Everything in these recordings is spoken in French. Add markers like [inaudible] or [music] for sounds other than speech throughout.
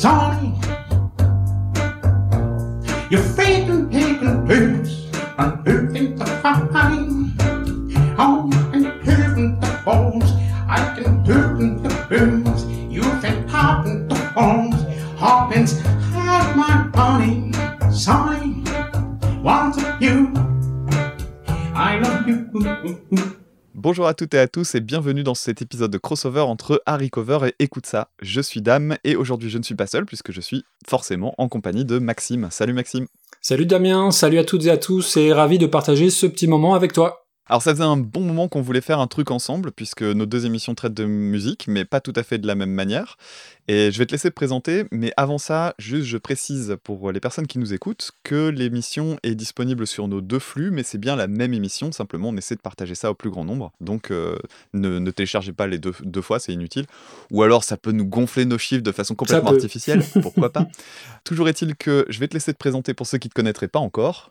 Sonny, you're faith in taking place and hurting Bonjour à toutes et à tous et bienvenue dans cet épisode de crossover entre Harry Cover et Écoute ça. Je suis Dame et aujourd'hui je ne suis pas seul puisque je suis forcément en compagnie de Maxime. Salut Maxime. Salut Damien, salut à toutes et à tous et ravi de partager ce petit moment avec toi. Alors ça faisait un bon moment qu'on voulait faire un truc ensemble, puisque nos deux émissions traitent de musique, mais pas tout à fait de la même manière. Et je vais te laisser te présenter, mais avant ça, juste je précise pour les personnes qui nous écoutent que l'émission est disponible sur nos deux flux, mais c'est bien la même émission, simplement on essaie de partager ça au plus grand nombre. Donc euh, ne, ne téléchargez pas les deux, deux fois, c'est inutile. Ou alors ça peut nous gonfler nos chiffres de façon complètement artificielle, pourquoi pas. [laughs] Toujours est-il que je vais te laisser te présenter pour ceux qui ne te connaîtraient pas encore.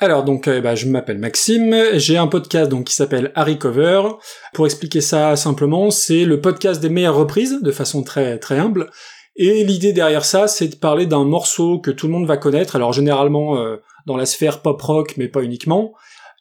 Alors donc euh, bah, je m'appelle Maxime, j'ai un podcast donc qui s'appelle Harry Cover. Pour expliquer ça simplement, c'est le podcast des meilleures reprises de façon très très humble. Et l'idée derrière ça, c'est de parler d'un morceau que tout le monde va connaître. Alors généralement euh, dans la sphère pop rock, mais pas uniquement.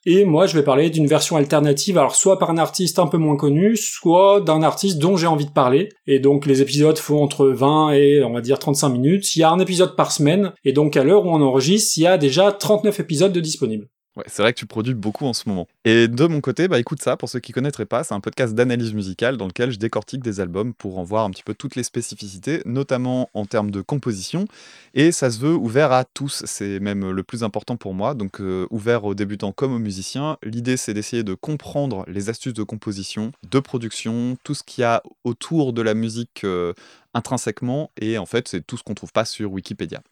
Et moi, je vais parler d'une version alternative, alors soit par un artiste un peu moins connu, soit d'un artiste dont j'ai envie de parler. Et donc les épisodes font entre 20 et on va dire 35 minutes. Il y a un épisode par semaine, et donc à l'heure où on enregistre, il y a déjà 39 épisodes de disponibles. Ouais, c'est vrai que tu produis beaucoup en ce moment. Et de mon côté, bah écoute ça, pour ceux qui connaîtraient pas, c'est un podcast d'analyse musicale dans lequel je décortique des albums pour en voir un petit peu toutes les spécificités, notamment en termes de composition. Et ça se veut ouvert à tous, c'est même le plus important pour moi, donc euh, ouvert aux débutants comme aux musiciens. L'idée c'est d'essayer de comprendre les astuces de composition, de production, tout ce qu'il y a autour de la musique euh, intrinsèquement, et en fait c'est tout ce qu'on trouve pas sur Wikipédia.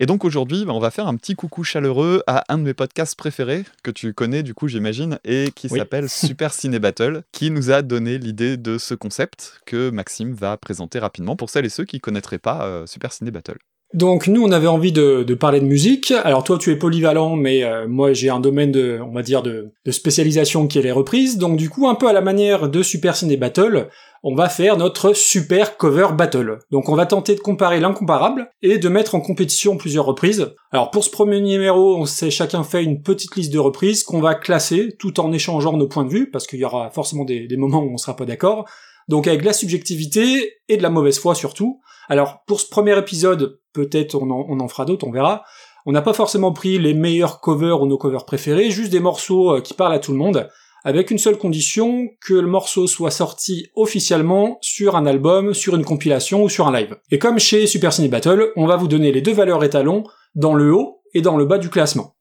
Et donc aujourd'hui, bah, on va faire un petit coucou chaleureux à un de mes podcasts préférés, que tu connais du coup j'imagine, et qui Oui. s'appelle [laughs] Super Ciné Battle, qui nous a donné l'idée de ce concept que Maxime va présenter rapidement pour celles et ceux qui ne connaîtraient pas euh, Super Ciné Battle. Donc nous, on avait envie de, de parler de musique. Alors toi, tu es polyvalent, mais euh, moi, j'ai un domaine de, on va dire, de, de spécialisation qui est les reprises. Donc du coup, un peu à la manière de Super Ciné Battle, on va faire notre Super Cover Battle. Donc on va tenter de comparer l'incomparable et de mettre en compétition plusieurs reprises. Alors pour ce premier numéro, on s'est chacun fait une petite liste de reprises qu'on va classer tout en échangeant nos points de vue, parce qu'il y aura forcément des, moments où on sera pas d'accord. Donc avec de la subjectivité et de la mauvaise foi surtout. Alors pour ce premier épisode, peut-être on en, on en fera d'autres, on verra. On n'a pas forcément pris les meilleurs covers ou nos covers préférés, juste des morceaux euh, qui parlent à tout le monde, avec une seule condition, que le morceau soit sorti officiellement sur un album, sur une compilation ou sur un live. Et comme chez Super Ciné Battle, on va vous donner les deux valeurs étalons dans le haut et dans le bas du classement.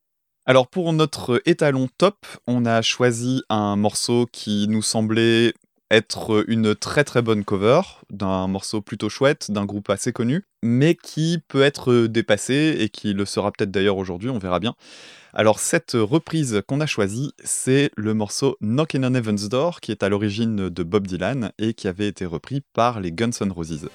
Alors pour notre étalon top, on a choisi un morceau qui nous semblait être une très très bonne cover d'un morceau plutôt chouette, d'un groupe assez connu, mais qui peut être dépassé et qui le sera peut-être d'ailleurs aujourd'hui, on verra bien. Alors cette reprise qu'on a choisie, c'est le morceau Knockin' on Heaven's Door, qui est à l'origine de Bob Dylan et qui avait été repris par les Guns N' Roses.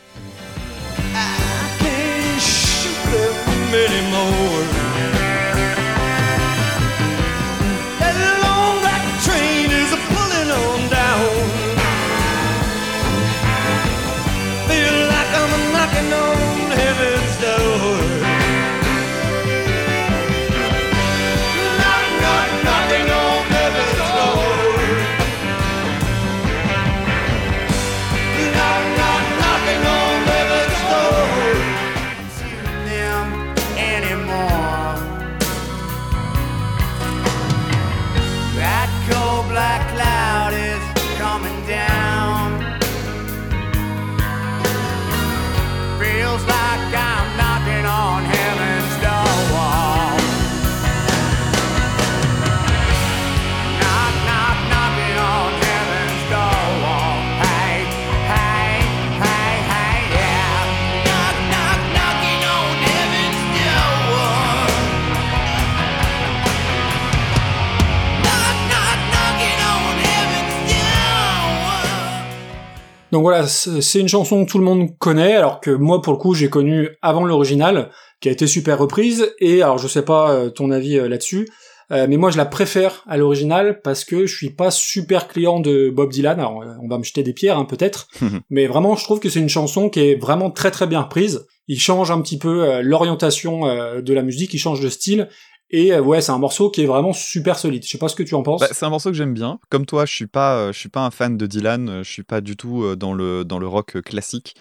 Donc voilà, c'est une chanson que tout le monde connaît, alors que moi pour le coup j'ai connu avant l'original, qui a été super reprise, et alors je sais pas euh, ton avis euh, là-dessus, euh, mais moi je la préfère à l'original parce que je suis pas super client de Bob Dylan, alors on va me jeter des pierres hein, peut-être, [laughs] mais vraiment je trouve que c'est une chanson qui est vraiment très très bien reprise, il change un petit peu euh, l'orientation euh, de la musique, il change de style. Et euh, ouais, c'est un morceau qui est vraiment super solide. Je sais pas ce que tu en penses. Bah, c'est un morceau que j'aime bien. Comme toi, je suis pas, euh, je suis pas un fan de Dylan. euh, Je suis pas du tout dans le dans le rock classique.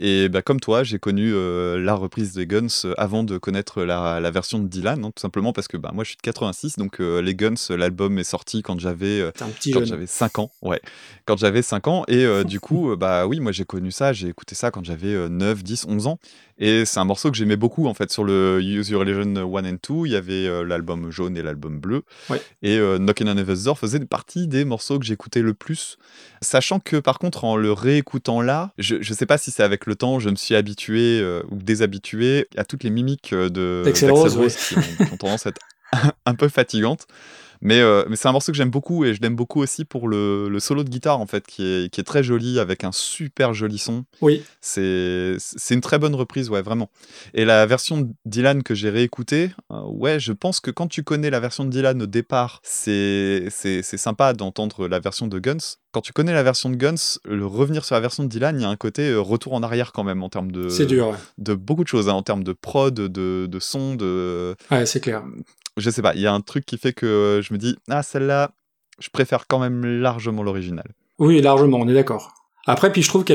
Et bah, comme toi, j'ai connu euh, la reprise des Guns avant de connaître la, la version de Dylan, hein, tout simplement parce que bah, moi je suis de 86, donc euh, les Guns, l'album est sorti quand j'avais euh, quand j'avais 5 ans, ouais. Quand j'avais 5 ans, et du coup, [laughs] bah oui, moi j'ai connu ça, j'ai écouté ça quand j'avais euh, 9, 10, 11 ans. Et c'est un morceau que j'aimais beaucoup en fait. Sur le Use Your Illusion 1 and 2, il y avait euh, l'album jaune et l'album bleu. Ouais. Et euh, Knockin' on Heaven's Door faisait partie des morceaux que j'écoutais le plus. Sachant que par contre, en le réécoutant là, je, je sais pas si c'est avec le temps, je me suis habitué euh, ou déshabitué à toutes les mimiques euh, de d'Axl Rose, qui, ont, qui ont tendance à être [laughs] un peu fatigantes. Mais, euh, mais c'est un morceau que j'aime beaucoup et je l'aime beaucoup aussi pour le, le solo de guitare en fait qui est, qui est très joli avec un super joli son. Oui. C'est une très bonne reprise, ouais, vraiment. Et la version de Dylan que j'ai réécoutée, euh, ouais, je pense que quand tu connais la version de Dylan au départ, c'est sympa d'entendre la version de Guns. Quand tu connais la version de Guns, le revenir sur la version de Dylan, il y a un côté euh, retour en arrière quand même en termes de, C'est dur, ouais. de beaucoup de choses, hein, en termes de prod, de, de son, de. Ouais, c'est clair. Je sais pas, il y a un truc qui fait que euh, je me dis, ah, celle-là, je préfère quand même largement l'original. Oui, largement, on est d'accord. Après, puis je trouve que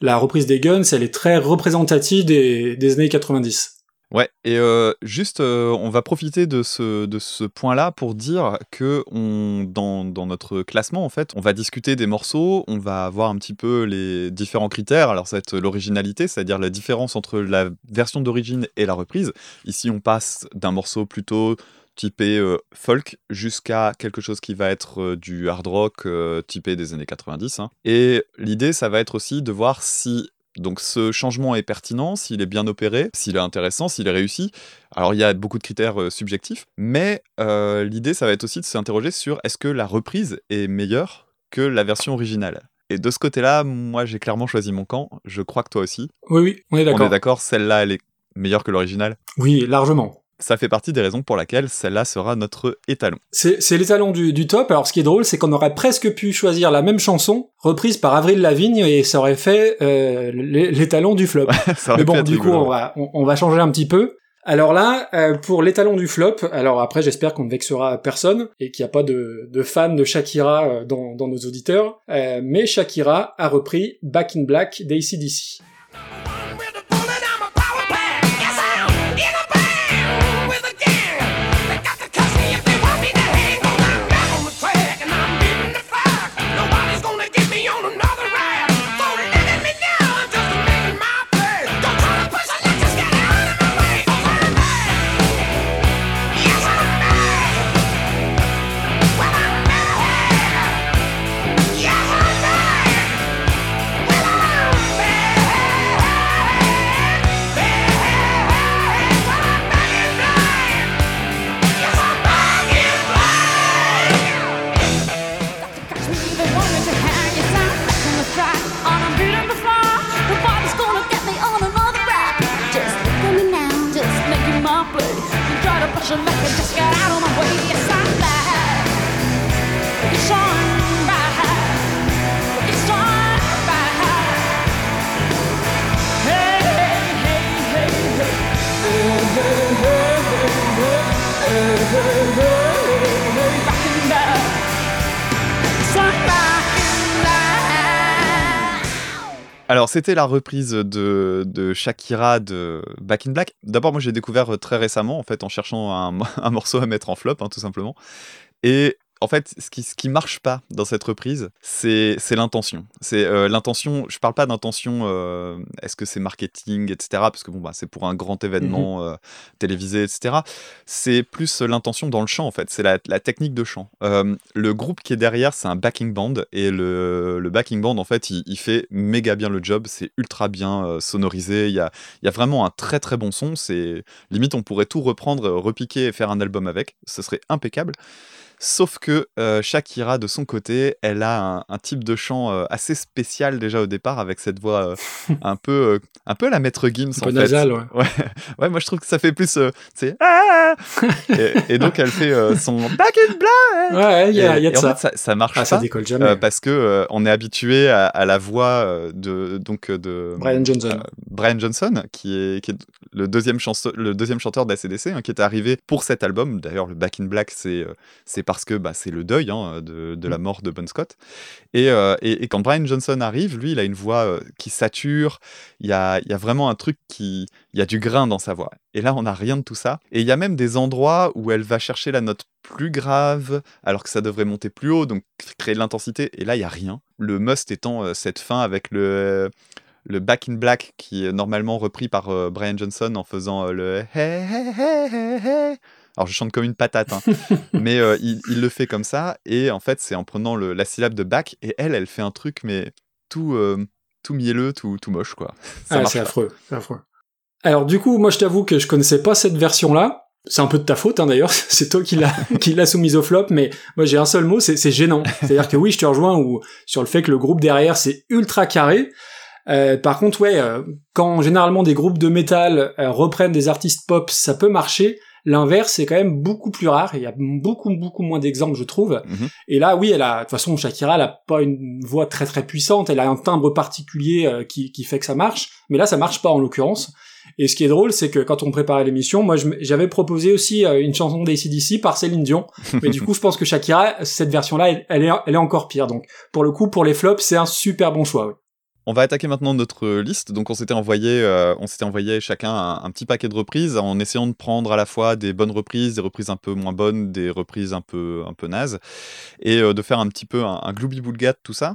la reprise des Guns, elle est très représentative des, des années 90. Ouais, et euh, juste, euh, on va profiter de ce, de ce point-là pour dire que on, dans, dans notre classement, en fait, on va discuter des morceaux, on va voir un petit peu les différents critères. Alors, ça va être l'originalité, c'est-à-dire la différence entre la version d'origine et la reprise. Ici, on passe d'un morceau plutôt typé euh, folk jusqu'à quelque chose qui va être du hard rock euh, typé des années 90. hein. Et l'idée, ça va être aussi de voir si donc ce changement est pertinent, s'il est bien opéré, s'il est intéressant, s'il est réussi. Alors il y a beaucoup de critères euh, subjectifs, mais euh, l'idée, ça va être aussi de s'interroger sur est-ce que la reprise est meilleure que la version originale? Et de ce côté-là, moi j'ai clairement choisi mon camp. Je crois que toi aussi. Oui, oui, on est On d'accord. est d'accord, celle-là, elle est meilleure que l'original. Oui, largement. Ça fait partie des raisons pour lesquelles celle-là sera notre étalon. C'est l'étalon du, du top. Alors, ce qui est drôle, c'est qu'on aurait presque pu choisir la même chanson, reprise par Avril Lavigne, et ça aurait fait euh, l'é- l'étalon du flop. [laughs] Mais bon, du coup, on va, on, on va changer un petit peu. Alors là, euh, pour l'étalon du flop, alors après, j'espère qu'on ne vexera personne et qu'il n'y a pas de, de fans de Shakira euh, dans, dans nos auditeurs, euh, mais Shakira a repris Back in Black d'ACDC. Alors, c'était la reprise de, Shakira de Back in Black. D'abord, moi, j'ai découvert euh, très récemment, en fait, en cherchant un, [laughs] un morceau à mettre en flop, hein, tout simplement. Et en fait, ce qui, ce qui marche pas dans cette reprise, c'est l'intention. C'est euh, l'intention. Je parle pas d'intention. euh, Est-ce que c'est marketing, etc. Parce que bon, bah, c'est pour un grand événement euh, télévisé, etc. C'est plus euh, l'intention dans le chant, en fait. C'est la, la technique de chant. Le groupe qui est derrière, c'est un backing band. Et le, le backing band, en fait, il, il fait méga bien le job. C'est ultra bien sonorisé. Il y a, il y a vraiment un très très bon son. C'est limite, on pourrait tout reprendre, repiquer et faire un album avec. Ce serait impeccable. Sauf que euh, Shakira, de son côté, elle a un, un type de chant euh, assez spécial déjà au départ, avec cette voix euh, [laughs] un peu, un peu la maître Gims Un en peu fait. nasal, ouais. [laughs] Ouais, ouais, moi je trouve que ça fait plus, c'est ah [laughs] et, et donc elle fait son Back in Black. Ouais, il y a, y a de ça. fait, ça, ça marche Ah, ça pas. décolle jamais. euh, parce que on est habitué à, à la voix de donc de Brian Johnson. Brian Johnson, qui est, qui est le, deuxième chanso- le deuxième chanteur d'ACDC, hein, qui est arrivé pour cet album. D'ailleurs, le Back in Black, c'est c'est parce que bah, c'est le deuil hein, de, de la mort de Bon Scott. Et, euh, et, et quand Brian Johnson arrive, lui, il a une voix euh, qui sature. Il y a, il y a vraiment un truc qui. Il y a du grain dans sa voix. Et là, on n'a rien de tout ça. Et il y a même des endroits où elle va chercher la note plus grave, alors que ça devrait monter plus haut, donc créer de l'intensité. Et là, il y a rien. Le must étant euh, cette fin avec le le Back in Black qui est normalement repris par euh, Brian Johnson en faisant euh, le hey, hey, hey, hey, hey. Alors je chante comme une patate, hein. [laughs] mais euh, il, il le fait comme ça et en fait c'est en prenant le- la syllabe de back et elle elle fait un truc mais tout euh, tout mielleux, tout, tout moche quoi. Ça Ah, c'est affreux, c'est affreux. Alors du coup, moi je t'avoue que je connaissais pas cette version-là. C'est un peu de ta faute hein, d'ailleurs, [laughs] c'est toi qui l'as [laughs] qui l'a soumise au flop, mais moi j'ai un seul mot, c'est c'est gênant. C'est-à-dire que oui, je te rejoins ou sur le fait que le groupe derrière c'est ultra carré. Euh, par contre, ouais, euh, quand généralement des groupes de métal euh, reprennent des artistes pop, ça peut marcher. L'inverse, c'est quand même beaucoup plus rare. Il y a beaucoup, beaucoup moins d'exemples, je trouve. Mhm. Et là, oui, elle a, de toute façon, Shakira, elle a pas une voix très, très puissante. Elle a un timbre particulier euh, qui, qui fait que ça marche. Mais là, ça marche pas, en l'occurrence. Et ce qui est drôle, c'est que quand on préparait l'émission, moi, j'avais proposé aussi euh, une chanson d'ACDC par Céline Dion. [laughs] Mais du coup, je pense que Shakira, cette version-là, elle, elle est, elle est encore pire. Donc, pour le coup, pour les flops, c'est un super bon choix. oui. On va attaquer maintenant notre liste. Donc on s'était envoyé, euh, on s'était envoyé chacun un, petit paquet de reprises en essayant de prendre à la fois des bonnes reprises, des reprises un peu moins bonnes, des reprises un peu un peu nazes, et euh, de faire un petit peu un, un gloubi-boulga de tout ça.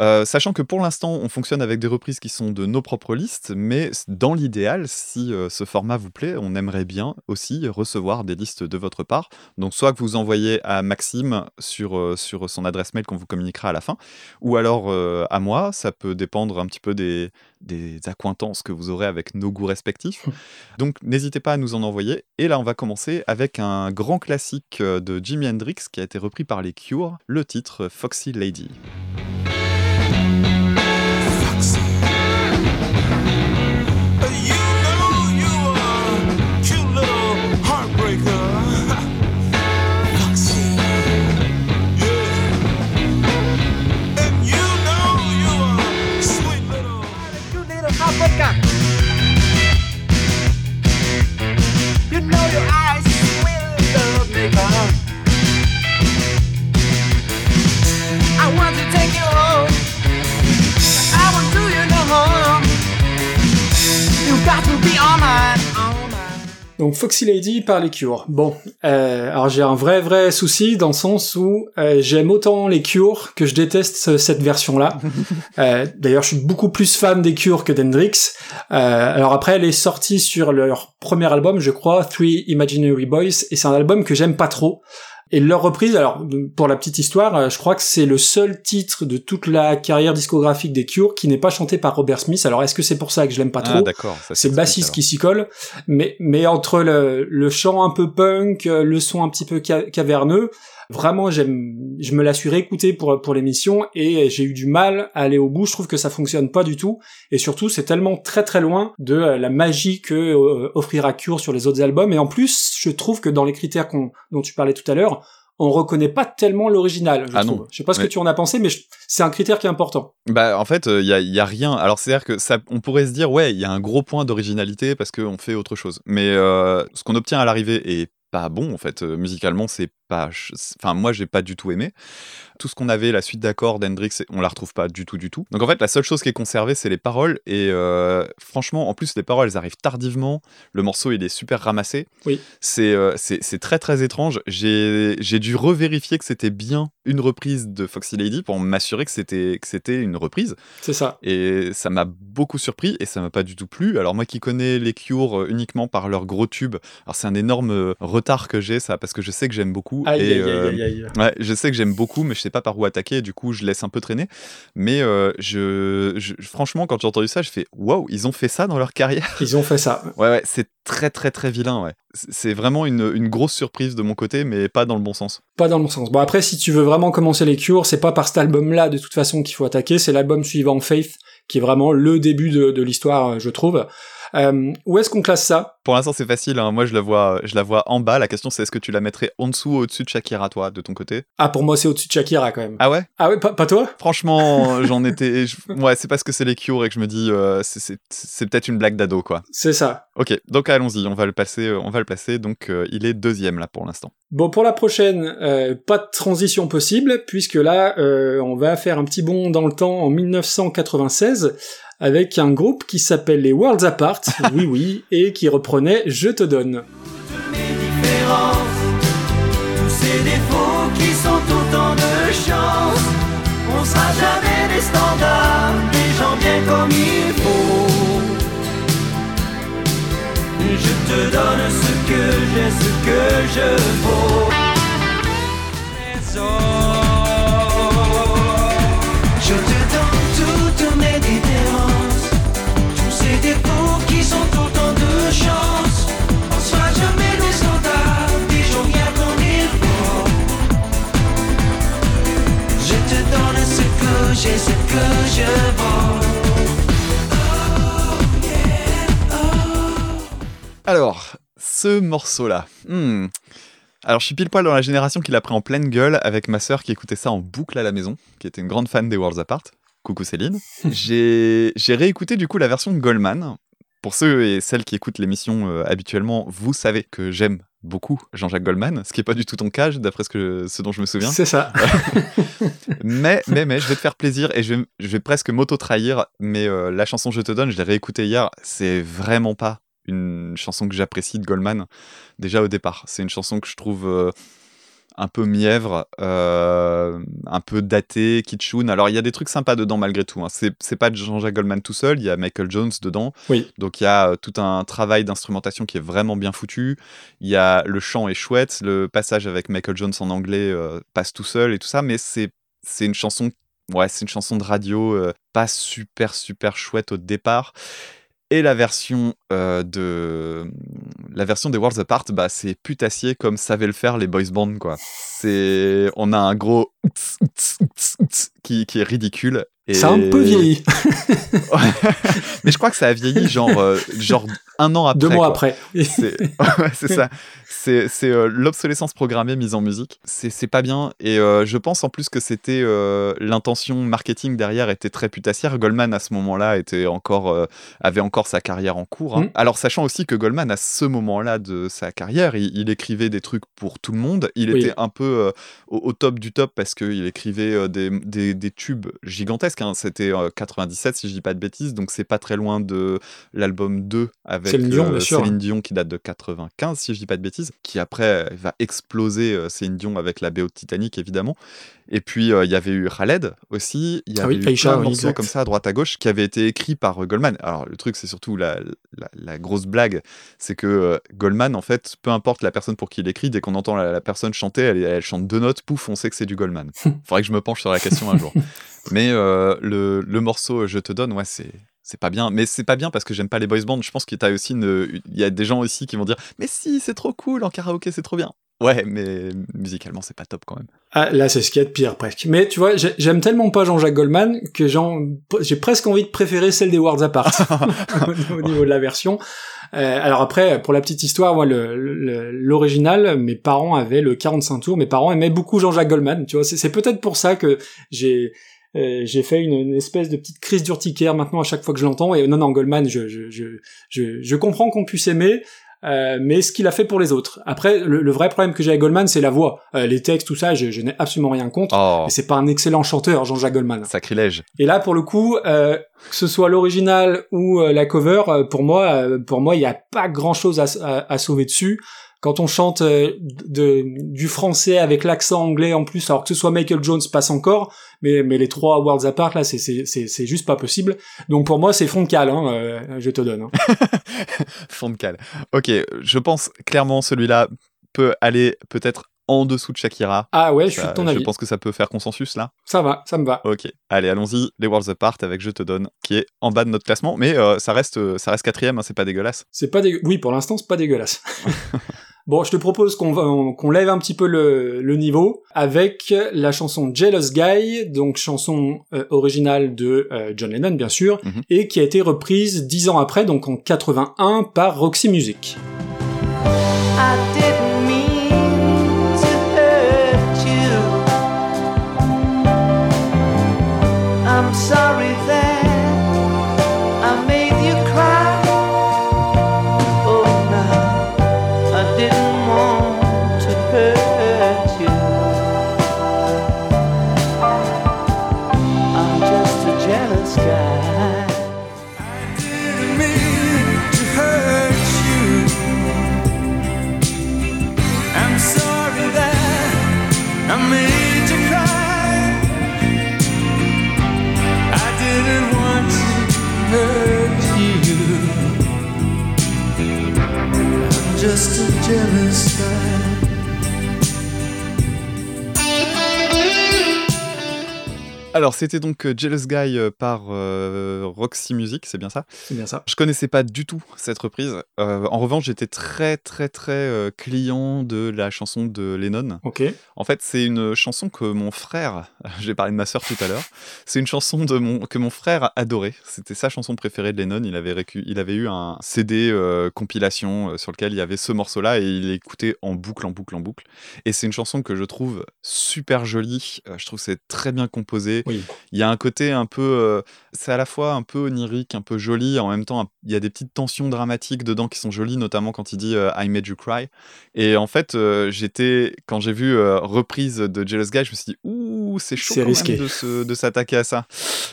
Euh, sachant que pour l'instant, on fonctionne avec des reprises qui sont de nos propres listes, mais dans l'idéal, si euh, ce format vous plaît, on aimerait bien aussi recevoir des listes de votre part. Donc, soit que vous envoyez à Maxime sur, euh, sur son adresse mail qu'on vous communiquera à la fin, ou alors à moi, ça peut dépendre un petit peu des, des accointances que vous aurez avec nos goûts respectifs. Donc, n'hésitez pas à nous en envoyer. Et là, on va commencer avec un grand classique de Jimi Hendrix qui a été repris par les Cure, le titre Foxy Lady. Donc Foxy Lady par les Cure. Bon, euh, alors j'ai un vrai vrai souci dans le sens où euh, j'aime autant les Cure que je déteste ce- cette version-là. [laughs] Euh, D'ailleurs, je suis beaucoup plus fan des Cure que d'Hendrix. Euh, alors après, elle est sortie sur leur premier album, je crois, Three Imaginary Boys, et c'est un album que j'aime pas trop. Et leur reprise, alors pour la petite histoire, euh, je crois que c'est le seul titre de toute la carrière discographique des Cure qui n'est pas chanté par Robert Smith. Alors est-ce que c'est pour ça que je l'aime pas trop? Ah, d'accord. c'est le bassiste qui s'y colle, mais mais entre le, le chant un peu punk, euh, le son un petit peu ca- caverneux, vraiment j'aime, je me la suis réécouté pour pour l'émission et j'ai eu du mal à aller au bout. Je trouve que ça fonctionne pas du tout et surtout c'est tellement très très loin de euh, la magie que euh, offrira Cure sur les autres albums et en plus je trouve que dans les critères qu'on dont tu parlais tout à l'heure on reconnaît pas tellement l'original, je Ah trouve. non. Je sais pas ce que tu en as pensé, mais je- c'est un critère qui est important. Bah, en fait, il y, a, y a rien. Alors, c'est-à-dire que ça, on pourrait se dire, ouais, il y a un gros point d'originalité parce qu'on fait autre chose. Mais euh, ce qu'on obtient à l'arrivée est pas bon, en fait. Euh, musicalement, c'est pas. Enfin, moi, j'ai pas du tout aimé. Tout ce qu'on avait, la suite d'accords d'Hendrix, on la retrouve pas du tout, du tout. Donc, en fait, la seule chose qui est conservée, c'est les paroles. Et euh, franchement, en plus, les paroles, elles arrivent tardivement. Le morceau, il est super ramassé. Oui. C'est euh, très, très étrange. J'ai dû revérifier que c'était bien une reprise de Foxy Lady pour m'assurer que c'était que c'était une reprise. C'est ça. Et ça m'a beaucoup surpris et ça m'a pas du tout plu. Alors moi qui connais les Cure euh, uniquement par leur gros tube, alors c'est un énorme euh, retard que j'ai ça parce que je sais que j'aime beaucoup beaucoup. Aïe, et, aïe, euh, aïe, aïe. Ouais, je sais que j'aime beaucoup, mais je sais pas par où attaquer, et du coup, je laisse un peu traîner. Mais euh, je, je- franchement, quand j'ai entendu ça, je fais waouh, ils ont fait ça dans leur carrière. Ils ont fait ça. [laughs] Ouais, ouais, c'est très, très, très vilain, ouais. C'est c'est vraiment une, une grosse surprise de mon côté, mais pas dans le bon sens. Pas dans le bon sens. Bon, après, si tu veux vraiment commencer les cures, c'est pas par cet album-là, de toute façon, qu'il faut attaquer, c'est l'album suivant, Faith, qui est vraiment le début de, de l'histoire, euh, je trouve. Euh, où est-ce qu'on classe ça Pour l'instant, c'est facile. hein. Moi, je la vois, je la vois en bas. La question, c'est est-ce que tu la mettrais en dessous ou au-dessus de Shakira, toi, de ton côté? Ah, pour moi, c'est au-dessus de Shakira, quand même. Ah ouais? Ah ouais, pas, pas toi? Franchement, [laughs] j'en étais. je- Ouais, c'est parce que c'est les Cure et que je me dis, euh, c'est- peut-être une blague d'ado, quoi. C'est ça. Ok, donc allons-y, on va le passer. euh, On va le placer. Donc, euh, il est deuxième là pour l'instant. Bon, pour la prochaine, pas de transition possible, puisque là, on va faire un petit bond dans le temps en 1996, avec un groupe qui s'appelle les Worlds Apart, [laughs] oui oui, et qui reprenait Je te donne. mes différences, tous ces défauts qui sont autant de chance. On sera jamais des standards, des gens bien comme il faut. Je te donne ce que j'ai, ce que je vaux. Alors, ce morceau-là. hmm. Alors, je suis pile poil dans la génération qui l'a pris en pleine gueule avec ma sœur qui écoutait ça en boucle à la maison, qui était une grande fan des Worlds Apart. Coucou Céline. [laughs] J'ai j'ai réécouté du coup la version de Goldman. Pour ceux et celles qui écoutent l'émission euh, habituellement, vous savez que j'aime beaucoup Jean-Jacques Goldman, ce qui n'est pas du tout ton cas, d'après ce, que, ce dont je me souviens. C'est ça. [laughs] Mais, mais, mais, je vais te faire plaisir et je vais, je vais presque m'auto-trahir. Mais euh, la chanson Je te donne, je l'ai réécoutée hier. C'est vraiment pas une chanson que j'apprécie de Goldman. Déjà au départ, c'est une chanson que je trouve euh, un peu mièvre, euh, un peu datée, kitschoun. Alors il y a des trucs sympas dedans malgré tout. Hein. C'est pas Jean-Jacques Goldman tout seul, il y a Michael Jones dedans. Oui. Donc il y a euh, tout un travail d'instrumentation qui est vraiment bien foutu. Il y a le chant est chouette, le passage avec Michael Jones en anglais euh, passe tout seul et tout ça, mais c'est c'est une chanson ouais, c'est une chanson de radio euh, pas super super chouette au départ. Et la version euh, de la version des Worlds Apart, bah c'est putassier comme savaient le faire les boys band quoi. C'est on a un gros qui, qui est ridicule. Et... Ça a un peu vieilli. Mais je crois que ça a vieilli genre euh, genre un an après. Deux mois quoi. après. C'est ça. C'est euh, l'obsolescence programmée mise en musique. C'est pas bien. Et euh, je pense en plus que c'était euh, l'intention marketing derrière était très putassière. Goldman à ce moment-là était encore avait encore sa carrière en cours. hein. Mm. Alors sachant aussi que Goldman à ce moment-là de sa carrière, il, il écrivait des trucs pour tout le monde. Il Oui. était un peu au, au top du top parce qu'il écrivait des, des, des tubes gigantesques. hein. C'était euh, 97 si je dis pas de bêtises, donc c'est pas très loin de l'album 2 avec Céline Dion, euh. Céline qui date de 95 si je dis pas de bêtises, qui après va exploser Céline Dion avec la BO de Titanic évidemment. Et puis euh, il y avait eu Khaled aussi, il y Ah avait oui, eu Aïcha, plein de oui, comme ça à droite à gauche qui avaient été écrits par euh, Goldman. Alors le truc c'est surtout la, la, la grosse blague, c'est que Goldman en fait, peu importe la personne pour qui il écrit, dès qu'on entend la, la personne chanter, elle, elle chante deux notes, pouf, on sait que c'est du Goldman. Faudrait que je me penche sur la question un jour. [laughs] Mais euh, le, le morceau Je te donne, ouais, c'est. C'est pas bien, mais c'est pas bien parce que j'aime pas les boys bands. Je pense qu'il y a aussi une, il y a des gens aussi qui vont dire, mais si, c'est trop cool en karaoké, c'est trop bien. Ouais, mais musicalement, c'est pas top quand même. Ah, là, c'est ce qu'il y a de pire, presque. Mais tu vois, j'ai- j'aime tellement pas Jean-Jacques Goldman que j'ai presque envie de préférer celle des Worlds Apart au, [laughs] [laughs] au niveau de la version. Euh, alors après, pour la petite histoire, moi, le- le- l'original, mes parents avaient le 45 tours. Mes parents aimaient beaucoup Jean-Jacques Goldman. Tu vois, c'est peut-être pour ça que j'ai euh, j'ai fait une, une espèce de petite crise d'urticaire maintenant à chaque fois que je l'entends. Et non, non, Goldman, je je je, je comprends qu'on puisse aimer. Euh, mais ce qu'il a fait pour les autres. Après, le, le vrai problème que j'ai avec Goldman, c'est la voix. Euh, les textes, tout ça, je, je n'ai absolument rien contre. Oh, Et c'est pas un excellent chanteur, Jean-Jacques Goldman. sacrilège. Et là, pour le coup, euh, que ce soit l'original ou euh, la cover, euh, pour moi, euh, pour moi, il n'y a pas grand-chose à, à- à sauver dessus. Quand on chante euh, de, du français avec l'accent anglais en plus, alors que ce soit Michael Jones passe encore, mais, mais les trois Worlds Apart, là, c'est, c'est, c'est, c'est juste pas possible. Donc pour moi, c'est fond de cale, hein, euh, je te donne. hein. [laughs] Fond de cale. Ok, je pense clairement celui-là peut aller peut-être en dessous de Shakira. Ah ouais, je suis de ton je avis. pense que ça peut faire consensus là. Ça va, ça me va. Ok, allez, allons-y. Les Worlds Apart avec Je te donne, qui est en bas de notre classement, mais euh, ça reste, ça reste quatrième, hein, c'est pas dégueulasse. C'est pas dégueu... Oui, pour l'instant, c'est pas dégueulasse. [laughs] bon, je te propose qu'on lève un petit peu le, le niveau avec la chanson Jealous Guy, donc chanson euh, originale de euh, John Lennon, bien sûr, Mhm. et qui a été reprise dix ans après, donc en 81, par Roxy Music. I Alors, c'était donc euh, Jealous Guy euh, par euh, Roxy Music, c'est bien ça? C'est bien ça. Je connaissais pas du tout cette reprise. Euh, en revanche, j'étais très très très euh, client de la chanson de Lennon. Ok. En fait, c'est une chanson que mon frère, [laughs] j'ai parlé de ma sœur tout à l'heure, c'est une chanson de mon, que mon frère adorait. C'était sa chanson préférée de Lennon. Il avait, récu- il avait eu un CD compilation sur lequel il y avait ce morceau-là et il l'écoutait en boucle, en boucle, en boucle. Et c'est une chanson que je trouve super jolie. Je trouve que c'est très bien composé. Oui. Il y a un côté un peu, euh, c'est à la fois un peu onirique, un peu joli, en même temps, il y a des petites tensions dramatiques dedans qui sont jolies, notamment quand il dit euh, I made you cry. Et en fait, euh, j'étais, quand j'ai vu reprise de Jealous Guy, je me suis dit, ouh, c'est chaud C'est quand risqué. même de se- de s'attaquer à ça.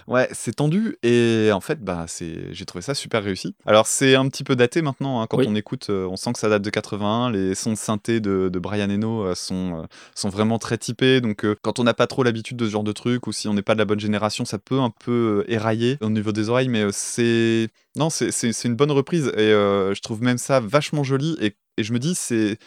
Ouais, c'est tendu. Et en fait, bah, c'est, j'ai trouvé ça super réussi. Alors, c'est un petit peu daté maintenant, hein, quand Oui. on écoute, on sent que ça date de 81. Les sons de synthé de, de Brian Eno sont, sont vraiment très typés. Donc, quand on n'a pas trop l'habitude de ce genre de truc, ou si on n'est pas de la bonne génération, ça peut un peu euh, érailler au niveau des oreilles, mais euh, c'est. Non, c'est une bonne reprise. Et euh, je trouve même ça vachement joli. Et, et je me dis, c'est.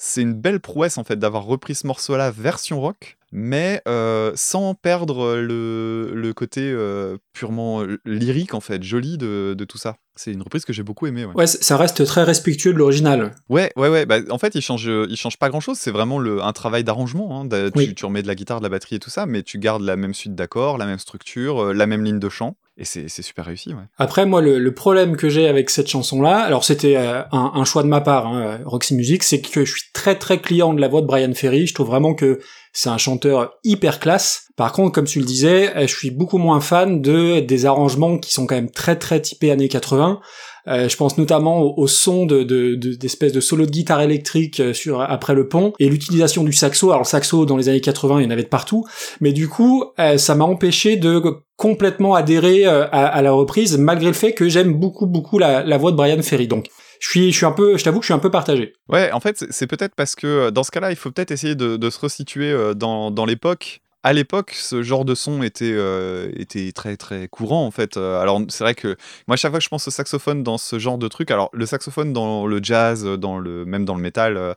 C'est une belle prouesse en fait d'avoir repris ce morceau-là version rock, mais euh, sans perdre le, le côté euh, purement lyrique en fait, joli de, de tout ça. C'est une reprise que j'ai beaucoup aimée. Ouais. Ça reste très respectueux de l'original. Ouais, ouais, ouais. Bah, en fait, il change, il change pas grand chose. C'est vraiment le, un travail d'arrangement. hein. Oui. Tu, remets de la guitare, de la batterie et tout ça, mais tu gardes la même suite d'accords, la même structure, la même ligne de chant. Et c'est super réussi, ouais. Après, moi, le, le problème que j'ai avec cette chanson-là, alors c'était euh, un, un choix de ma part, hein, Roxy Music, c'est que je suis très très client de la voix de Brian Ferry. Je trouve vraiment que c'est un chanteur hyper classe. Par contre, comme tu le disais, euh, je suis beaucoup moins fan de des arrangements qui sont quand même très très typés années 80. Euh, je pense notamment au, son de, de, de- d'espèces de solo de guitare électrique euh, sur après le pont et l'utilisation du saxo. Alors le saxo dans les années 80, il y en avait de partout, mais du coup, euh, ça m'a empêché de complètement adhérer à, la reprise, malgré le fait que j'aime beaucoup beaucoup la, voix de Brian Ferry. Donc, je suis, un peu, je t'avoue que je suis un peu partagé. Ouais, en fait, c'est- peut-être parce que dans ce cas-là, il faut peut-être essayer de, se resituer dans l'époque. À l'époque, ce genre de son était, euh, était très très courant en fait. Euh, Alors c'est vrai que moi, chaque fois que je pense au saxophone dans ce genre de truc, alors le saxophone dans le jazz, dans le même dans le métal euh,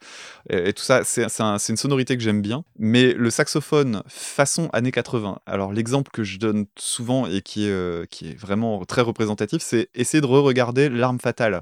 et, et tout ça, c'est un- une sonorité que j'aime bien. Mais le saxophone façon années 80. Alors l'exemple que je donne souvent et qui est, euh, qui est vraiment très représentatif, c'est essayer de re-regarder L'arme fatale,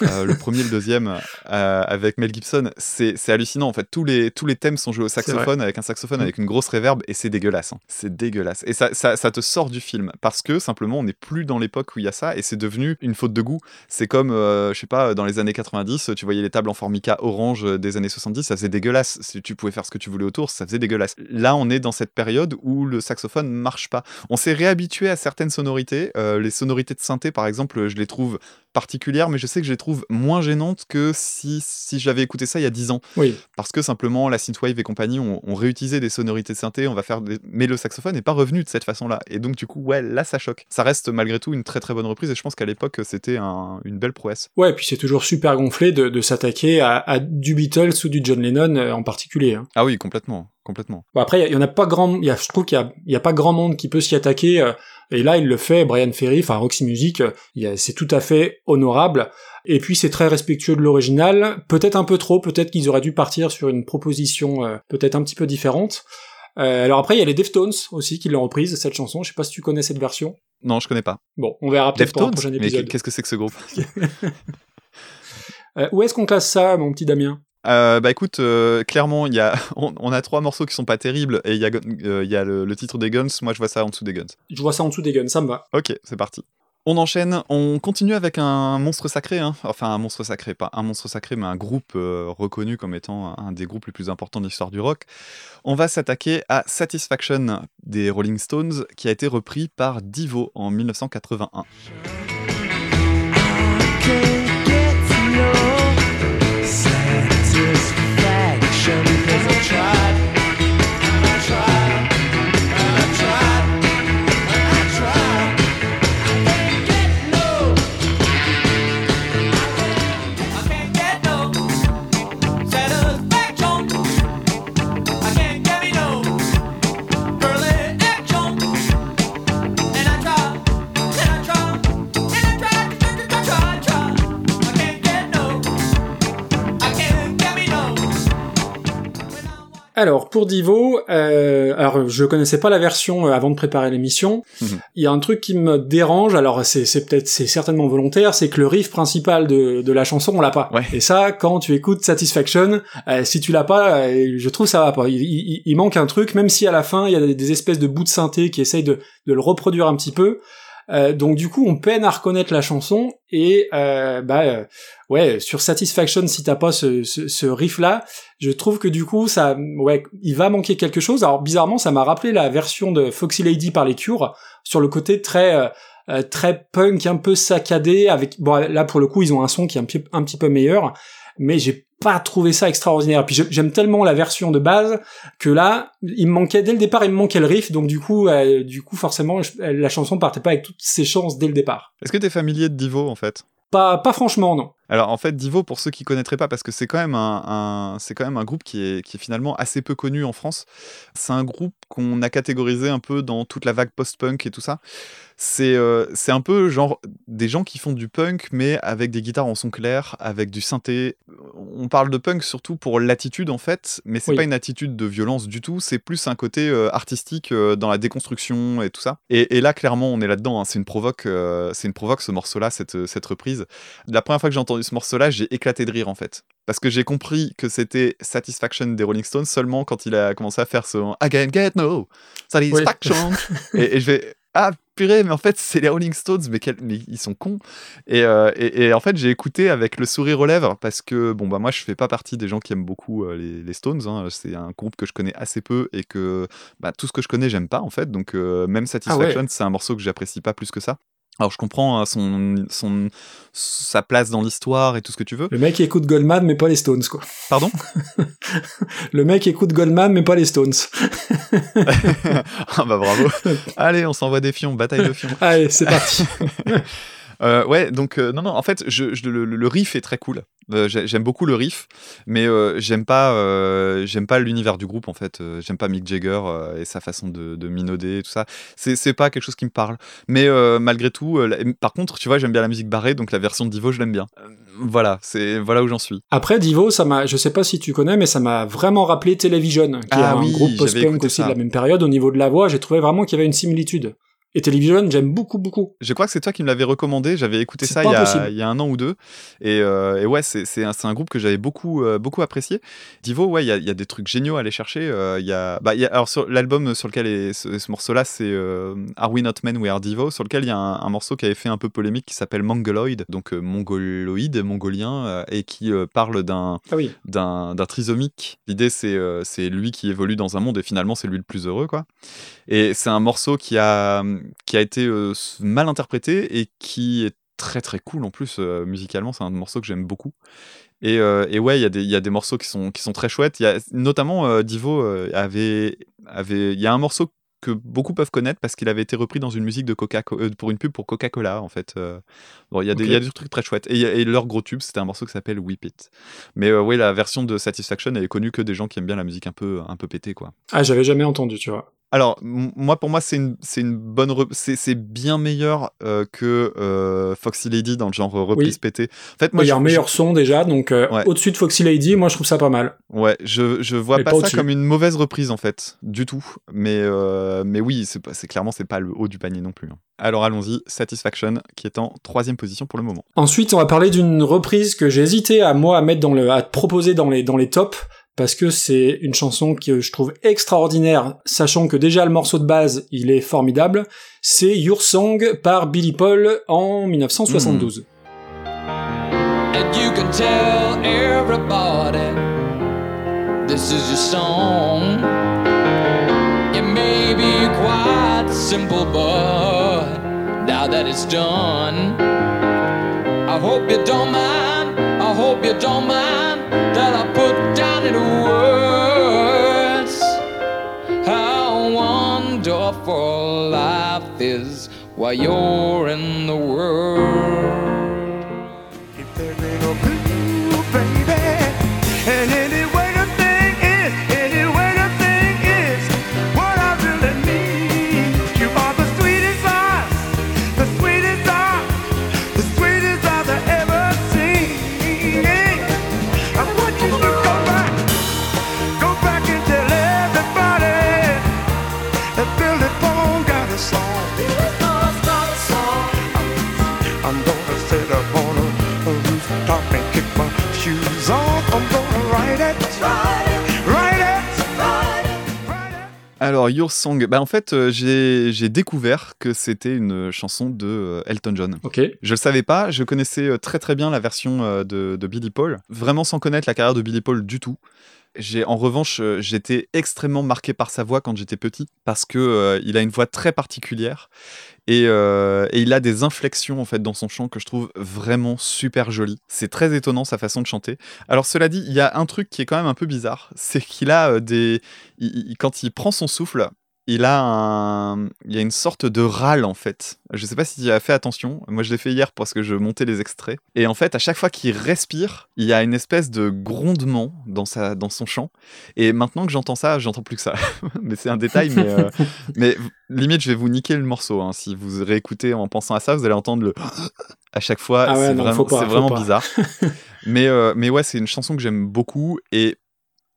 le premier, le deuxième, avec Mel Gibson. C'est hallucinant en fait. Tous les tous les thèmes sont joués au saxophone avec un saxophone Mm. avec une grosse réverb et c'est dégueulasse. hein. C'est dégueulasse. Et ça, ça, ça te sort du film parce que simplement on n'est plus dans l'époque où il y a ça et c'est devenu une faute de goût. C'est comme, euh, je sais pas, dans les années 90, tu voyais les tables en formica orange euh, des années 70, ça faisait dégueulasse. Si tu pouvais faire ce que tu voulais autour, ça faisait dégueulasse. Là, on est dans cette période où le saxophone marche pas. On s'est réhabitué à certaines sonorités. Euh, les sonorités de synthé, par exemple, je les trouve particulières, mais je sais que je les trouve moins gênantes que si, si j'avais écouté ça il y a 10 ans. Oui. Parce que simplement, la synthwave et compagnie ont, ont réutilisé des sonorités de synthé, on va faire des... mais le saxophone n'est pas revenu de cette façon-là. Et donc, du coup, ouais, là, ça choque. Ça reste malgré tout une très très bonne reprise, et je pense qu'à l'époque, c'était un- une belle prouesse. Ouais, et puis c'est toujours super gonflé de, de s'attaquer à, à du Beatles ou du John Lennon euh, en particulier. hein. Ah oui, complètement. complètement. Bon, après, il y en a pas grand, il y a, je trouve qu'il y a, pas grand monde qui peut s'y attaquer. euh, et là, il le fait, Brian Ferry, enfin Roxy Music, euh, c'est tout à fait honorable. Et puis c'est très respectueux de l'original. Peut-être un peu trop, peut-être qu'ils auraient dû partir sur une proposition euh, peut-être un petit peu différente. Euh, alors après, il y a les Deftones aussi qui l'ont reprise cette chanson. Je sais pas si tu connais cette version. Non, je connais pas. Bon, on verra peut-être pour un prochain Mais épisode. qu'est-ce que c'est que ce groupe [laughs] [laughs] Euh, où est-ce qu'on classe ça, mon petit Damien Euh, bah écoute, euh, clairement, y a, [laughs] on, on a trois morceaux qui sont pas terribles et il y a, euh, y a le, le titre des Guns. Moi, je vois ça en dessous des Guns. Je vois ça en dessous des guns, ça me va. Ok, c'est parti. On enchaîne, on continue avec un monstre sacré, hein. enfin un monstre sacré, pas un monstre sacré, mais un groupe euh, reconnu comme étant un des groupes les plus importants de l'histoire du rock. On va s'attaquer à Satisfaction des Rolling Stones, qui a été repris par Divo en 1981. Alors pour Divo, euh, alors je connaissais pas la version euh, avant de préparer l'émission. Mhm. Il y a un truc qui me dérange. Alors c'est peut-être c'est certainement volontaire, c'est que le riff principal de, de la chanson on l'a pas. Ouais. Et ça, quand tu écoutes Satisfaction, euh, si tu l'as pas, euh, je trouve ça va pas. Il, il- il manque un truc, même si à la fin il y a des, des espèces de bouts de synthé qui essayent de, de le reproduire un petit peu. Euh, donc du coup on peine à reconnaître la chanson et euh, bah euh, ouais sur Satisfaction si t'as pas ce, ce, ce riff là je trouve que du coup ça ouais il va manquer quelque chose. Alors bizarrement ça m'a rappelé la version de Foxy Lady par les Cure sur le côté très euh, très punk un peu saccadé avec bon là pour le coup ils ont un son qui est un, un petit peu meilleur mais j'ai pas trouvé ça extraordinaire. Puis j'ai- j'aime tellement la version de base que là il me manquait dès le départ il me manquait le riff. Donc du coup euh, du coup forcément je- la chanson partait pas avec toutes ses chances dès le départ. Est-ce que t'es familier de Divo en fait? Pas pas franchement non Alors en fait, Divo, pour ceux qui connaîtraient pas, parce que c'est quand même un, un- c'est quand même un groupe qui est, qui est finalement assez peu connu en France. C'est un groupe qu'on a catégorisé un peu dans toute la vague post-punk et tout ça. C'est euh, c'est un peu genre des gens qui font du punk, mais avec des guitares en son clair, avec du synthé. On parle de punk surtout pour l'attitude en fait, mais c'est Oui. pas une attitude de violence du tout. C'est plus un côté euh, artistique euh, dans la déconstruction et tout ça. Et, et là, clairement, on est là-dedans. hein. C'est une provoque, c'est une provoque ce morceau-là, cette, cette reprise. La première fois que j'ai entendu ce morceau-là, j'ai éclaté de rire en fait. Parce que j'ai compris que c'était Satisfaction des Rolling Stones seulement quand il a commencé à faire son I can't get no satisfaction. [laughs] et, et je vais ah purée, mais en fait c'est les Rolling Stones, mais, quel- mais ils sont cons. Et, euh, et, et en fait j'ai écouté avec le sourire aux lèvres parce que bon bah moi je fais pas partie des gens qui aiment beaucoup euh, les, les Stones. hein. C'est un groupe que je connais assez peu et que bah, tout ce que je connais j'aime pas en fait. Donc euh, même Satisfaction c'est un morceau que j'apprécie pas plus que ça. Alors je comprends hein, son, son, sa place dans l'histoire et tout ce que tu veux. le mec écoute Goldman mais pas les Stones quoi Pardon? [laughs] Le mec écoute Goldman mais pas les Stones [laughs] Ah bah bravo. [laughs] Allez, on s'envoie des fions, bataille de fions. allez c'est parti Euh, ouais, donc euh, non, non, en fait, je, je- le, le riff est très cool. Euh, j'ai- j'aime beaucoup le riff, mais j'aime pas, j'aime pas l'univers du groupe en fait. J'aime pas Mick Jagger et sa façon de, de minauder et tout ça. C'est, pas quelque chose qui me parle. Mais malgré tout, la- par contre, tu vois, j'aime bien la musique barrée, donc la version de Divo, je l'aime bien. Voilà, c'est voilà où j'en suis. Après Divo, ça m'a, je sais pas si tu connais, mais ça m'a vraiment rappelé Television, qui est Ah un oui, groupe post-punk aussi ça. de la même période. Au niveau de la voix, j'ai trouvé vraiment qu'il y avait une similitude. Et Television, j'aime beaucoup, beaucoup. Je crois que c'est toi qui me l'avais recommandé. J'avais écouté ça il y, a, impossible. il y a un an ou deux. Et, euh, et ouais, c'est un, groupe que j'avais beaucoup, euh, beaucoup apprécié. Divo, ouais, il y a, il y a des trucs géniaux à aller chercher. Euh, il y a, bah, y a, alors, sur l'album sur lequel est ce, ce morceau-là, c'est euh, Are We Not Men, We Are Divo, sur lequel il y a un, un morceau qui avait fait un peu polémique qui s'appelle Mongoloid, donc mongoloïde, mongolien, et qui parle d'un Ah oui. d'un trisomique. L'idée, c'est lui qui évolue dans un monde et finalement, c'est lui le plus heureux, quoi. Et c'est un morceau qui a, qui a été euh, mal interprété et qui est très très cool en plus euh, musicalement. C'est un morceau que j'aime beaucoup. Et, euh, et ouais, il y, a des- il y a des morceaux qui sont, qui sont très chouettes. Y a, notamment, euh, Divo euh, avait, avait. Il y a un morceau que beaucoup peuvent connaître parce qu'il avait été repris dans une musique de Coca pour une pub pour Coca-Cola en fait. Bon, il y a des Ok. il y a des trucs très chouettes et, et leur gros tube c'était un morceau qui s'appelle Whip It. Mais oui, la version de Satisfaction elle est connue que des gens qui aiment bien la musique un peu un peu pétée quoi. Ah, j'avais jamais entendu, tu vois. Alors, moi, pour moi, c'est une, c'est une bonne. C'est bien meilleur euh, que euh, Foxy Lady dans le genre euh, reprise Oui. pété. En fait, Moi, il y a un meilleur son déjà, donc euh, Ouais. au-dessus de Foxy Lady, moi je trouve ça pas mal. ouais, je, je vois Mais pas pas ça comme une mauvaise reprise, en fait, du tout. Mais, euh, mais oui, c'est clairement, c'est pas le haut du panier non plus. hein. Alors, allons-y. Satisfaction, qui est en troisième position pour le moment. Ensuite, on va parler d'une reprise que j'ai hésité à moi à mettre dans le, à proposer dans les dans les tops parce que c'est une chanson que je trouve extraordinaire, sachant que déjà le morceau de base il est formidable. C'est Your Song par Billy Paul en 1972. And you can tell everybody this is your song. It may be quite simple, but now that it's done, that I put down in words how wonderful life is while you're in the world. Your Song, bah, en fait, euh, j'ai découvert que c'était une chanson de euh, Elton John. Ok. Je le savais pas, je connaissais euh, très très bien la version de, de Billy Paul, vraiment sans connaître la carrière de Billy Paul du tout. En revanche, euh, j'étais extrêmement marqué par sa voix quand j'étais petit parce que euh, il a une voix très particulière et, euh, et il a des inflexions en fait dans son chant que je trouve vraiment super jolies. C'est très étonnant sa façon de chanter. Alors cela dit, il y a un truc qui est quand même un peu bizarre, c'est qu'il a des, quand il prend son souffle, il a un, il y a une sorte de râle en fait. Je sais pas si tu as fait attention. Moi, je l'ai fait hier parce que je montais les extraits. Et en fait, à chaque fois qu'il respire, il y a une espèce de grondement dans sa, dans son chant. Et maintenant que j'entends ça, j'entends plus que ça. [laughs] mais c'est un détail. Mais, euh, [laughs] mais limite, je vais vous niquer le morceau. hein. Si vous réécoutez en pensant à ça, vous allez entendre le [laughs] à chaque fois. Ah ouais, c'est vraiment, pas, bizarre. mais, euh, mais ouais, c'est une chanson que j'aime beaucoup. Et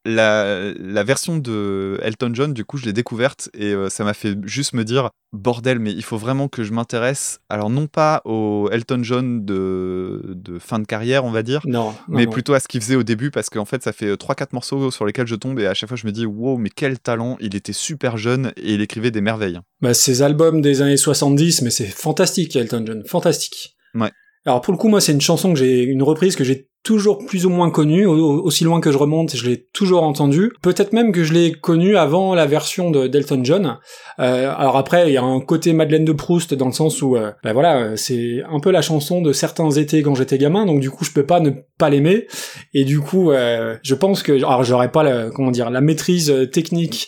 la, la version de Elton John, du coup, je l'ai découverte et euh, ça m'a fait juste me dire bordel, mais il faut vraiment que je m'intéresse. Alors, non pas au Elton John de, de fin de carrière, on va dire, Non. non, mais non. plutôt à ce qu'il faisait au début parce qu'en fait, ça fait 3-4 morceaux sur lesquels je tombe et à chaque fois, je me dis wow, mais quel talent! Il était super jeune et il écrivait des merveilles. Bah, ces albums des années 70, mais c'est fantastique, Elton John, fantastique. Ouais. Alors pour le coup, moi, c'est une chanson que j'ai, une reprise que j'ai toujours plus ou moins connue, au- aussi loin que je remonte, je l'ai toujours entendue. Peut-être même que je l'ai connue avant la version de d'Elton John. Euh, alors après, il y a un côté Madeleine de Proust dans le sens où, euh, bah voilà, euh, c'est un peu la chanson de certains étés quand j'étais gamin, donc du coup, je peux pas ne pas l'aimer. Et du coup, euh, je pense que, alors j'aurais pas la, comment dire, la maîtrise euh, technique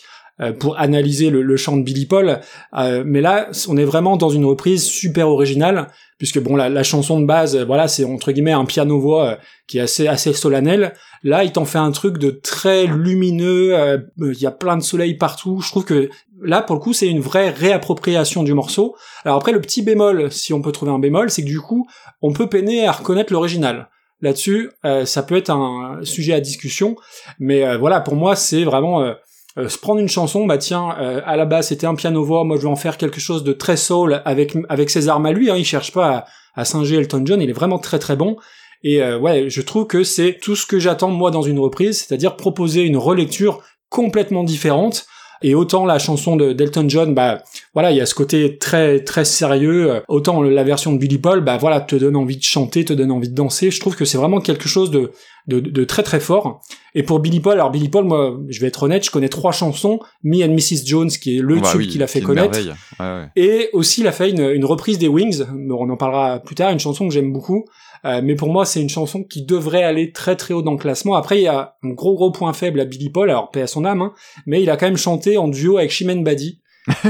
pour analyser le, le chant de Billy Paul, euh, mais là, on est vraiment dans une reprise super originale, puisque bon, la, la chanson de base, euh, voilà, c'est entre guillemets un piano-voix euh, qui est assez assez solennel. Là, il t'en fait un truc de très lumineux. euh, euh, Il y a plein de soleil partout. Je trouve que là, pour le coup, c'est une vraie réappropriation du morceau. Alors après, le petit bémol, si on peut trouver un bémol, c'est que du coup, on peut peiner à reconnaître l'original. Là-dessus, euh, ça peut être un sujet à discussion, mais euh, voilà, pour moi, c'est vraiment euh, euh, se prendre une chanson, bah tiens, euh, à la base c'était un piano-voix, moi je vais en faire quelque chose de très soul avec avec ses armes à lui, hein, il cherche pas à, singer Elton John, il est vraiment très très bon. Et euh, ouais, je trouve que c'est tout ce que j'attends moi dans une reprise, c'est-à-dire proposer une relecture complètement différente. Et autant la chanson de d'Elton John, bah voilà, il y a ce côté très très sérieux. euh, Autant la version de Billy Paul, bah voilà, te donne envie de chanter, te donne envie de danser. Je trouve que c'est vraiment quelque chose de, de de très très fort. Et pour Billy Paul, alors Billy Paul, moi, je vais être honnête, je connais trois chansons, Me and Mrs Jones, qui est le Bah tube oui, qu'il a fait connaître. merveille. Ouais, ouais. Et aussi, il a fait une, une reprise des Wings, mais on en parlera plus tard, une chanson que j'aime beaucoup. Euh, mais pour moi, c'est une chanson qui devrait aller très très haut dans le classement. Après, il y a un gros gros point faible à Billy Paul, alors paix à son âme, hein, mais il a quand même chanté en duo avec Chimène Badi.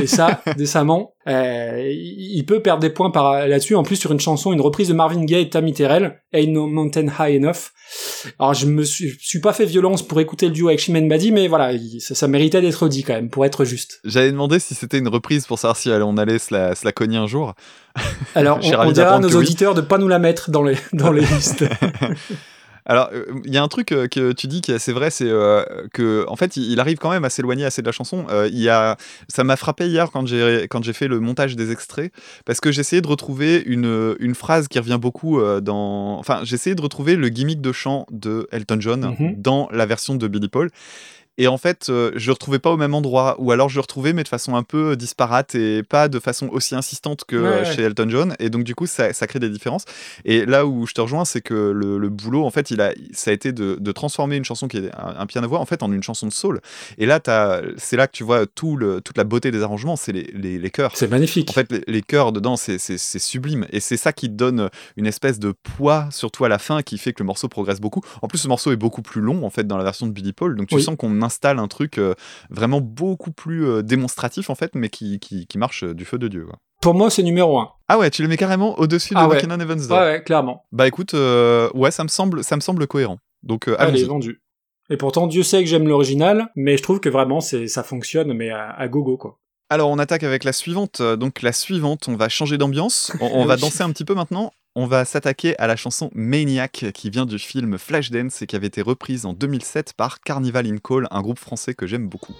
Et ça, décemment, euh, il peut perdre des points par là-dessus. En plus, sur une chanson, une reprise de Marvin Gaye et Tammy Terrell, Ain't No Mountain High Enough. Alors, je me suis, je suis pas fait violence pour écouter le duo avec Chimène Badi, mais voilà, il- ça, ça méritait d'être dit quand même, pour être juste. J'avais demandé si c'était une reprise pour savoir si elle- on allait se la, se la cogner un jour. Alors, [laughs] on, on dira à nos que oui. auditeurs de pas nous la mettre dans les, dans les [laughs] listes. [laughs] Alors, euh, il y a un truc euh, que tu dis qui est assez vrai, c'est euh, que en fait, il arrive quand même à s'éloigner assez de la chanson. Il y a, ça m'a frappé hier quand j'ai quand j'ai fait le montage des extraits, parce que j'essayais de retrouver une, une phrase qui revient beaucoup dans, enfin, j'essayais de retrouver le gimmick de chant de Elton John Mhm. dans la version de Billy Paul. Et en fait, euh, je le retrouvais pas au même endroit, ou alors je le retrouvais, mais de façon un peu disparate et pas de façon aussi insistante que Ouais, euh, ouais. chez Elton John. Et donc, du coup, ça, ça crée des différences. Et là où je te rejoins, c'est que le, le boulot, en fait, il a, ça a été de, de transformer une chanson qui est un, un piano-voix, en fait, en une chanson de soul. Et là, c'est là que tu vois tout le, toute la beauté des arrangements, c'est les, les, les chœurs. C'est magnifique. En fait, les, les chœurs dedans, c'est- sublime. Et c'est ça qui donne une espèce de poids, surtout à la fin, qui fait que le morceau progresse beaucoup. En plus, ce morceau est beaucoup plus long, en fait, dans la version de Billy Paul. Donc, tu Oui. sens qu'on installe un truc euh, vraiment beaucoup plus euh, démonstratif, en fait, mais qui, qui, qui marche euh, du feu de Dieu. quoi. Pour moi, c'est numéro un. Ah ouais, tu le mets carrément au-dessus de Ah ouais. Walking on Heaven's Ouais, clairement. Bah écoute, euh, ouais, ça me semble, ça me semble cohérent. Donc, euh, Allez, vendu. Et pourtant, Dieu sait que j'aime l'original, mais je trouve que vraiment, c'est, ça fonctionne, mais à, à gogo, quoi. Alors, on attaque avec la suivante. Donc, la suivante, on va changer d'ambiance. On, on va [laughs] danser un petit peu maintenant. On va s'attaquer à la chanson Maniac, qui vient du film Flashdance et qui avait été reprise en 2007 par Carnival in Call, un groupe français que j'aime beaucoup.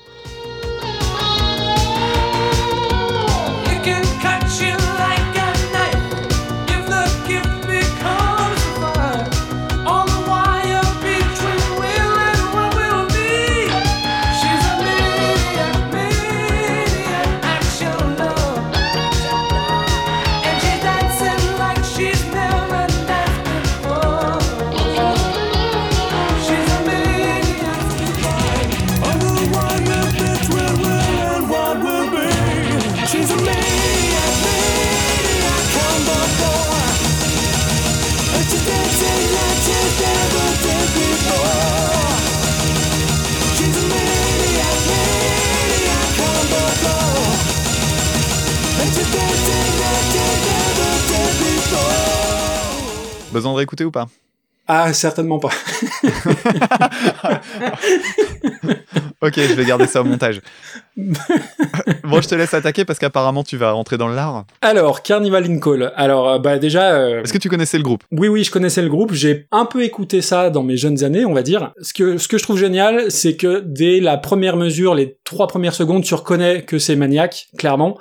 Besoin de réécouter ou pas? Ah, certainement pas. [laughs] Ok, je vais garder ça au montage. [laughs] bon, je te laisse attaquer parce qu'apparemment tu vas rentrer dans l'art. Alors, Carnival in Call. Alors, euh, bah déjà, euh, Est-ce que tu connaissais le groupe? Oui, oui, je connaissais le groupe. J'ai un peu écouté ça dans mes jeunes années, on va dire. Ce que, ce que je trouve génial, c'est que dès la première mesure, les trois premières secondes, tu reconnais que c'est maniaque, clairement.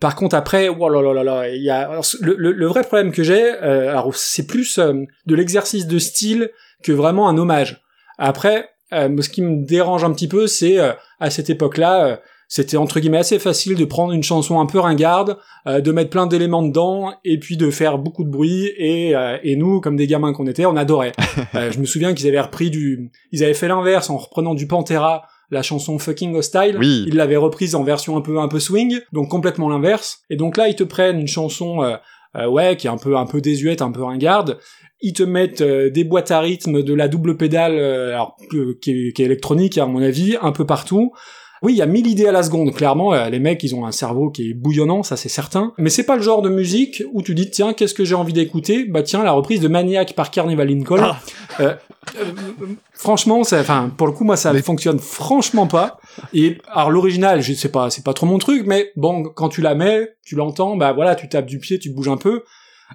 Par contre, après, oh là là là là, il y a alors, le, le- le vrai problème que j'ai, euh, alors c'est plus euh, de l'exercice de style que vraiment un hommage. Après, euh, ce qui me dérange un petit peu, c'est euh, à cette époque-là, euh, c'était entre guillemets assez facile de prendre une chanson un peu ringarde, euh, de mettre plein d'éléments dedans et puis de faire beaucoup de bruit et, euh, et nous comme des gamins qu'on était on adorait [laughs] Euh, je me souviens qu'ils avaient repris du ils avaient fait l'inverse en reprenant du Pantera la chanson Fucking Hostile Oui. ils l'avaient reprise en version un peu un peu swing donc complètement l'inverse. Et donc là ils te prennent une chanson euh, euh, ouais qui est un peu un peu désuète un peu ringarde. Ils te mettent euh, des boîtes à rythme de la double pédale euh, alors qui, est, qui est électronique à mon avis un peu partout oui, il y a mille idées à la seconde, clairement. euh, les mecs, ils ont un cerveau qui est bouillonnant, ça c'est certain. Mais c'est pas le genre de musique où tu dis, tiens, qu'est-ce que j'ai envie d'écouter? Bah tiens, la reprise de Maniac par Carnival in Call. Ah. Euh, euh, franchement, ça, enfin, pour le coup, moi, ça Mais- fonctionne franchement pas. Et alors l'original, je sais pas, c'est pas trop mon truc, mais bon, quand tu la mets, tu l'entends, bah voilà, tu tapes du pied, tu bouges un peu.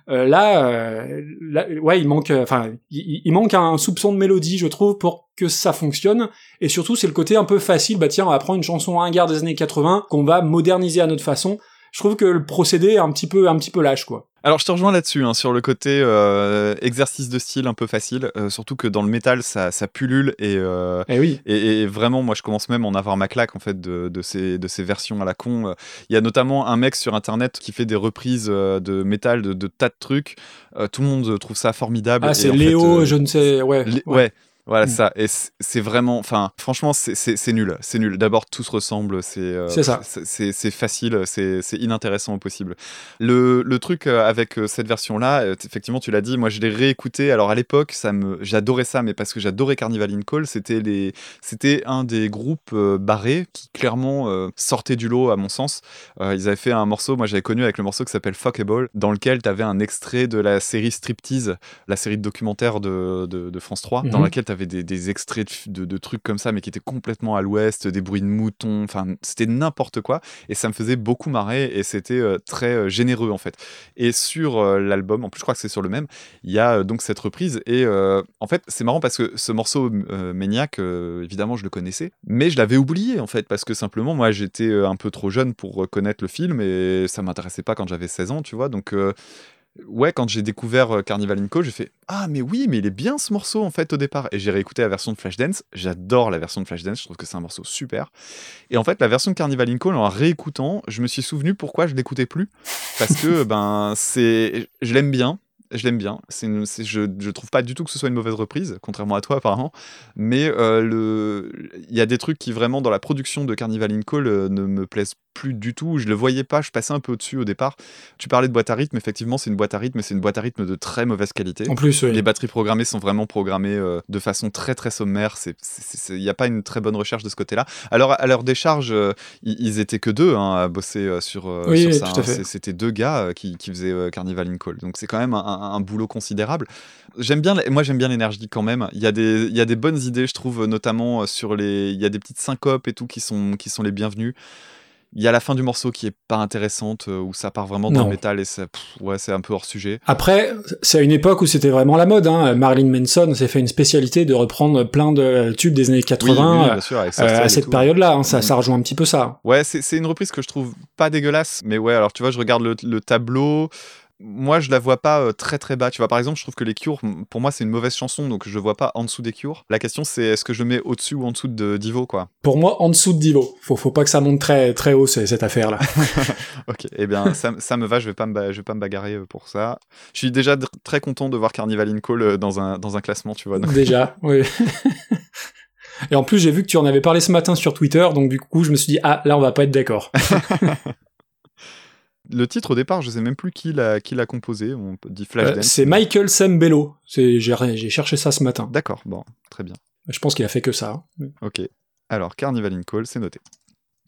Euh, là, euh, là, ouais, il manque, euh, enfin, il, manque un soupçon de mélodie, je trouve, pour que ça fonctionne. Et surtout, c'est le côté un peu facile. Bah tiens, on va prendre une chanson ringard des années 80 qu'on va moderniser à notre façon. Je trouve que le procédé est un petit peu, un petit peu lâche, quoi. Alors je te rejoins là-dessus, hein, sur le côté euh, exercice de style un peu facile, euh, surtout que dans le métal ça, ça pullule et, euh, Eh oui. et, et vraiment moi je commence même à en avoir ma claque en fait de, de, ces, de ces versions à la con. Il y a notamment un mec sur internet qui fait des reprises de métal de, de tas de trucs, tout le monde trouve ça formidable. Ah, c'est fait, Léo, je ne sais, ouais. Ouais. Voilà Mm. ça. Et c'est vraiment, enfin, franchement, c'est- nul. C'est nul. D'abord, tout se ressemble. C'est euh, C'est ça. facile. C'est inintéressant au possible. Le, le truc euh, avec euh, cette version-là, effectivement, tu l'as dit. Moi, je l'ai réécouté. Alors à l'époque, ça me, j'adorais ça, mais parce que j'adorais Carnival in Call. C'était les, un des groupes euh, barrés qui clairement euh, sortait du lot, à mon sens. Ils avaient fait un morceau. Moi, j'avais connu avec le morceau qui s'appelle Fuckable, dans lequel tu avais un extrait de la série Striptease, la série de documentaires de, de, de France 3, dans Mhm. laquelle tu des, des extraits de, trucs comme ça, mais qui étaient complètement à l'ouest, des bruits de moutons, enfin, c'était n'importe quoi. Et ça me faisait beaucoup marrer et c'était euh, très euh, généreux, en fait. Et sur euh, l'album, en plus, je crois que c'est sur le même, il y a donc cette reprise. Et en fait, c'est marrant parce que ce morceau Maniac, évidemment, je le connaissais, mais je l'avais oublié, en fait, parce que simplement, moi, j'étais un peu trop jeune pour reconnaître le film et ça m'intéressait pas quand j'avais 16 ans, tu vois. Donc, ouais, quand j'ai découvert euh, Carnival Call, j'ai fait Ah, mais oui, mais il est bien ce morceau en fait au départ. Et j'ai réécouté la version de Flashdance. J'adore la version de Flashdance, je trouve que c'est un morceau super. Et en fait, la version de Carnival in Call, en la réécoutant, je me suis souvenu pourquoi je l'écoutais plus. Parce que, [laughs] ben, c'est. Je l'aime bien. Je l'aime bien. Une- je, je trouve pas du tout que ce soit une mauvaise reprise, contrairement à toi apparemment. Mais euh, le, il y a des trucs qui vraiment dans la production de Carnival in Call euh, ne me plaisent plus du tout. Je le voyais pas. Je passais un peu au-dessus au départ. Tu parlais de boîte à rythme. Effectivement, c'est une boîte à rythme, mais c'est une boîte à rythme de très mauvaise qualité. En plus, oui. Les batteries programmées sont vraiment programmées euh, de façon très très sommaire. Il n'y a pas une très bonne recherche de ce côté-là. Alors à leur décharge, euh, ils, ils étaient que deux hein, à bosser euh, sur, Oui, sur oui, ça. hein. C'était deux gars qui, qui faisaient Carnival in Call. Donc c'est quand même un, un- un boulot considérable. J'aime bien, moi j'aime bien l'énergie quand même. Il y, a des, il y a des bonnes idées, je trouve, notamment sur les. Il y a des petites syncopes et tout qui sont, qui sont les bienvenues. Il y a la fin du morceau qui est pas intéressante, euh, où ça part vraiment dans le métal et ça, pff, ouais, c'est un peu hors sujet. Après, c'est à une époque où c'était vraiment la mode. Hein. Marilyn Manson s'est fait une spécialité de reprendre plein de tubes des années Oui, 80 oui, bien sûr, avec euh, à et cette période-là. hein. Ça, Mhm. ça rejoint un petit peu ça. Ouais, c'est c'est une reprise que je trouve pas dégueulasse, mais ouais, alors tu vois, je regarde le, le tableau. Moi, je la vois pas euh, très très bas. Tu vois, par exemple, je trouve que les Cure, m- pour moi, c'est une mauvaise chanson, donc je vois pas en dessous des Cure. La question, c'est est-ce que je mets au-dessus ou en dessous de Divo, quoi? Pour moi, en dessous de Divo. Faut, faut pas que ça monte très, très haut, cette affaire-là. [laughs] Ok, eh bien, ça, ça me va, je vais pas me, je vais pas me bagarrer euh, pour ça. Je suis déjà très content de voir Carnival in Call euh, dans un, dans un classement, tu vois. donc- Déjà, [laughs] oui. [laughs] Et en plus, j'ai vu que tu en avais parlé ce matin sur Twitter, donc du coup, je me suis dit, ah, là, on va pas être d'accord. Le titre, au départ, je sais même plus qui l'a qui l'a composé. On dit Euh, Flashdance. c'est Michael Sembello. J'ai, j'ai cherché ça ce matin. D'accord, bon, très bien. Je pense qu'il a fait que ça. hein. Ok. Alors, Carnival in Call, c'est noté.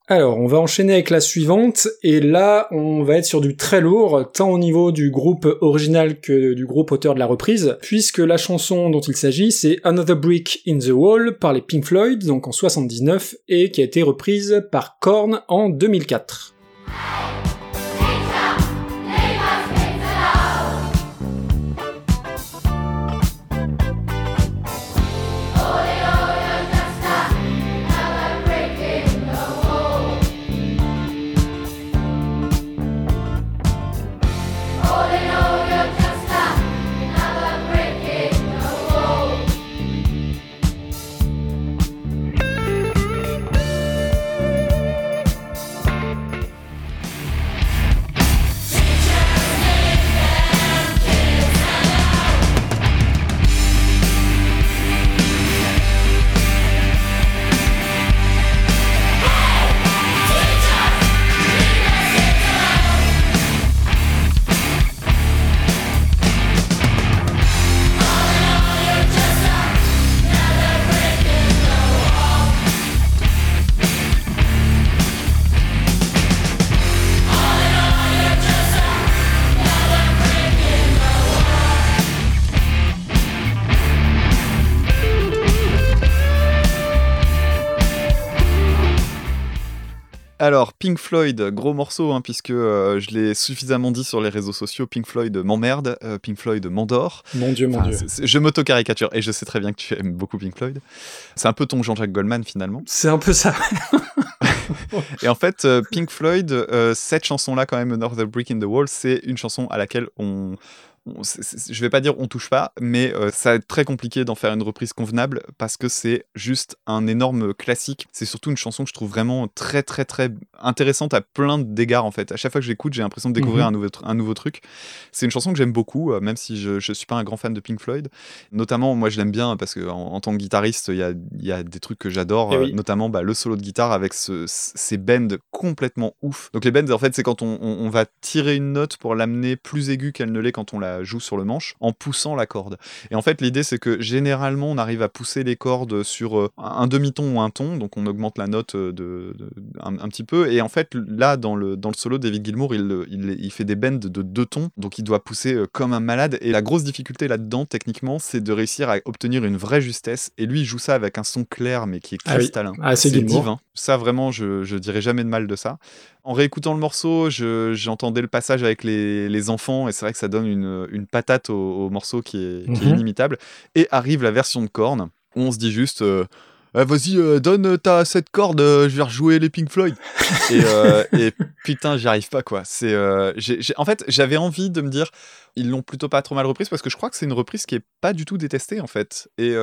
Alors, on va enchaîner avec la suivante, et là, on va être sur du très lourd, tant au niveau du groupe original que du groupe auteur de la reprise, puisque la chanson dont il s'agit, c'est Another Brick in the Wall par les Pink Floyd, donc en 79, et qui a été reprise par Korn en 2004. Alors, Pink Floyd, gros morceau, hein, puisque euh, je l'ai suffisamment dit sur les réseaux sociaux, Pink Floyd m'emmerde, euh, Pink Floyd m'endort. Mon dieu, mon Enfin, dieu. je m'auto-caricature, et je sais très bien que tu aimes beaucoup Pink Floyd. C'est un peu ton Jean-Jacques Goldman, finalement. C'est un peu ça. [laughs] Et en fait, euh, Pink Floyd, cette chanson-là, quand même, Another Brick in the Wall, c'est une chanson à laquelle on, on- c'est- je vais pas dire on touche pas, mais euh, ça va être très compliqué d'en faire une reprise convenable parce que c'est juste un énorme classique. C'est surtout une chanson que je trouve vraiment très très très intéressante à plein d'égards en fait. À chaque fois que j'écoute, j'ai l'impression de découvrir Mhm. un, nouveau, un nouveau truc. C'est une chanson que j'aime beaucoup, euh, même si je, je suis pas un grand fan de Pink Floyd. Notamment, moi je l'aime bien parce que en, en tant que guitariste, il y a, y a des trucs que j'adore, Eh euh, notamment bah, le solo de guitare avec ce- ces bends complètement ouf. Donc les bends, en fait, c'est quand on, on- on va tirer une note pour l'amener plus aiguë qu'elle ne l'est quand on la joue sur le manche, en poussant la corde. Et en fait, l'idée, c'est que généralement, on arrive à pousser les cordes sur euh, un demi-ton ou un ton, donc on augmente la note euh, de, de- un, un petit peu. Et en fait, là, dans le, dans le solo, David Gilmour, il, il, il fait des bends de deux tons, donc il doit pousser euh, comme un malade. Et la grosse difficulté là-dedans, techniquement, c'est de réussir à obtenir une vraie justesse. Et lui, il joue ça avec un son clair, mais qui est Ah oui. cristallin. Ah, c'est Gilmour. divin. Ça, vraiment, je, je dirais jamais de mal de ça. En réécoutant le morceau, je- j'entendais le passage avec les, les enfants, et c'est vrai que ça donne une, une patate au, au morceau qui est, qui est Mhm. inimitable. Et arrive la version de corne, où on se dit juste. euh, Ah, Vas-y, euh, donne ta cette corde, euh, je vais rejouer les Pink Floyd. [laughs] et, euh, et putain, j'y arrive pas quoi. C'est, en fait, j'avais envie de me dire, ils l'ont plutôt pas trop mal reprise parce que je crois que c'est une reprise qui est pas du tout détestée en fait. Et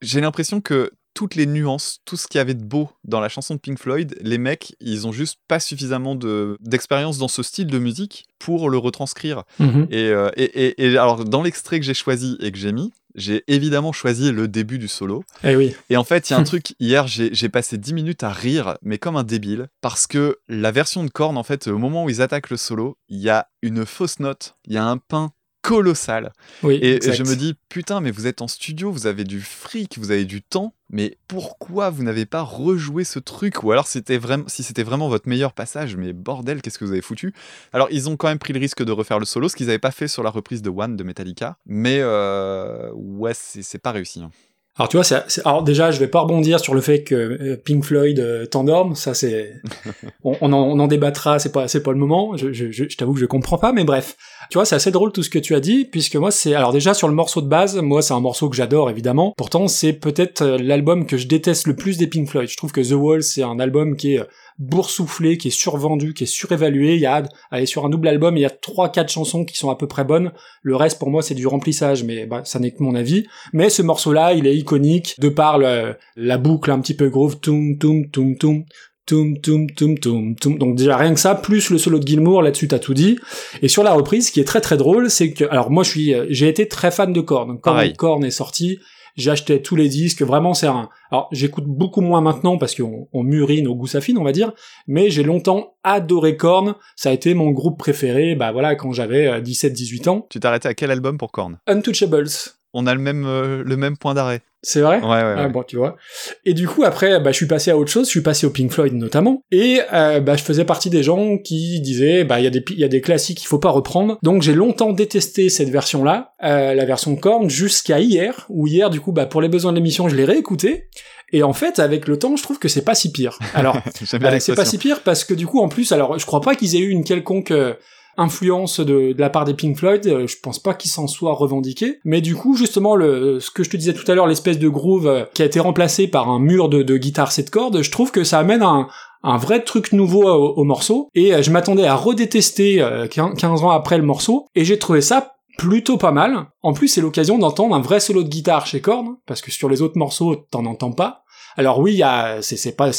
j'ai l'impression que toutes les nuances, tout ce qu'il y avait de beau dans la chanson de Pink Floyd, les mecs, ils ont juste pas suffisamment de d'expérience dans ce style de musique pour le retranscrire. Mhm. Et, euh, et, et- et alors, dans l'extrait que j'ai choisi et que j'ai mis, j'ai évidemment choisi le début du solo. Eh oui. Et en fait, il y a un [laughs] truc, hier, j'ai j'ai passé 10 minutes à rire, mais comme un débile, parce que la version de Korn, en fait, au moment où ils attaquent le solo, il y a une fausse note, il y a un pain colossal. Oui, Et exact. je me dis, putain, mais vous êtes en studio, vous avez du fric, vous avez du temps, mais pourquoi vous n'avez pas rejoué ce truc? Ou alors, c'était vraiment, si c'était vraiment votre meilleur passage, mais bordel, qu'est-ce que vous avez foutu? Alors, ils ont quand même pris le risque de refaire le solo, ce qu'ils n'avaient pas fait sur la reprise de One de Metallica, mais euh, ouais, c'est c'est pas réussi. hein. Alors tu vois, c'est- alors déjà, je vais pas rebondir sur le fait que euh, Pink Floyd euh, t'endorme. Ça, c'est, [laughs] on, on, en, on en débattra. C'est pas, c'est pas le moment. Je, je, t'avoue que je comprends pas, mais bref. Tu vois, c'est assez drôle tout ce que tu as dit, puisque moi, c'est, alors déjà sur le morceau de base, moi, c'est un morceau que j'adore évidemment. Pourtant, c'est peut-être euh, l'album que je déteste le plus des Pink Floyd. Je trouve que The Wall, c'est un album qui est boursouflé, qui est survendu, qui est surévalué. Il y a, allez, sur un double album, il y a trois, quatre chansons qui sont à peu près bonnes. Le reste, pour moi, c'est du remplissage, mais bah, ça n'est que mon avis. Mais ce morceau-là, il est iconique de par le- la boucle un petit peu groove, toum toum toum toum. Toum, toum, toum, toum, toum. Donc déjà rien que ça, plus le solo de Gilmour, là-dessus t'as tout dit. Et sur la reprise, ce qui est très très drôle, c'est que, alors moi je suis, euh, j'ai été très fan de Korn. Quand. Korn est sorti, acheté tous les disques. Vraiment, c'est un. Alors j'écoute beaucoup moins maintenant parce qu'on on mûrit nos goûts s'affinent, on va dire. Mais j'ai longtemps adoré Korn. Ça a été mon groupe préféré. Bah voilà, quand j'avais 17-18 ans. Tu arrêté à quel album pour Korn? Untouchables. On a le même, euh, le même point d'arrêt. C'est vrai? Ouais, ouais, ouais. Ah bon, tu vois. Et du coup, après, bah, je suis passé à autre chose. Je suis passé au Pink Floyd notamment. Et euh, bah, je faisais partie des gens qui disaient, bah, il y a des y a des classiques qu'il faut pas reprendre. Donc j'ai longtemps détesté cette version-là, euh, la version Korn, jusqu'à hier. Où hier, du coup, bah, pour les besoins de l'émission, je l'ai réécouté. Et en fait, avec le temps, je trouve que c'est pas si pire. Alors, [laughs] euh, c'est pas si pire parce que du coup, en plus, alors, je crois pas qu'ils aient eu une quelconque euh, influence de, la part des Pink Floyd. euh, je pense pas qu'ils s'en soient revendiqués. Mais du coup, justement, le, ce que je te disais tout à l'heure, l'espèce de groove euh, qui a été remplacé par un mur de, guitare sept cordes, je trouve que ça amène un, un vrai truc nouveau au, au morceau. Et euh, je m'attendais à redétester euh, 15 ans après le morceau. Et j'ai trouvé ça plutôt pas mal. En plus, c'est l'occasion d'entendre un vrai solo de guitare chez Korn, parce que sur les autres morceaux, t'en entends pas. Alors oui, c'est, pas,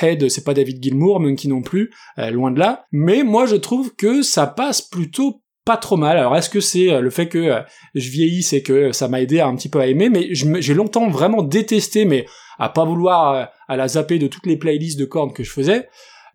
Head, c'est pas David Gilmour, Monkey non plus, euh, loin de là. Mais moi, je trouve que ça passe plutôt pas trop mal. Alors est-ce que c'est euh, le fait que euh, je vieillisse et que ça m'a aidé un petit peu à aimer, mais j'ai longtemps vraiment détesté, mais à pas vouloir à la zapper de toutes les playlists de cordes que je faisais.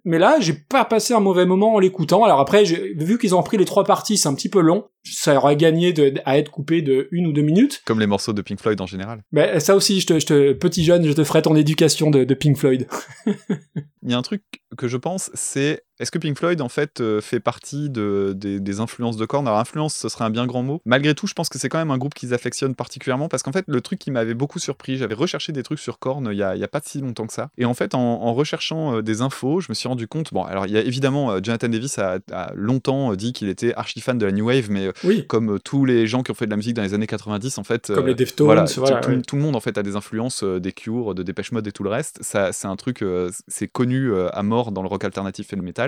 Mais là, j'ai pas passé un mauvais moment en l'écoutant. Alors après, vu qu'ils ont pris les trois parties, c'est un petit peu long. Ça aurait gagné de, à être coupé de une ou deux minutes. Comme les morceaux de Pink Floyd en général. Mais ça aussi, je te, je te, petit jeune, je te ferai ton éducation de, de Pink Floyd. [laughs] Il y a un truc que je pense, c'est est-ce que Pink Floyd en fait euh, fait partie de, des, des influences de Korn? Alors influence, ce serait un bien grand mot. Malgré tout, je pense que c'est quand même un groupe qu'ils affectionnent particulièrement parce qu'en fait, le truc qui m'avait beaucoup surpris, j'avais recherché des trucs sur Korn il y a, il y a pas si longtemps que ça. Et en fait, en, en recherchant euh, des infos, je me suis rendu compte. Bon, alors il y a évidemment euh, Jonathan Davis a, a longtemps euh, dit qu'il était archi fan de la new wave, mais euh, Oui. comme euh, tous les gens qui ont fait de la musique dans les années 90, en fait, Comme euh, les Deftones, voilà, voilà, tout, tout- ouais. tout le monde en fait a des influences euh, des Cure, de Dépêche Mode et tout le reste. Ça, c'est un truc, euh, c'est connu euh, à mort dans le rock alternatif et le métal.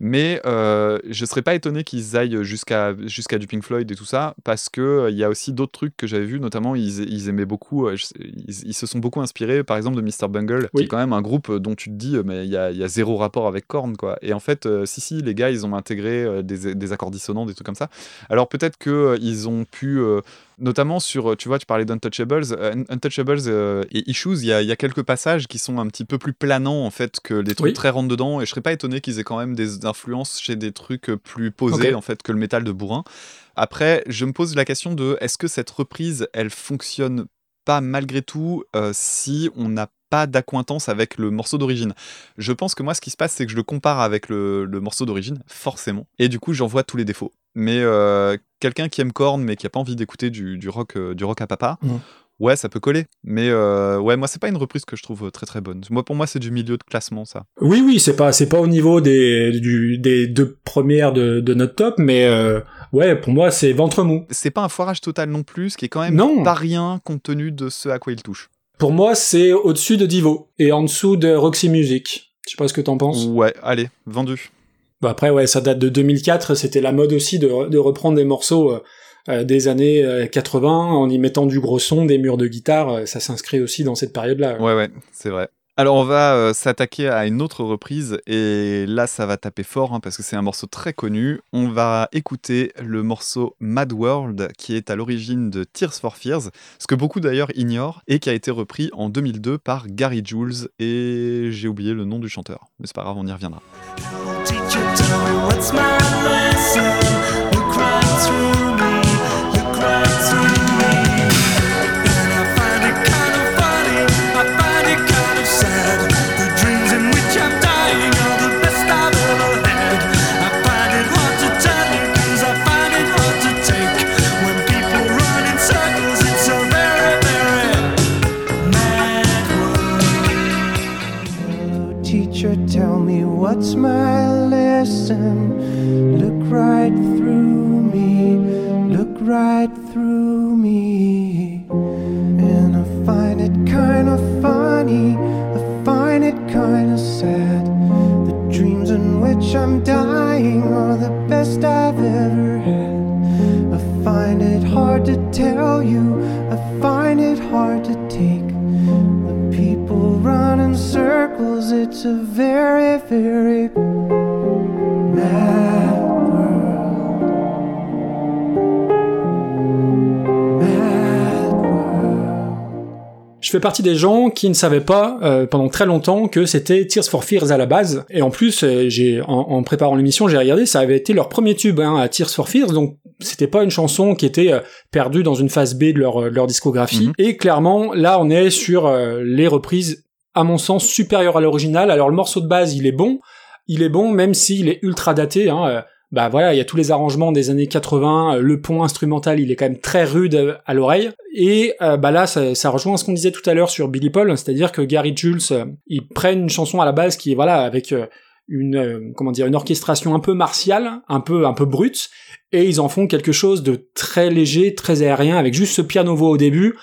Mais euh, je serais pas étonné qu'ils aillent jusqu'à jusqu'à du Pink Floyd et tout ça, parce que euh, y a aussi d'autres trucs que j'avais vus, notamment ils, ils aimaient beaucoup, euh, je ils, ils se sont beaucoup inspirés, par exemple, de Mr. Bungle, qui est quand même un groupe dont tu te dis, mais il y a, il y a zéro rapport avec Korn, quoi. Et en fait, si, si, les gars, ils ont intégré des, des accords dissonants, des trucs comme ça. Alors peut-être qu'ils ont pu. Notamment sur, euh, tu vois, tu parlais d'Untouchables. euh, Un- Untouchables euh, et Issues, il y, a- il y a quelques passages qui sont un petit peu plus planants, en fait, que les trucs Oui. très rentre dedans. Et je serais pas étonné qu'ils aient quand même des influences chez des trucs plus posés, en fait, que le métal de bourrin. Après, je me pose la question de est-ce que cette reprise, elle fonctionne pas malgré tout euh, si on n'a pas d'accointance avec le morceau d'origine? Je pense que moi, ce qui se passe, c'est que je le compare avec le, le morceau d'origine, forcément. Et du coup, j'en vois tous les défauts. Mais euh, quelqu'un qui aime Korn, mais qui a pas envie d'écouter du, du rock, euh, du rock à papa, Mhm. ouais, ça peut coller. Mais euh, ouais, moi, c'est pas une reprise que je trouve très très bonne. Moi, pour moi, c'est du milieu de classement, ça. Oui, oui, c'est pas, c'est pas au niveau des, du, des deux premières de, de notre top, mais ouais, pour moi, c'est ventre mou. C'est pas un foirage total non plus, ce qui est quand même Non. pas rien compte tenu de ce à quoi il touche. Pour moi, c'est au-dessus de Divo et en dessous de Roxy Music. Je sais pas ce que t'en penses. Ouais, allez, vendu. Bah après, ouais, ça date de 2004. C'était la mode aussi de, de reprendre des morceaux euh, euh, des années euh, 80 en y mettant du gros son, des murs de guitare. euh, ça s'inscrit aussi dans cette période-là. Ouais, ouais, c'est vrai. Alors, on va euh, s'attaquer à une autre reprise, et là, ça va taper fort, hein, parce que c'est un morceau très connu. On va écouter le morceau Mad World, qui est à l'origine de Tears for Fears, ce que beaucoup d'ailleurs ignorent, et qui a été repris en 2002 par Gary Jules, et j'ai oublié le nom du chanteur, mais c'est pas grave, on y reviendra. Teacher, tell me what's my lesson? Look right through me, look right through me. And I find it kind of funny, I find it kind of sad. The dreams in which I'm dying are the best I've ever had. I find it hard to tell you, I find it hard to take. When people run in circles, it's a very, very Je fais partie des gens qui ne savaient pas euh, pendant très longtemps que c'était Tears for Fears à la base. Et en plus, euh, j'ai en, en préparant l'émission, j'ai regardé, ça avait été leur premier tube hein, à Tears for Fears, donc c'était pas une chanson qui était euh, perdue dans une phase B de leur, euh, leur discographie. Mhm. Et clairement, là, on est sur euh, les reprises, à mon sens, supérieures à l'original. Alors le morceau de base, il est bon, il est bon même s'il est ultra daté. Hein, bah voilà, il y a tous les arrangements des années 80, euh, le pont instrumental, il est quand même très rude euh, à l'oreille. Et euh, bah là, ça, rejoint ce qu'on disait tout à l'heure sur Billy Paul, c'est-à-dire que Gary Jules, euh, ils prennent une chanson à la base qui est voilà avec une comment dire une orchestration un peu martiale, un peu un peu brute, et ils en font quelque chose de très léger, très aérien, avec juste ce piano voix au début.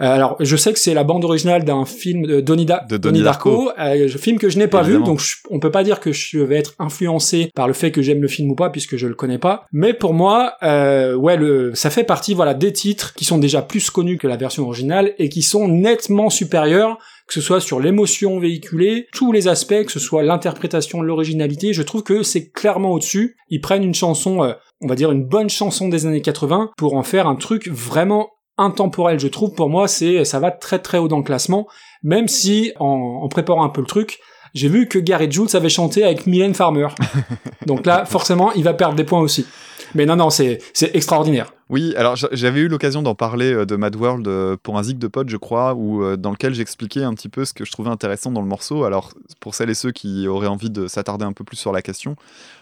Euh, alors, je sais que c'est la bande originale d'un film de Donnie, Da- De Donnie Darko. euh, film que je n'ai pas Évidemment. vu, donc je- on peut pas dire que je vais être influencé par le fait que j'aime le film ou pas, puisque je le connais pas. Mais pour moi, euh, ouais, le, ça fait partie, voilà, des titres qui sont déjà plus connus que la version originale et qui sont nettement supérieurs, que ce soit sur l'émotion véhiculée, tous les aspects, que ce soit l'interprétation, l'originalité. Je trouve que c'est clairement au-dessus. Ils prennent une chanson, euh, on va dire une bonne chanson des années 80, pour en faire un truc vraiment intemporel, je trouve. Pour moi, c'est, ça va très très haut dans le classement, même si, en, en préparant un peu le truc, j'ai vu que Gary Jules avait chanté avec Mylène Farmer. [laughs] Donc là, forcément, il va perdre des points aussi. Mais non, non, c'est, extraordinaire. Oui, alors j'a- j'avais eu l'occasion d'en parler euh, de Mad World euh, pour un zig de pote, je crois, où, euh, dans lequel j'expliquais un petit peu ce que je trouvais intéressant dans le morceau. Alors, pour celles et ceux qui auraient envie de s'attarder un peu plus sur la question,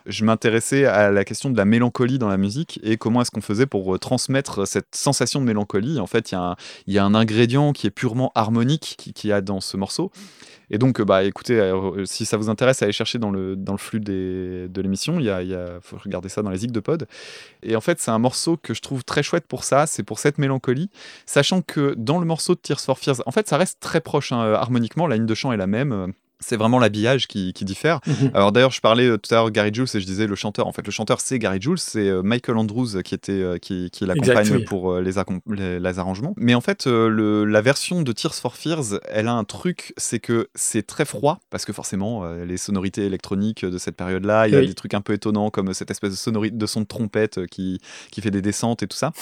je m'intéressais à la question de la mélancolie dans la musique et comment est-ce qu'on faisait pour transmettre cette sensation de mélancolie. En fait, il y, y a un ingrédient qui est purement harmonique qui- qu'il y a dans ce morceau. Et donc, euh, bah, écoutez, euh, si ça vous intéresse, allez chercher dans le, dans le flux des- de l'émission. Il y a, il faut regarder ça dans les zig de pod. Et en fait, c'est un morceau que je trouve très chouette pour ça, c'est pour cette mélancolie, sachant que dans le morceau de Tears for Fears, en fait, ça reste très proche hein, harmoniquement, la ligne de chant est la même. Euh, C'est vraiment l'habillage qui, qui diffère. Mhm. Alors d'ailleurs, je parlais euh, tout à l'heure de Gary Jules et je disais le chanteur. En fait, le chanteur c'est Gary Jules, c'est euh, Michael Andrews qui était euh, qui, qui l'accompagne oui. pour euh, les, accom- les, les arrangements. Mais en fait, euh, le, la version de Tears for Fears, elle a un truc, c'est que c'est très froid parce que forcément euh, les sonorités électroniques de cette période-là, il y a Oui. des trucs un peu étonnants comme cette espèce de sonorité de son de trompette euh, qui qui fait des descentes et tout ça.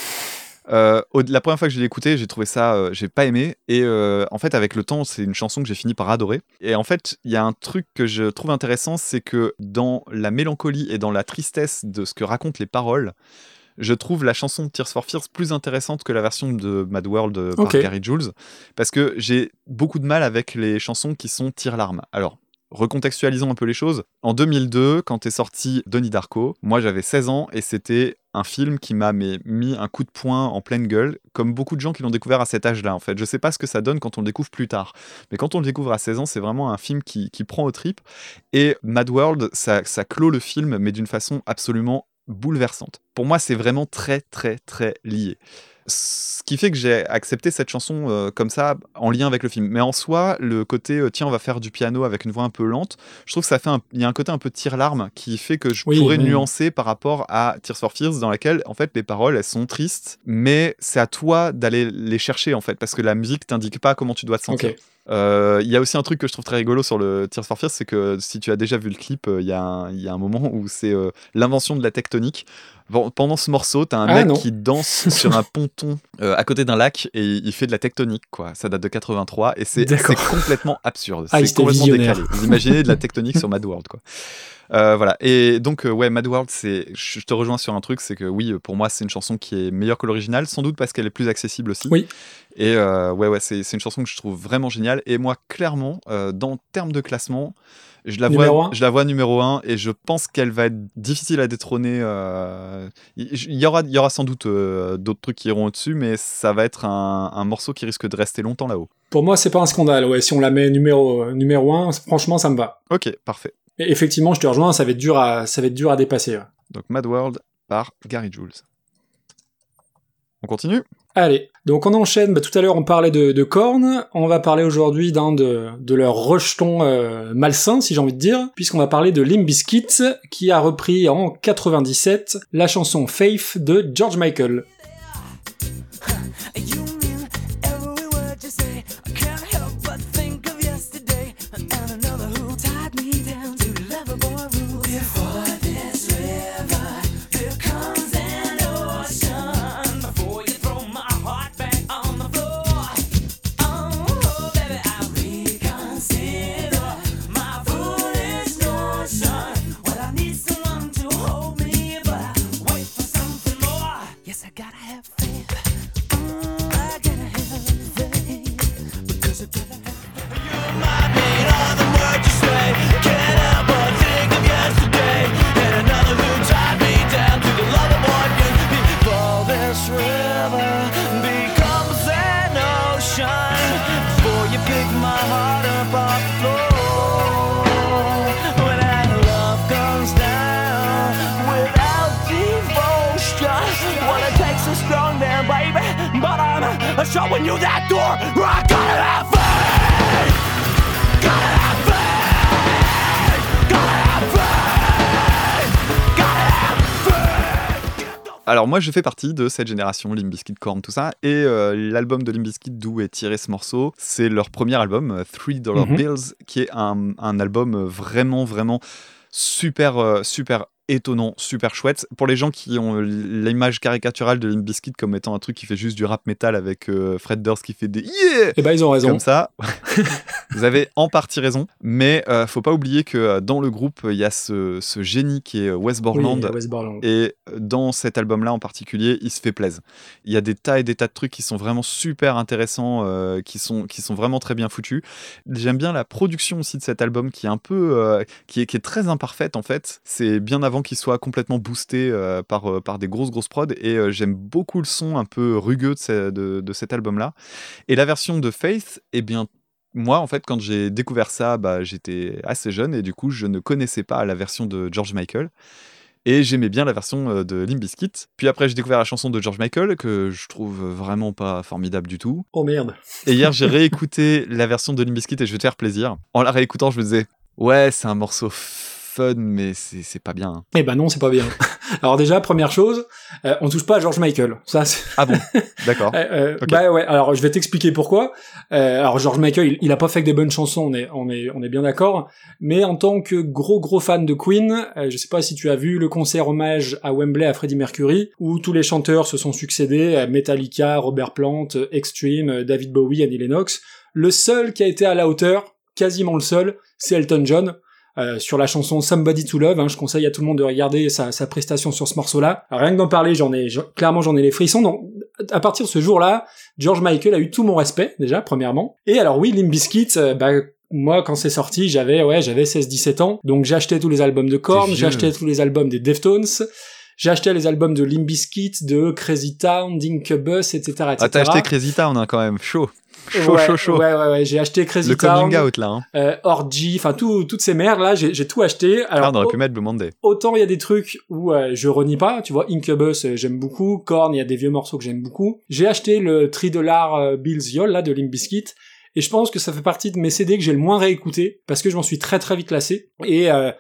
Euh, la première fois que je l'ai écouté, j'ai trouvé ça, euh, j'ai pas aimé. Et euh, en fait, avec le temps, c'est une chanson que j'ai fini par adorer. Et en fait, il y a un truc que je trouve intéressant, c'est que dans la mélancolie et dans la tristesse de ce que racontent les paroles, je trouve la chanson de Tears for Fears plus intéressante que la version de Mad World par. Gary Jules, parce que j'ai beaucoup de mal avec les chansons qui sont tire-larmes. Alors, recontextualisons un peu les choses. En 2002, quand est sorti Donnie Darko, moi j'avais 16 ans et c'était un film qui m'a mis un coup de poing en pleine gueule, comme beaucoup de gens qui l'ont découvert à cet âge-là en fait. Je sais pas ce que ça donne quand on le découvre plus tard, mais quand on le découvre à 16 ans, c'est vraiment un film qui, prend au tripes. Et Mad World, ça clôt le film, mais d'une façon absolument bouleversante. Pour moi, c'est vraiment très très très lié. Ce qui fait que j'ai accepté cette chanson euh, comme ça, en lien avec le film. Mais en soi, le côté euh, tiens, on va faire du piano avec une voix un peu lente, je trouve que ça fait un- il y a un côté un peu tire-larme qui fait que je Oui, pourrais oui. nuancer par rapport à Tears for Fears, dans laquelle en fait les paroles elles sont tristes, mais c'est à toi d'aller les chercher en fait, parce que la musique t'indique pas comment tu dois te sentir. Euh, Il y a aussi un truc que je trouve très rigolo sur le Tears for Fears, c'est que si tu as déjà vu le clip, il y, a un- il y a un moment où c'est l'invention de la tectonique. Bon, pendant ce morceau, t'as un Ah, mec non. qui danse [laughs] sur un ponton euh, à côté d'un lac et il fait de la tectonique, quoi. Ça date de 83 et c'est complètement absurde. Ah, c'est complètement décalé. Vous imaginez de la tectonique sur Mad World, quoi. Euh, voilà. Et donc, euh, ouais, Mad World, c'est. Je te rejoins sur un truc, c'est que oui, pour moi, c'est une chanson qui est meilleure que l'original, sans doute parce qu'elle est plus accessible aussi. Oui. Et euh, ouais, ouais, c'est une chanson que je trouve vraiment géniale. Et moi, clairement, dans termes de classement, je la, Numéro vois, je la vois numéro 1 et je pense qu'elle va être difficile à détrôner. euh, Il y, aura, il y aura sans doute euh, d'autres trucs qui iront au-dessus, mais ça va être un, un morceau qui risque de rester longtemps là-haut. Pour moi, c'est pas un scandale. Ouais, si on la met numéro numéro un, franchement, ça me va. Ok, parfait. Et effectivement, je te rejoins, ça va être dur à, ça va être dur à dépasser. ouais. Donc Mad World par Gary Jules. On continue? Allez, donc on enchaîne. Bah, tout à l'heure, on parlait de, de Korn. On va parler aujourd'hui d'un de, de leurs rejetons euh, malsains, si j'ai envie de dire, puisqu'on va parler de Limp Bizkit, qui a repris en 97 la chanson Faith de George Michael. Showing you that door. I gotta have faith. Gotta have faith. Gotta have faith. Gotta have faith. Alors moi je fais partie de cette génération Limp Bizkit, Korn, tout ça, et euh, l'album de Limp Bizkit d'où est tiré ce morceau, c'est leur premier album, euh, Three Dollar Mhm. Bills, qui est un, un album euh, vraiment vraiment super super étonnant, super chouette. Pour les gens qui ont l'image caricaturale de Limp Bizkit comme étant un truc qui fait juste du rap metal avec euh, Fred Durst qui fait des yeah Eh ben, ils ont raison. comme ça, [laughs] vous avez en partie raison, mais euh, faut pas oublier que euh, dans le groupe, il y a ce, ce génie qui est Wes Oui, Borland, Wes Borland. et dans cet album-là en particulier, il se fait plaisir. Il y a des tas et des tas de trucs qui sont vraiment super intéressants, euh, qui, sont, qui sont vraiment très bien foutus. J'aime bien la production aussi de cet album qui est un peu, qui, est, qui est très imparfaite en fait. C'est bien avant qu'il soit complètement boosté euh, par, euh, par des grosses grosses prods et euh, j'aime beaucoup le son un peu rugueux de, de- de cet album-là. Et la version de Faith, eh bien moi, en fait, quand j'ai découvert ça, bah, j'étais assez jeune et du coup, je ne connaissais pas la version de George Michael. Et j'aimais bien la version de Limp Bizkit. Puis après, j'ai découvert la chanson de George Michael, que je trouve vraiment pas formidable du tout. Oh merde. Et hier, j'ai [laughs] réécouté la version de Limp Bizkit et je vais te faire plaisir. En la réécoutant, je me disais, ouais, c'est un morceau fun, mais c'est pas bien. hein. Eh ben non, c'est pas bien. [laughs] Alors déjà, première chose, euh, on touche pas à George Michael. Ça, c'est- Ah bon? D'accord. [laughs] Euh, euh. Bah ouais. Alors je vais t'expliquer pourquoi. Euh, alors George Michael, il, il a pas fait que des bonnes chansons, on est, on est, on est bien d'accord. Mais en tant que gros gros fan de Queen, euh, je sais pas si tu as vu le concert hommage à Wembley à Freddie Mercury, où tous les chanteurs se sont succédés, Metallica, Robert Plant, Extreme, David Bowie, Annie Lennox. Le seul qui a été à la hauteur, quasiment le seul, c'est Elton John. Euh, sur la chanson Somebody to Love, hein, je conseille à tout le monde de regarder sa, sa prestation sur ce morceau-là. Rien que d'en parler, j'en ai clairement j'en ai les frissons. Donc, à partir de ce jour-là, George Michael a eu tout mon respect déjà premièrement. Et alors oui, Limp Bizkit, euh, bah moi quand c'est sorti, j'avais ouais, j'avais 16-17 ans. Donc acheté tous les albums de Korn, acheté tous les albums des Deftones. J'ai acheté les albums de Limp Bizkit, de Crazy Town, d'Incubus, etc., etc. Ah, t'as acheté Crazy Town, hein, quand même. Chaud. Chaud, ouais, chaud, chaud. Ouais, ouais, ouais. J'ai acheté Crazy Le Town, coming out, là. Hein. euh, Orgy, enfin tout, toutes ces merdes là, j'ai tout acheté. Alors, Ah, on aurait au- pu mettre Blue Monday. autant il y a des trucs où euh, je renie pas, tu vois, Incubus euh, j'aime beaucoup, Korn il y a des vieux morceaux que j'aime beaucoup. J'ai acheté le Tri Dollar euh, Bills Yol là de Limp Bizkit et je pense que ça fait partie de mes CD que j'ai le moins réécouté parce que je m'en suis très très vite lassé et euh,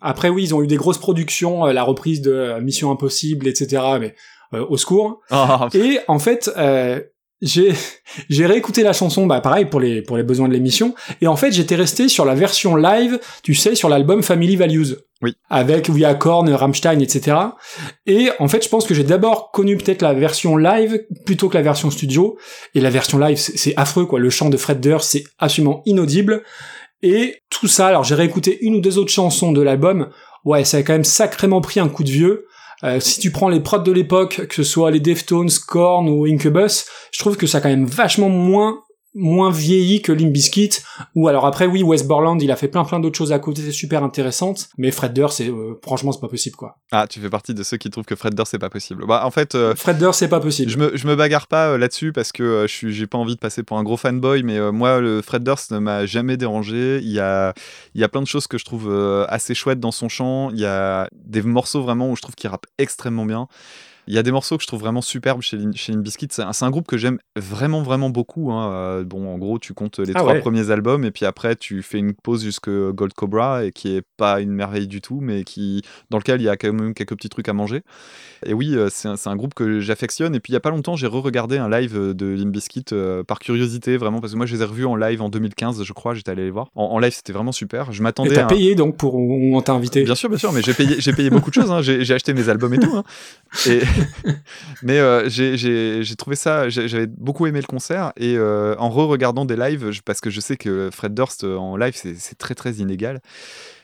après oui ils ont eu des grosses productions, euh, la reprise de euh, Mission Impossible etc. Mais euh, au secours. Ah, Et en fait, euh, j'ai [laughs] j'ai réécouté la chanson, bah pareil pour les pour les besoins de l'émission. Et en fait, j'étais resté sur la version live, tu sais, sur l'album Family Values. Oui. Avec où il y a Korn, Rammstein, etc. Et en fait, je pense que j'ai d'abord connu peut-être la version live plutôt que la version studio. Et la version live, c'est affreux quoi. Le chant de Fred Durst, c'est absolument inaudible. Et tout ça, alors j'ai réécouté une ou deux autres chansons de l'album. Ouais, ça a quand même sacrément pris un coup de vieux. Euh, si tu prends les prods de l'époque, que ce soit les Deftones, Korn ou Incubus, je trouve que ça a quand même vachement moins moins vieilli que Limp Bizkit ou alors après oui Wes Borland il a fait plein plein d'autres choses à côté super intéressantes mais Fred Durst c'est euh, franchement c'est pas possible quoi Ah, tu fais partie de ceux qui trouvent que Fred Durst, c'est pas possible. Bah, en fait, euh, Fred Durst c'est pas possible je me, je me bagarre pas euh, là-dessus parce que je suis, j'ai pas envie de passer pour un gros fanboy, mais moi, le Fred Durst ne m'a jamais dérangé. Il y a, il y a plein de choses que je trouve assez chouettes dans son chant. Il y a des morceaux vraiment où je trouve qu'il rappe extrêmement bien. Il y a des morceaux que je trouve vraiment superbes chez, chez Limp Bizkit. C'est un, groupe que j'aime vraiment, vraiment beaucoup. hein. Euh, bon, en gros, tu comptes les Ah trois ouais. premiers albums et puis après, tu fais une pause jusque Gold Cobra et qui est pas une merveille du tout, mais qui, dans lequel il y a quand même quelques petits trucs à manger. Et oui, euh, c'est un, groupe que j'affectionne. Et puis il y a pas longtemps, j'ai re-regardé un live euh, de Limp Bizkit euh, par curiosité, vraiment, parce que moi je les ai revus en live en 2015, je crois. J'étais allé les voir. En, en live, c'était vraiment super. Je et m'attendais t'as à. payé donc pour où on t'a invité? Bien sûr, bien sûr, mais j'ai payé, payé beaucoup de choses. hein. J'ai j'ai acheté mes albums et tout. hein. Et, [laughs] [laughs] mais euh, j'ai- trouvé ça, j'avais beaucoup aimé le concert. Et euh, en re-regardant des lives, parce que je sais que Fred Durst euh, en live, c'est très très inégal.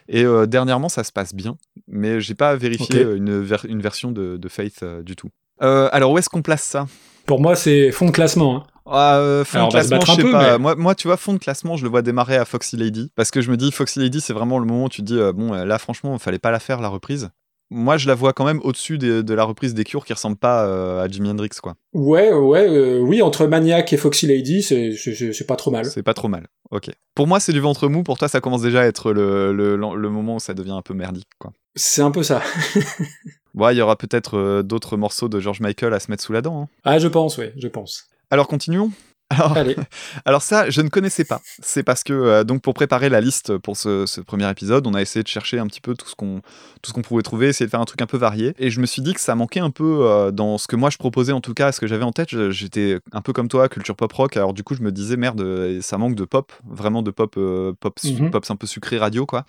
Et euh, dernièrement, ça se passe bien, mais j'ai pas vérifié une, ver- une version de, de Faith du tout. Alors où est-ce qu'on place ça? Pour moi c'est fond de classement hein. ah, euh, fond Alors, de classement, je un sais peu, pas. mais- Moi, moi, tu vois, fond de classement, je le vois démarrer à Foxy Lady. Parce que je me dis, Foxy Lady, c'est vraiment le moment où tu te dis, euh, bon, là, franchement, il fallait pas la faire, la reprise. Moi, je la vois quand même au-dessus des- de la reprise des Cures qui ressemble pas euh, à Jimi Hendrix, quoi. ouais ouais euh, oui entre Maniac et Foxy Lady c'est pas trop mal C'est pas trop mal. Ok. Pour moi, c'est du ventre mou. Pour toi, ça commence déjà à être le, le, le moment où ça devient un peu merdique, quoi. c'est un peu ça [laughs] Bon, il y aura peut-être euh, d'autres morceaux de George Michael à se mettre sous la dent. hein. ah je pense ouais je pense Alors, continuons. Alors, allez [laughs] Alors ça, je ne connaissais pas. C'est parce que euh, donc pour préparer la liste pour ce, ce premier épisode, on a essayé de chercher un petit peu tout ce qu'on tout ce qu'on pouvait trouver, essayer de faire un truc un peu varié. Et je me suis dit que ça manquait un peu euh, dans ce que moi je proposais en tout cas, ce que j'avais en tête. J'étais un peu comme toi, culture pop rock. Alors du coup, je me disais merde, euh, ça manque de pop, vraiment de pop, euh, pop, Mhm. pop un peu sucré radio quoi.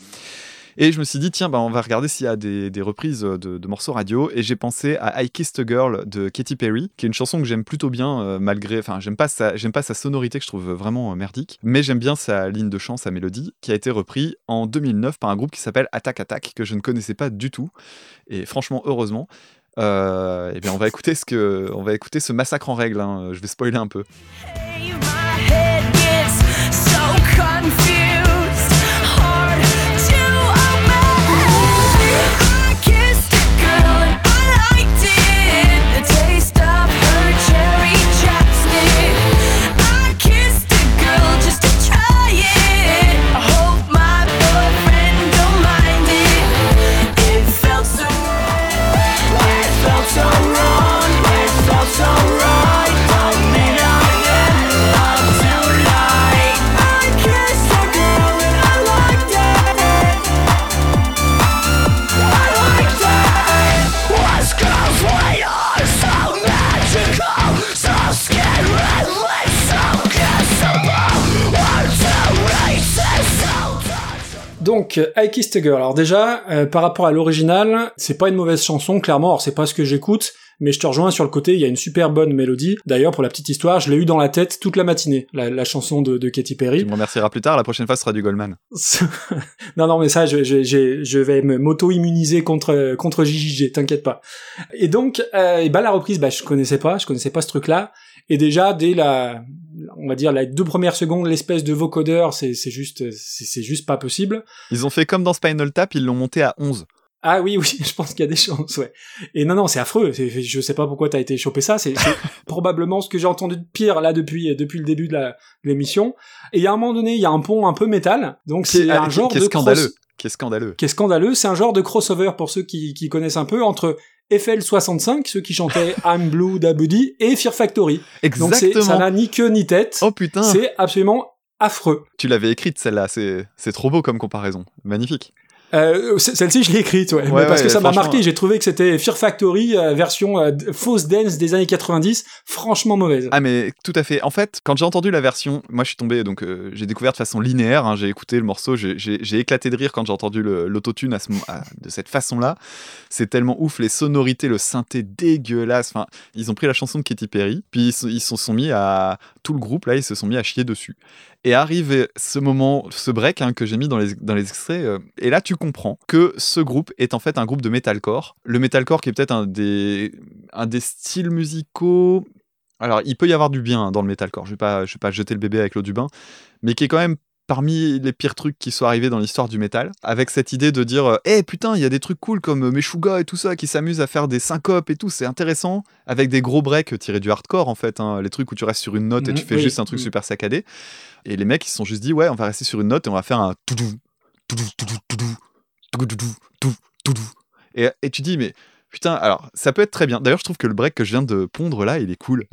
Et je me suis dit, tiens, bah, on va regarder s'il y a des, des reprises de, de morceaux radio. Et j'ai pensé à I Kissed a Girl de Katy Perry, qui est une chanson que j'aime plutôt bien, euh, malgré. Enfin, j'aime pas, sa, pas sa sonorité que je trouve vraiment euh, merdique. Mais j'aime bien sa ligne de chant, sa mélodie, qui a été repris en 2009 par un groupe qui s'appelle Attack Attack, que je ne connaissais pas du tout. Et franchement, heureusement. Euh, et bien, on va écouter ce que, on va écouter ce massacre en règle. hein. Je vais spoiler un peu. My Donc, I Kissed. Alors déjà, euh, par rapport à l'original, c'est pas une mauvaise chanson, clairement. Alors c'est pas ce que j'écoute, mais je te rejoins sur le côté. Il y a une super bonne mélodie. D'ailleurs, pour la petite histoire, je l'ai eu dans la tête toute la matinée, la, la chanson de, de Katy Tu Perry. me remercieras plus tard, la prochaine fois ce sera du Goldman. [laughs] non, non, mais ça, je, je, je, je vais me- m'auto-immuniser contre contre JJG, t'inquiète pas. Et donc, euh, et bah la reprise, bah je connaissais pas, je connaissais pas ce truc-là. Et déjà, dès la, on va dire les deux premières secondes, l'espèce de vocodeur, c'est c'est juste, c'est c'est juste pas possible. Ils ont fait comme dans Spinal Tap, ils l'ont monté à 11. Ah oui, oui, [laughs] je pense qu'il y a des chances, ouais. Et non, non, c'est affreux. Je sais pas pourquoi t'as été chopé ça. C'est [laughs] probablement ce que j'ai entendu de pire là depuis depuis le début de l'émission. Et a un moment donné, il y a un pont un peu métal. Donc c'est un genre qui est de scandaleux. cross- Qui est scandaleux. qui est scandaleux. C'est un genre de crossover pour ceux qui, qui connaissent un peu entre FL65, ceux qui chantaient [laughs] I'm Blue d'Abudi, et Fear Factory. Donc c'est- ça Exactement. n'a ni queue ni tête. Oh putain, C'est absolument affreux. tu l'avais écrite celle-là, c'est trop beau comme comparaison. Magnifique. Euh, Celle-ci, je l'ai écrite, ouais. Ouais, Mais parce ouais, que ça m'a marqué. J'ai trouvé que c'était Fear Factory, euh, version euh, fausse dance des années 90, franchement mauvaise. Ah mais tout à fait. En fait, quand j'ai entendu la version, moi je suis tombé, donc euh, j'ai découvert de façon linéaire, hein, j'ai écouté le morceau, j'ai- éclaté de rire quand j'ai entendu l'autotune à ce mo- à- de cette façon-là. C'est tellement ouf, les sonorités, le synthé dégueulasse. Enfin, ils ont pris la chanson de Katy Perry, puis ils se ils se sont mis à tout le groupe là, ils se sont mis à chier dessus. Et arrive ce moment, ce break hein, que j'ai mis dans les, dans les extraits, euh, et là tu comprends que ce groupe est en fait un groupe de metalcore. Le metalcore qui est peut-être un des, un des styles musicaux alors, il peut y avoir du bien hein, dans le metalcore. Je vais pas, je vais pas jeter le bébé avec l'eau du bain, mais qui est quand même parmi les pires trucs qui soient arrivés dans l'histoire du métal, avec cette idée de dire, eh putain, il y a des trucs cool comme Meshuga et tout ça qui s'amusent à faire des syncopes et tout, c'est intéressant, avec des gros breaks tirés du hardcore en fait, hein, les trucs où tu restes sur une note et Mhm, tu fais oui, juste un truc super saccadé. Et les mecs, ils se sont juste dit, ouais, on va rester sur une note et on va faire un toudou, toudou, toudou, toudou, toudou, toudou, toudou, toudou. Et, et tu dis, mais putain, alors ça peut être très bien. D'ailleurs, je trouve que le break que je viens de pondre là, il est cool.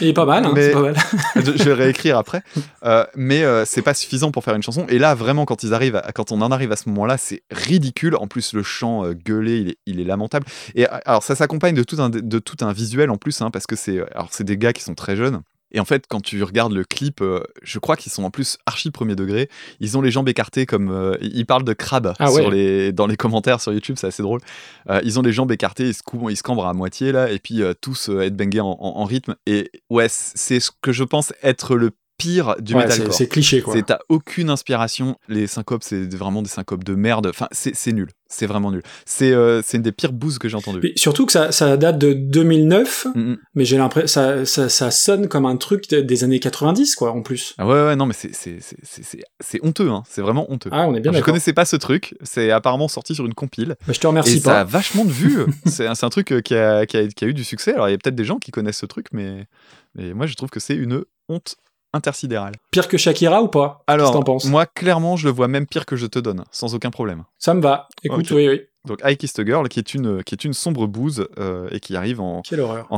Il est pas mal, hein, Mais- c'est pas mal. [laughs] je, je vais réécrire après. Euh, mais euh, c'est pas suffisant pour faire une chanson. Et là, vraiment, quand ils arrivent, à- quand on en arrive à ce moment-là, c'est ridicule. En plus, le chant euh, gueulé, il est, il est lamentable. Et euh, alors, ça s'accompagne de tout un, de tout un visuel en plus, hein, parce que c'est des gars qui sont très jeunes. Et en fait, quand tu regardes le clip, euh, je crois qu'ils sont en plus archi premier degré. Ils ont les jambes écartées comme euh, ils parlent de crabe Ah sur ouais. les, dans les commentaires sur YouTube, c'est assez drôle. Euh, ils ont les jambes écartées, ils se, cou- ils se cambrent à moitié là, et puis tous euh, headbangés en, en- en rythme. Et ouais, c'est ce que je pense être le pire du Ouais, c'est metalcore. c'est cliché, quoi. C'est t'as aucune inspiration. Les syncopes, c'est vraiment des syncopes de merde. Enfin, c'est nul. C'est vraiment nul. C'est euh, une des pires bouses que j'ai entendues. Puis surtout que ça, ça date de 2009, Mm, mm. mais j'ai l'impression ça, ça, ça sonne comme un truc de- des années 90, quoi, en plus. Ah ouais, ouais, non, mais c'est honteux. Hein. C'est vraiment honteux. Ah, on est bien je connaissais pas ce truc. C'est apparemment sorti sur une compile. Bah, je te remercie et ça a pas. vachement de vues. [laughs] c'est un, truc euh, qui a, qui, a, qui a eu du succès. Alors, il y a peut-être des gens qui connaissent ce truc, mais, mais moi, je trouve que c'est une honte intersidérale. Pire que Shakira ou pas? Alors, moi, clairement, je le vois même pire que je te donne, sans aucun problème. Ça me va. Écoute, oui, oui. Donc, I Kissed a Girl, qui est une, qui est une sombre bouse euh, et qui arrive en,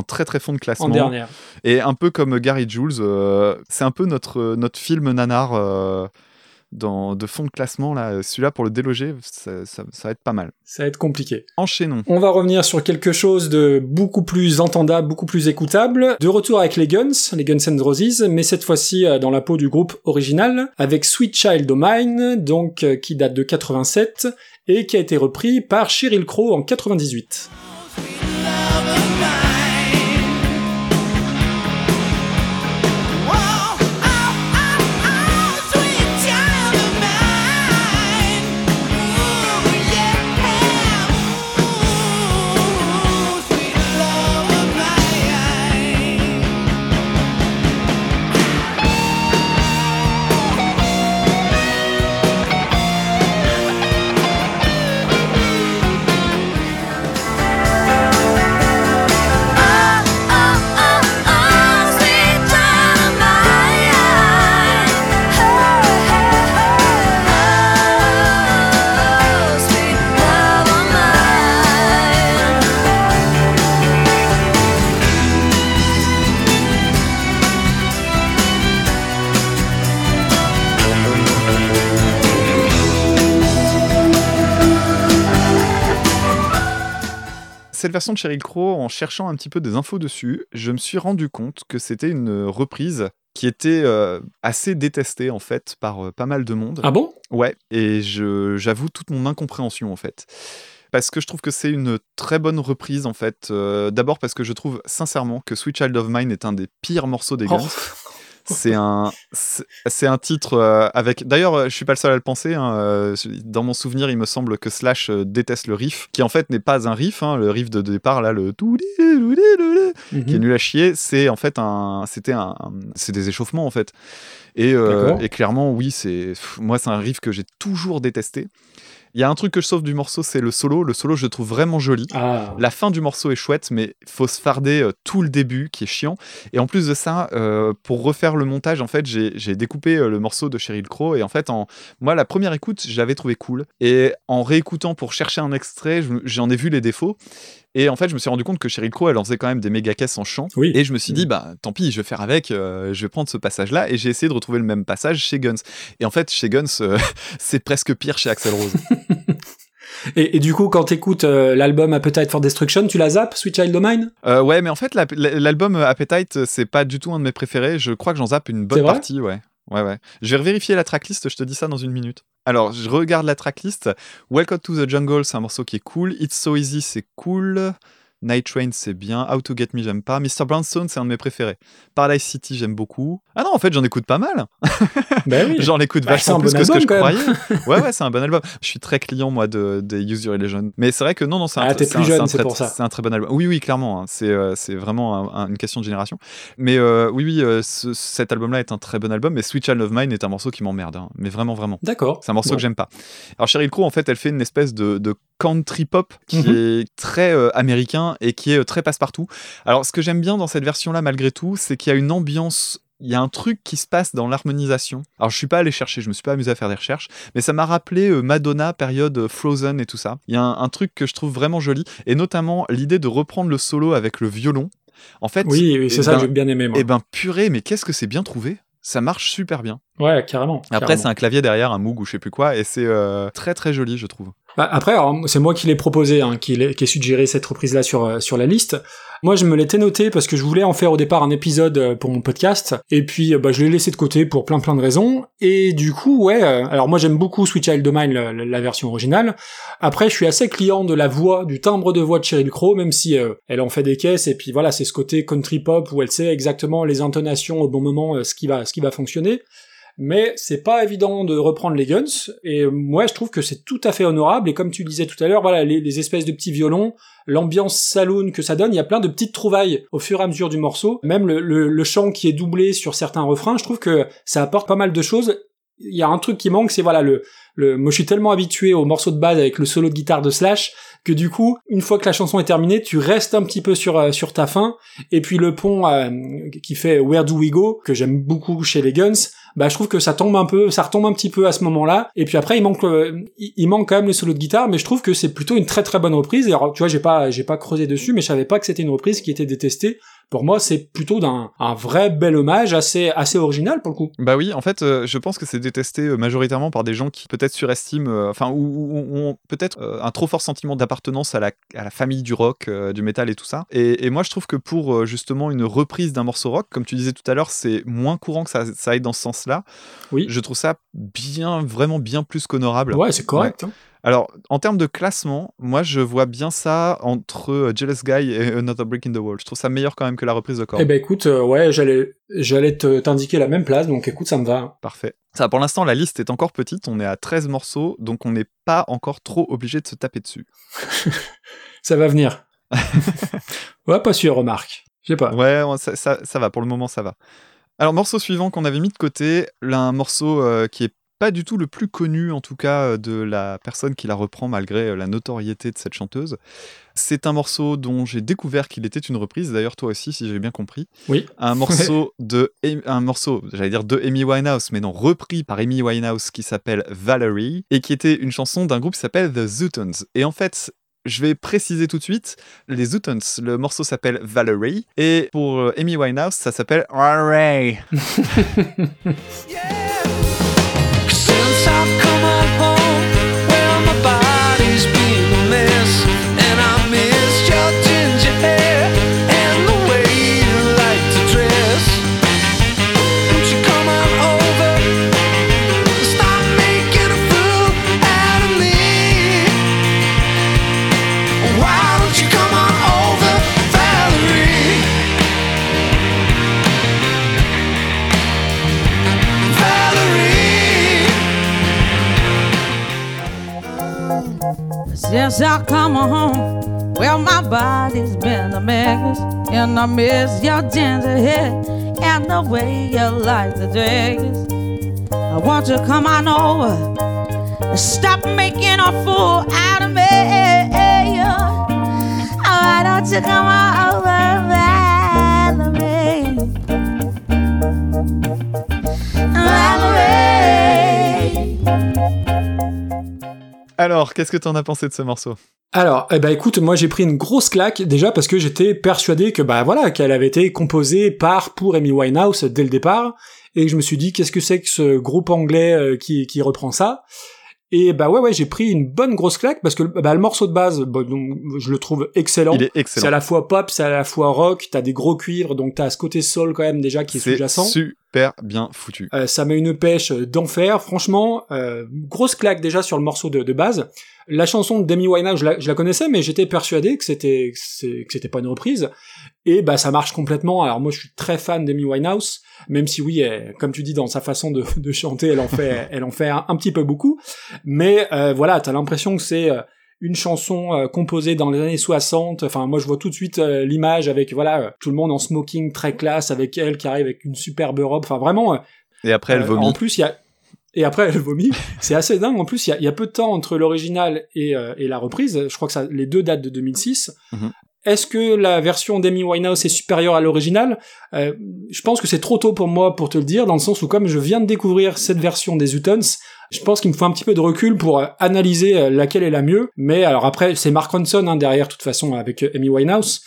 très très fond de classement. En dernière. Et un peu comme Gary Jules, euh, c'est un peu notre, notre film nanar euh, dans, de fond de classement. là. Celui-là, pour le déloger, ça, ça- ça va être pas mal. Ça va être compliqué. Enchaînons. On va revenir sur quelque chose de beaucoup plus entendable, beaucoup plus écoutable. De retour avec les Guns, les Guns N' Roses, mais cette fois-ci euh, dans la peau du groupe original, avec Sweet Child O' Mine, donc euh, qui date de 87 et qui a été repris par Sheryl Crow en 98. Cette version de Sheryl Crow, en cherchant un petit peu des infos dessus, je me suis rendu compte que c'était une reprise qui était euh, assez détestée en fait par euh, pas mal de monde. Ah bon? Ouais, et j'avoue toute mon incompréhension en fait. Parce que je trouve que c'est une très bonne reprise en fait. Euh, D'abord parce que je trouve sincèrement que Sweet Child of Mine est un des pires morceaux des Guns. Oh. [laughs] C'est un, c'est un titre euh, avec. D'ailleurs, euh, je suis pas le seul à le penser. hein, euh, dans mon souvenir, il me semble que Slash déteste le riff, qui en fait n'est pas un riff. hein, le riff de départ, là, le tout qui est nul à chier, c'est en fait un, c'était un, c'est des échauffements en fait. Et, euh, et clairement, oui, c'est, moi, c'est un riff que j'ai toujours détesté. Il y a un truc que je sauve du morceau, c'est le solo. Le solo, je le trouve vraiment joli. Ah, La fin du morceau est chouette, mais faut se farder euh, tout le début qui est chiant. Et en plus de ça, euh, pour refaire le montage, en fait, j'ai découpé euh, le morceau de Sheryl Crow. Et en fait, en, moi, la première écoute, je l'avais trouvé cool. Et en réécoutant pour chercher un extrait, j'en ai vu les défauts. Et en fait, je me suis rendu compte que Sheryl Crow, elle en faisait quand même des méga caisses en chant. Oui. Et je me suis dit, Mm. bah tant pis, je vais faire avec, euh, je vais prendre ce passage-là. Et j'ai essayé de retrouver le même passage chez Guns. Et en fait, chez Guns, euh, [laughs] c'est presque pire chez Axel Rose. [laughs] Et, et du coup, quand t'écoutes euh, l'album Appetite for Destruction, tu la zappes, Sweet Child O' Mine? Euh, ouais, mais en fait, la- la- l'album euh, Appetite, c'est pas du tout un de mes préférés. Je crois que j'en zappe une bonne partie, ouais. Ouais, ouais. Je vais vérifier la tracklist, je te dis ça dans une minute. Alors, je regarde la tracklist. Welcome to the Jungle, c'est un morceau qui est cool. It's So Easy, c'est cool. Night Train, c'est bien. How to Get Me, j'aime pas. Mr. Brownstone, c'est un de mes préférés. Paradise City, j'aime beaucoup. Ah non, en fait, j'en écoute pas mal. Ben oui. [laughs] J'en écoute Bah, vachement plus bon que ce que je croyais. [laughs] ouais, ouais, c'est un bon album. Je suis très client, moi, de, des Use Your Illusion. Mais c'est vrai que non, non, c'est un, Ah, t'es c'est plus un- jeune, un c'est très- pour ça. C'est un très bon album. Oui, oui, clairement. hein. C'est euh, c'est vraiment un- un- une question de génération. Mais euh, oui, oui, euh, ce- cet album-là est un très bon album. Mais Sweet Child of Mine est un morceau qui m'emmerde. hein. Mais vraiment, vraiment. D'accord. C'est un morceau Bon. que j'aime pas. Alors Sheryl Crow, en fait, elle fait une espèce de, de country pop qui Mhm. est très euh, américain et qui est euh, très passe-partout. Alors, ce que j'aime bien dans cette version-là, malgré tout, c'est qu'il y a une ambiance. Il y a un truc qui se passe dans l'harmonisation. Alors, je suis pas allé chercher, je me suis pas amusé à faire des recherches, mais ça m'a rappelé euh, Madonna, période Frozen et tout ça. Il y a un, un truc que je trouve vraiment joli, et notamment l'idée de reprendre le solo avec le violon. En fait, Oui, oui, c'est eh ça ben- que j'ai bien aimé, moi. eh ben, purée, mais qu'est-ce que c'est bien trouvé Ça marche super bien. Ouais, carrément. Après, c'est un clavier derrière, un Moog ou je sais plus quoi, et c'est euh, très très joli, je trouve. Bah, Après, c'est moi qui l'ai proposé, hein, qui, l'ai- qui ai suggéré cette reprise-là sur, euh, sur la liste. Moi, je me l'étais noté parce que je voulais en faire au départ un épisode euh, pour mon podcast, et puis euh, bah, je l'ai laissé de côté pour plein plein de raisons. Et du coup, ouais, alors moi j'aime beaucoup Sweet Child O' Mine, la, version originale. Après, je suis assez client de la voix, du timbre de voix de Sheryl Crow, même si elle en fait des caisses, et puis voilà, c'est ce côté country pop où elle sait exactement les intonations au bon moment, ce qui va, ce qui va fonctionner mais c'est pas évident de reprendre les guns et moi je trouve que c'est tout à fait honorable et comme tu disais tout à l'heure voilà les, espèces de petits violons l'ambiance saloon que ça donne il y a plein de petites trouvailles au fur et à mesure du morceau. Même le, le, le chant qui est doublé sur certains refrains je trouve que ça apporte pas mal de choses. Il y a un truc qui manque c'est voilà le, moi je suis tellement habitué au morceau de base avec le solo de guitare de Slash que du coup une fois que la chanson est terminée tu restes un petit peu sur euh, sur ta fin et puis le pont euh, qui fait Where Do We Go que j'aime beaucoup chez les Guns bah je trouve que ça tombe un peu, ça retombe un petit peu à ce moment-là. Et puis après il manque, euh, il manque quand même le solo de guitare, mais je trouve que c'est plutôt une très très bonne reprise. Et alors tu vois j'ai pas j'ai pas creusé dessus, mais je savais pas que c'était une reprise qui était détestée. Pour moi c'est plutôt d'un un vrai bel hommage assez assez original pour le coup. Bah oui, en fait, je pense que c'est détesté majoritairement par des gens qui peut-être surestiment, euh, enfin, ou, ont peut-être euh, un trop fort sentiment d'appartenance à la, à la famille du rock, euh, du métal et tout ça. Et, et moi, je trouve que pour justement une reprise d'un morceau rock, comme tu disais tout à l'heure, c'est moins courant que ça, ça aille dans ce sens-là. Oui. Je trouve ça bien, vraiment bien plus qu'honorable. Ouais c'est correct. hein. Alors, en termes de classement, moi, je vois bien ça entre Jealous Guy et Another Brick in the Wall. Je trouve ça meilleur quand même que la reprise de Korn. Eh ben écoute euh, ouais j'allais t'indiquer la même place donc écoute ça me va. Parfait. Ça, pour l'instant, la liste est encore petite. On est à 13 morceaux, donc on n'est pas encore trop obligé de se taper dessus. [laughs] Ça va venir. [laughs] ouais pas sûr remarque. Je sais pas. Ouais, ça, ça- ça va. Pour le moment, ça va. Alors, morceau suivant qu'on avait mis de côté, là, un morceau euh, qui est pas du tout le plus connu, en tout cas, euh, de la personne qui la reprend malgré euh, la notoriété de cette chanteuse. C'est un morceau dont j'ai découvert qu'il était une reprise. D'ailleurs, toi aussi, si j'ai bien compris. Oui. Un [laughs] morceau de, un morceau, j'allais dire de Amy Winehouse, mais non, repris par Amy Winehouse qui s'appelle Valerie et qui était une chanson d'un groupe qui s'appelle The Zootons. Et en fait, je vais préciser tout de suite, les Zootons, le morceau s'appelle Valerie et pour euh, Amy Winehouse, ça s'appelle Ray. [laughs] [laughs] since I come home. Well, my body's been a mess, and I miss your gentle hair and the way you like the dress. I want you to come on over, and stop making a fool out of me. Oh, why don't you come on over, Valerie? Valerie. Alors, qu'est-ce que t'en as pensé de ce morceau? Alors, eh ben écoute, moi j'ai pris une grosse claque déjà parce que j'étais persuadé que bah voilà qu'elle avait été composée par pour Amy Winehouse dès le départ. Et je me suis dit qu'est-ce que c'est que ce groupe anglais euh, qui qui reprend ça? Et bah ouais ouais j'ai pris une bonne grosse claque parce que bah, le morceau de base bah, donc, je le trouve excellent. Il est C'est à excellent. la fois pop, c'est à la fois rock, t'as des gros cuivres donc t'as ce côté soul quand même déjà qui est sous-jacent. super bien foutu. Euh, ça met une pêche d'enfer. Franchement, euh, grosse claque déjà sur le morceau de, de base. La chanson de Demi Winehouse, je la, je la connaissais, mais j'étais persuadé que c'était que c'était pas une reprise. Et bah ça marche complètement. Alors moi, je suis très fan d'Amy Winehouse, même si oui, elle- comme tu dis, dans sa façon de, de chanter, elle en fait, [laughs] elle en fait un, un petit peu beaucoup. Mais euh, voilà, t'as l'impression que c'est euh, une chanson euh, composée dans les années 60. Enfin, moi, je vois tout de suite euh, l'image avec voilà euh, tout le monde en smoking très classe, avec elle qui arrive avec une superbe robe. Enfin, vraiment. Et après, elle vomit. En plus, il y a et après elle vomit. [laughs] C'est assez dingue. En plus, il y a, il y a peu de temps entre l'original et, et la reprise. Je crois que ça, les deux datent de 2006. Mhm. Est-ce que la version d'Amy Winehouse est supérieure à l'original? Euh, Je pense que c'est trop tôt pour moi pour te le dire, dans le sens où comme je viens de découvrir cette version des Utons, je pense qu'il me faut un petit peu de recul pour euh, analyser euh, laquelle est la mieux. Mais alors après, c'est Mark Ronson hein, derrière, de toute façon, avec Amy Winehouse.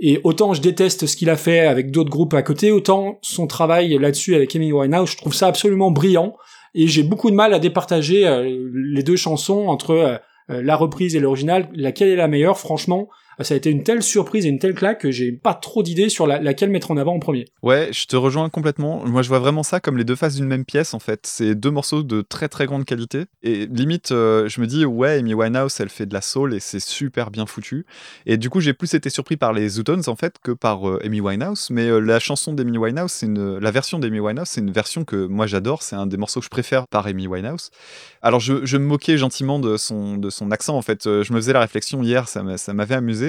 Et autant je déteste ce qu'il a fait avec d'autres groupes à côté, autant son travail là-dessus avec Amy Winehouse, je trouve ça absolument brillant. Et j'ai beaucoup de mal à départager les deux chansons entre la reprise et l'original. Laquelle est la meilleure Franchement, ça a été une telle surprise et une telle claque que j'ai pas trop d'idées sur la- laquelle mettre en avant en premier. Ouais, je te rejoins complètement. Moi, je vois vraiment ça comme les deux faces d'une même pièce, en fait. C'est deux morceaux de très très grande qualité. Et limite, euh, je me dis, ouais, Amy Winehouse, elle fait de la soul et c'est super bien foutu. Et du coup, j'ai plus été surpris par les Zootons, en fait, que par euh, Amy Winehouse. Mais euh, la chanson d'Amy Winehouse, la version d'Amy Winehouse, c'est une version que moi j'adore. C'est un des morceaux que je préfère par Amy Winehouse. Alors, je, me moquais gentiment de son, de son accent, en fait. Je me faisais la réflexion hier, ça m'avait amusé.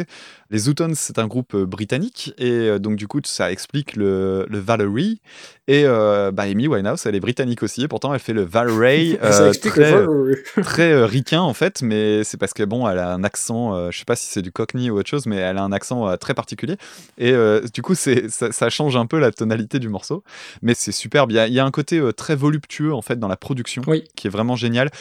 Les Zootons, c'est un groupe euh, britannique, et euh, donc du coup, ça explique le, le Valerie. Et euh, bah, Amy Winehouse, elle est britannique aussi, et pourtant elle fait le Valerie [laughs] euh, très, le très [laughs] ricain en fait, mais c'est parce que bon, elle a un accent, je sais pas si c'est du cockney ou autre chose, mais elle a un accent très particulier. Et du coup, c'est, ça, ça change un peu la tonalité du morceau, mais c'est superbe. Il y a, il y a un côté très voluptueux en fait dans la production, Oui. qui est vraiment génial.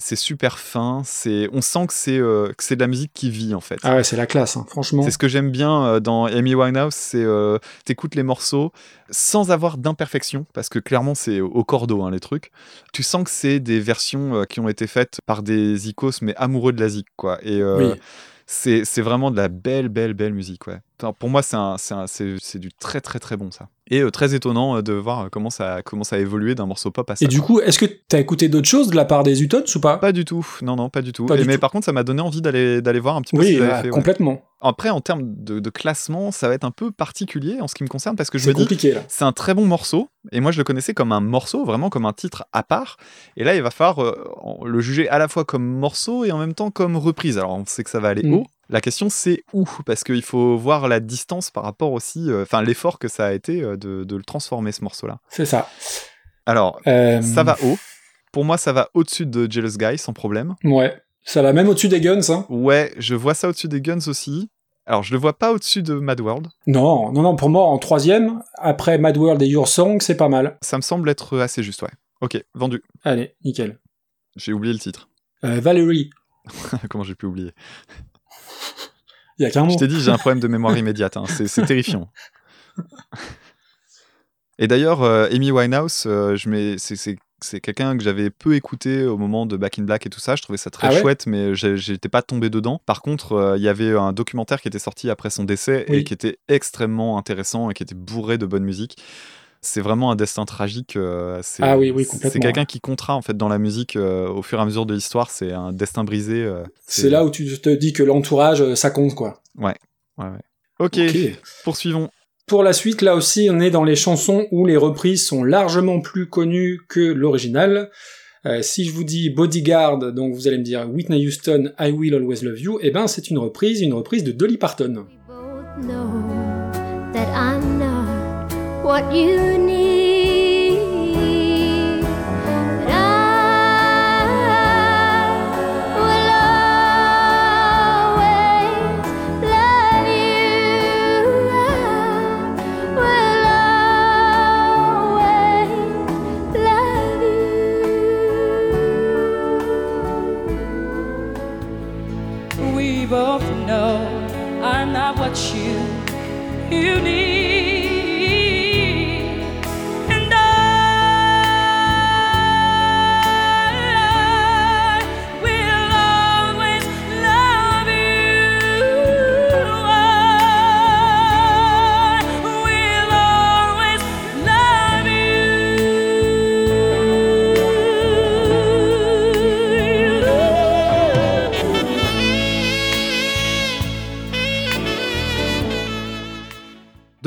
C'est super fin, c'est, on sent que c'est, euh, que c'est de la musique qui vit en fait. Ah ouais, c'est la classe, hein, franchement. C'est ce que j'aime bien euh, dans Amy Winehouse, c'est euh, t'écoutes les morceaux sans avoir d'imperfection, parce que clairement c'est au cordeau hein, les trucs. Tu sens que c'est des versions euh, qui ont été faites par des icos mais amoureux de la zik quoi. Et Oui. c'est vraiment de la belle belle belle musique ouais. Enfin, pour moi c'est du très très très bon ça. Et euh, très étonnant euh, de voir euh, comment ça comment ça a évolué d'un morceau pop à ça. Et du coup, est-ce que t'as écouté d'autres choses de la part des Utons ou pas? Pas du tout, non non pas du tout. Pas Et du mais tout. par contre ça m'a donné envie d'aller voir un petit peu ce Oui, qu'ils avaient ah, fait. ouais. complètement. Après, en termes de, de classement, ça va être un peu particulier en ce qui me concerne parce que je C'est me dis, c'est un très bon morceau. Et moi, je le connaissais comme un morceau, vraiment comme un titre à part. Et là, il va falloir euh, le juger à la fois comme morceau et en même temps comme reprise. Alors, on sait que ça va aller Mm. haut. La question, c'est où? Parce qu'il faut voir la distance par rapport aussi, euh, enfin, l'effort que ça a été euh, de, de le transformer, ce morceau-là. C'est ça. Alors, Euh, ça va haut. Pour moi, ça va au-dessus de Jealous Guy, sans problème. Ouais. Ça va même au-dessus des Guns, hein. Ouais, je vois ça au-dessus des Guns aussi. Alors, je le vois pas au-dessus de Mad World. Non, non, non, pour moi, en troisième, après Mad World et Your Song, c'est pas mal. Ça me semble être assez juste, ouais. Ok, vendu. Allez, nickel. J'ai oublié le titre. Euh, Valerie, [laughs] Comment j'ai pu oublier? Il y a qu'un mot. Je t'ai dit, j'ai un problème de mémoire immédiate. hein. C'est terrifiant. Et d'ailleurs, euh, Amy Winehouse, euh, je mets- c'est- quelqu'un que j'avais peu écouté au moment de Back in Black et tout ça. Je trouvais ça très Ah ouais chouette, mais j'étais pas tombé dedans. Par contre, euh, il y avait un documentaire qui était sorti après son décès et qui était extrêmement intéressant et qui était bourré de bonne musique. C'est vraiment un destin tragique. euh, c'est- Ah oui, oui, quelqu'un qui comptera en fait dans la musique euh, au fur et à mesure de l'histoire. C'est un destin brisé. euh, C'est là où tu te dis que l'entourage, ça compte, quoi. Ouais, ouais. Ok, Ok. poursuivons. Pour la suite, là aussi, on est dans les chansons où les reprises sont largement plus connues que l'original. Euh, si je vous dis Bodyguard, donc vous allez me dire Whitney Houston, I Will Always Love You, eh ben c'est une reprise, une reprise de Dolly Parton. both know that I'm not what you need.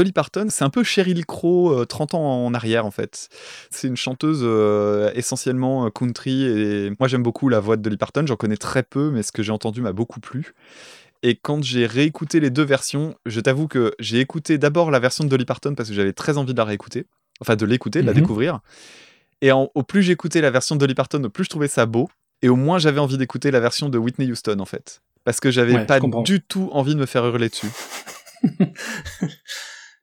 Dolly Parton, c'est un peu Sheryl Crow euh, 30 ans en arrière en fait. C'est une chanteuse euh, essentiellement euh, country et moi j'aime beaucoup la voix de Dolly Parton, j'en connais très peu mais ce que j'ai entendu m'a beaucoup plu. Et quand j'ai réécouté les deux versions, je t'avoue que j'ai écouté d'abord la version de Dolly Parton parce que j'avais très envie de la réécouter, enfin de l'écouter, de la Mhm. découvrir. Et en- au plus j'écoutais la version de Dolly Parton, au plus je trouvais ça beau et au moins j'avais envie d'écouter la version de Whitney Houston en fait. Parce que j'avais Ouais, pas du tout envie de me faire hurler dessus. [laughs]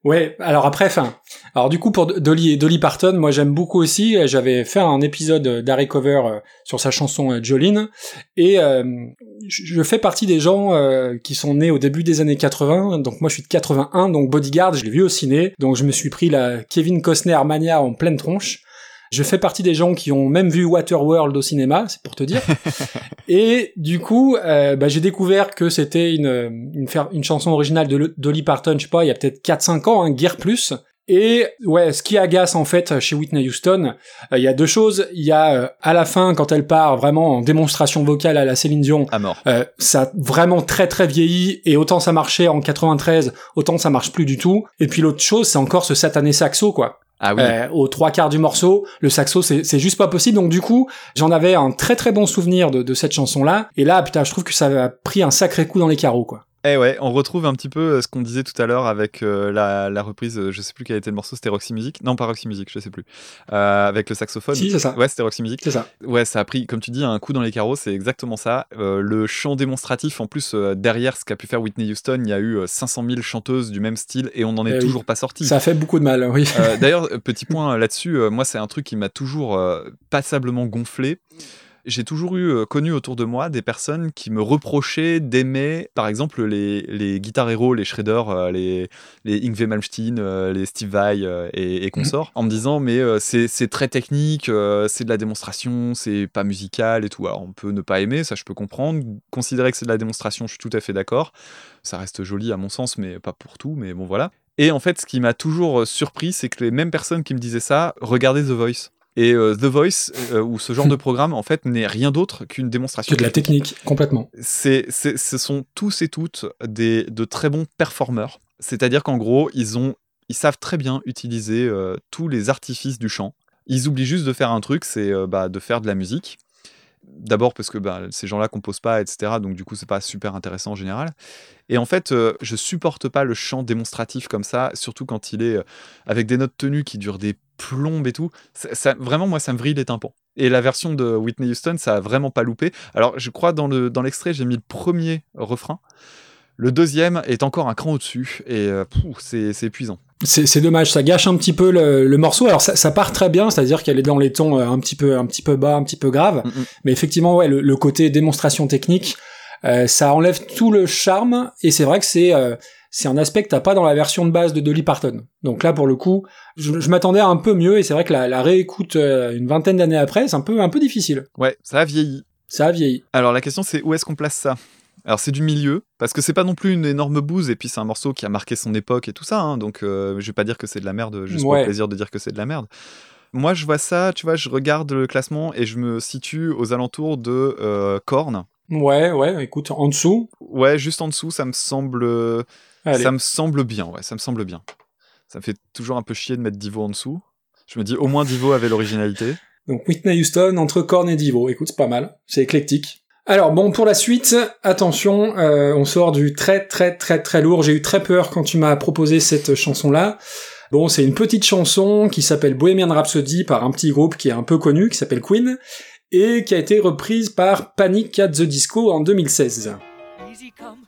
Ouais, alors après, enfin, alors du coup pour Dolly Parton, moi j'aime beaucoup aussi. J'avais fait un épisode d'Harry Cover euh, sur sa chanson euh, Jolene, et euh, je fais partie des gens qui sont nés au début des années 80. Donc moi je suis de 81, donc Bodyguard, je l'ai vu au ciné, donc je me suis pris la Kevin Costner mania en pleine tronche. Je fais partie des gens qui ont même vu Waterworld au cinéma, c'est pour te dire. [laughs] Et du coup, euh, bah, j'ai découvert que c'était une, une, chanson originale de Dolly Parton, je sais pas, il y a peut-être 4-5 ans, hein, guère plus. Et ouais, ce qui agace en fait chez Whitney Houston, euh, il y a deux choses. Il y a euh, à la fin quand elle part vraiment en démonstration vocale à la Céline Dion, À mort. euh, ça a vraiment très très vieilli et autant ça marchait en 93, autant ça marche plus du tout. Et puis l'autre chose, c'est encore ce satané saxo quoi. Ah oui. Euh, aux trois quarts du morceau, le saxo c'est juste pas possible. Donc du coup, j'en avais un très très bon souvenir de, de cette chanson là. Et là, putain, je trouve que ça a pris un sacré coup dans les carreaux quoi. Eh ouais, on retrouve un petit peu euh, ce qu'on disait tout à l'heure avec euh, la, la reprise, euh, je sais plus quel était le morceau, c'était Roxy Music Non, pas Roxy Music, je sais plus. Euh, avec le saxophone. Si, c'est ça. Ouais, c'était Roxy Music. C'est ça. Ouais, ça a pris, comme tu dis, un coup dans les carreaux, c'est exactement ça. Le chant démonstratif, en plus, derrière ce qu'a pu faire Whitney Houston, il y a eu euh, 500 000 chanteuses du même style et on n'en est Eh oui. toujours pas sorti. Ça fait beaucoup de mal, oui. D'ailleurs, petit point là-dessus, moi c'est un truc qui m'a toujours passablement gonflé. J'ai toujours eu euh, connu autour de moi des personnes qui me reprochaient d'aimer, par exemple, les, les Guitar Hero, les Shredder, euh, les, les Yngwie Malmsteen, euh, les Steve Vai et, et consorts, en me disant mais c'est très technique, c'est de la démonstration, c'est pas musical et tout. Alors on peut ne pas aimer, ça je peux comprendre. Considérer que c'est de la démonstration, je suis tout à fait d'accord. Ça reste joli à mon sens, mais pas pour tout, mais bon voilà. Et en fait, ce qui m'a toujours surpris, c'est que les mêmes personnes qui me disaient ça regardaient The Voice. Et euh, The Voice, euh, ou ce genre de programme, en fait, n'est rien d'autre qu'une démonstration. Que de la technique, complètement. C'est, ce sont tous et toutes des, de très bons performeurs. C'est-à-dire qu'en gros, ils, ont, ils savent très bien utiliser euh, tous les artifices du chant. Ils oublient juste de faire un truc, c'est bah, de faire de la musique. D'abord parce que bah, ces gens-là composent pas, etc. Donc du coup, c'est pas super intéressant en général. Et en fait, euh, je supporte pas le chant démonstratif comme ça, surtout quand il est avec des notes tenues qui durent des plombes et tout. Ça, ça- vraiment, moi, ça me vrille les tympans. Et la version de Whitney Houston, ça a vraiment pas loupé. Alors, je crois dans le dans l'extrait, j'ai mis le premier refrain. Le deuxième est encore un cran au-dessus et euh, c'est épuisant. C'est dommage, ça gâche un petit peu le, le morceau. Alors ça, ça part très bien, c'est-à-dire qu'elle est dans les tons euh, un petit peu, un petit peu bas, un petit peu grave. Mm. Mais effectivement, ouais, le, le côté démonstration technique, euh, ça enlève tout le charme. Et c'est vrai que c'est euh, c'est un aspect que t'as pas dans la version de base de Dolly Parton. Donc là, pour le coup, je, je m'attendais à un peu mieux. Et c'est vrai que la, la réécoute euh, une vingtaine d'années après, c'est un peu un peu difficile. Ouais, ça a vieilli. Ça a vieilli. Alors la question c'est où est-ce qu'on place ça? Alors c'est du milieu, parce que c'est pas non plus une énorme bouse, et puis c'est un morceau qui a marqué son époque et tout ça, hein, donc euh, je vais pas dire que c'est de la merde juste pour le plaisir de dire que c'est de la merde. Moi je vois ça, tu vois, je regarde le classement et je me situe aux alentours de euh, Korn. Ouais, ouais. Écoute, en dessous, Ouais, juste en dessous, ça me semble, allez. ça me semble bien, ouais, ça me semble bien. Ça me fait toujours un peu chier de mettre Divo en dessous. Je me dis au moins Divo avait l'originalité. [laughs] Donc Whitney Houston entre Korn et Divo. Écoute, c'est pas mal, c'est éclectique. Alors bon, pour la suite, attention, euh, on sort du très très très très lourd. J'ai eu très peur quand tu m'as proposé cette chanson-là. Bon, c'est une petite chanson qui s'appelle Bohemian Rhapsody par un petit groupe qui est un peu connu, qui s'appelle Queen, et qui a été reprise par Panic at the Disco en 2016. Easy come,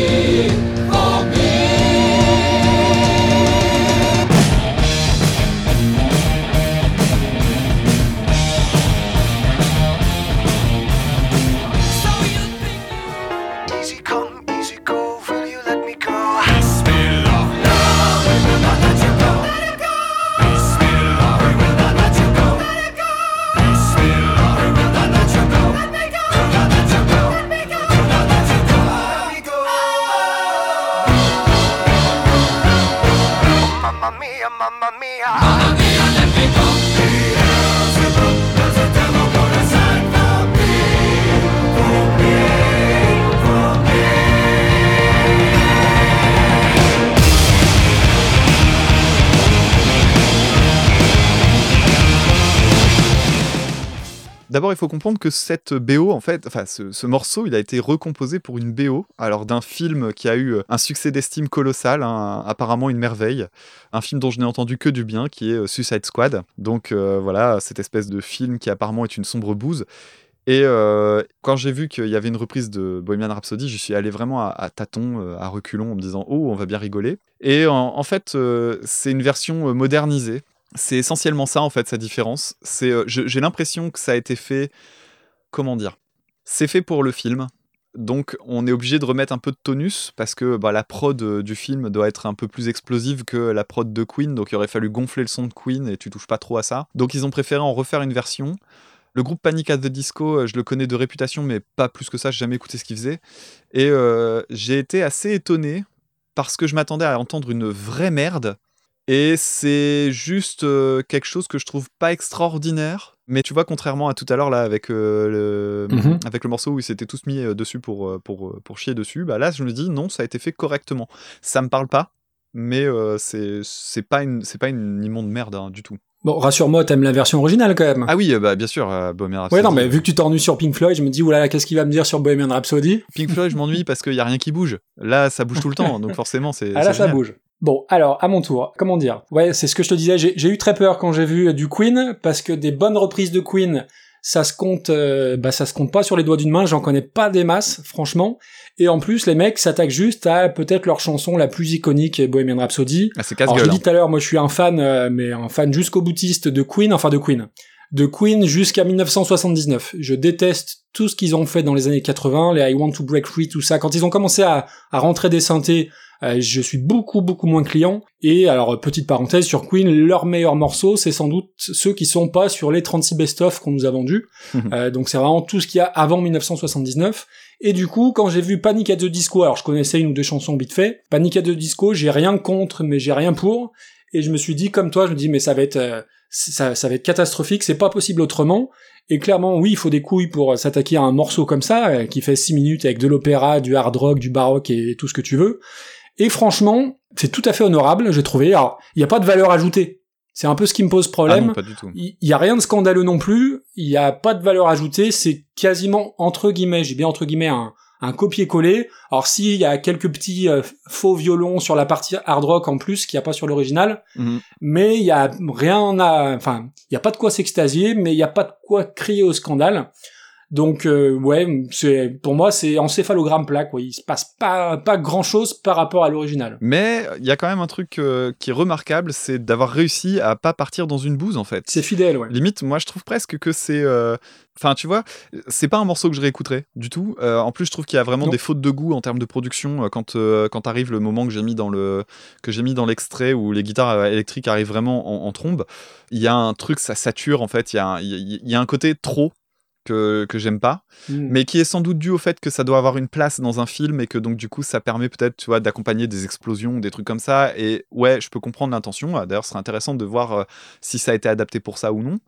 Que cette BO, en fait, enfin, ce, ce morceau, il a été recomposé pour une BO, alors d'un film qui a eu euh, un succès d'estime colossal, hein, apparemment une merveille, un film dont je n'ai entendu que du bien, qui est euh, Suicide Squad. Donc euh, voilà, cette espèce de film qui apparemment est une sombre bouse. Et quand j'ai vu qu'il y avait une reprise de Bohemian Rhapsody, je suis allé vraiment à, à tâtons, à reculons, en me disant oh, on va bien rigoler. Et en, fait, c'est une version modernisée. C'est essentiellement ça en fait sa différence. J'ai l'impression que ça a été fait, comment dire, c'est fait pour le film. Donc on est obligé de remettre un peu de tonus parce que bah, la prod euh, du film doit être un peu plus explosive que la prod de Queen. Donc il aurait fallu gonfler le son de Queen et tu touches pas trop à ça. Donc ils ont préféré en refaire une version. Le groupe Panic at the Disco, euh, je le connais de réputation, mais pas plus que ça, j'ai jamais écouté ce qu'ils faisaient. Et euh, j'ai été assez étonné parce que je m'attendais à entendre une vraie merde. Et c'est juste quelque chose que je trouve pas extraordinaire. Mais tu vois, contrairement à tout à l'heure, là, avec, euh, le, Mhm. avec le morceau où ils s'étaient tous mis euh, dessus pour, euh, pour, pour chier dessus, bah là, je me dis, non, ça a été fait correctement. Ça me parle pas, mais euh, c'est c'est pas, une- c'est pas une immonde merde hein, du tout. Bon, rassure-moi, t'aimes la version originale quand même. Ah oui, bah, bien sûr, euh, Bohemian ouais, Rhapsody. non, mais vu que tu t'ennuies sur Pink Floyd, je me dis, oulala, qu'est-ce qu'il va me dire sur Bohemian Rhapsody? Pink Floyd, je m'ennuie parce qu'il y a rien qui bouge. Là, ça bouge tout le temps, donc forcément, c'est. Ah là, ça bouge. Bon, alors, à mon tour, comment dire? Ouais, c'est ce que je te disais, j'ai eu très peur quand j'ai vu euh, du Queen, parce que des bonnes reprises de Queen, ça se compte, euh, bah ça se compte pas sur les doigts d'une main, j'en connais pas des masses, franchement. Et en plus, les mecs s'attaquent juste à peut-être leur chanson la plus iconique, Bohemian Rhapsody. Ah, c'est Alors, je casse-gueule. l'ai dit tout à l'heure, moi je suis un fan, euh, mais un fan jusqu'au boutiste de Queen, enfin de Queen. De Queen jusqu'à 1979. Je déteste tout ce qu'ils ont fait dans les années 80, les I Want to Break Free, tout ça. Quand ils ont commencé à, à rentrer des synthés, je suis beaucoup beaucoup moins client. Et alors, petite parenthèse sur Queen, leur meilleur morceau, c'est sans doute ceux qui sont pas sur les 36 best-of qu'on nous a vendus. Euh, donc c'est vraiment tout ce qu'il y a avant 1979. Et du coup, quand j'ai vu Panic at the Disco, alors je connaissais une ou deux chansons vite fait, Panic at the Disco, j'ai rien contre, mais j'ai rien pour. Et je me suis dit, comme toi, je me dis, mais ça va être, euh, ça, ça va être catastrophique, c'est pas possible autrement. Et clairement, oui, il faut des couilles pour s'attaquer à un morceau comme ça, euh, qui fait six minutes avec de l'opéra, du hard rock, du baroque et tout ce que tu veux. Et franchement, c'est tout à fait honorable, j'ai trouvé. Alors, il n'y a pas de valeur ajoutée. C'est un peu ce qui me pose Ah problème. non, pas du tout. Il y a rien de scandaleux non plus, il y a pas de valeur ajoutée, c'est quasiment entre guillemets, j'ai bien entre guillemets un, un copier-coller. Alors s'il y a quelques petits euh, faux violons sur la partie hard rock en plus qu'il n'y a pas sur l'original, Mhm. mais il y a rien à, enfin, il y a pas de quoi s'extasier, mais il y a pas de quoi crier au scandale. Donc euh, ouais, c'est pour moi c'est encéphalogramme plat quoi. Il se passe pas pas grand chose par rapport à l'original. Mais il y a quand même un truc euh, qui est remarquable, c'est d'avoir réussi à pas partir dans une bouse en fait. C'est fidèle ouais. Limite, moi je trouve presque que c'est. euh, Enfin, tu vois, c'est pas un morceau que je réécouterais du tout. Euh, en plus, je trouve qu'il y a vraiment Non. des fautes de goût en termes de production euh, quand, euh, quand arrive le moment que j'ai mis dans le que j'ai mis dans l'extrait où les guitares électriques arrivent vraiment en, en trombe. Il y a un truc, ça sature en fait. Il y, a un- il y a un côté trop. Que, que j'aime pas, Hmm. mais qui est sans doute dû au fait que ça doit avoir une place dans un film et que donc du coup ça permet peut-être tu vois d'accompagner des explosions, des trucs comme ça. Et ouais, je peux comprendre l'intention. Ah, D'ailleurs, ce serait intéressant de voir euh, si ça a été adapté pour ça ou non.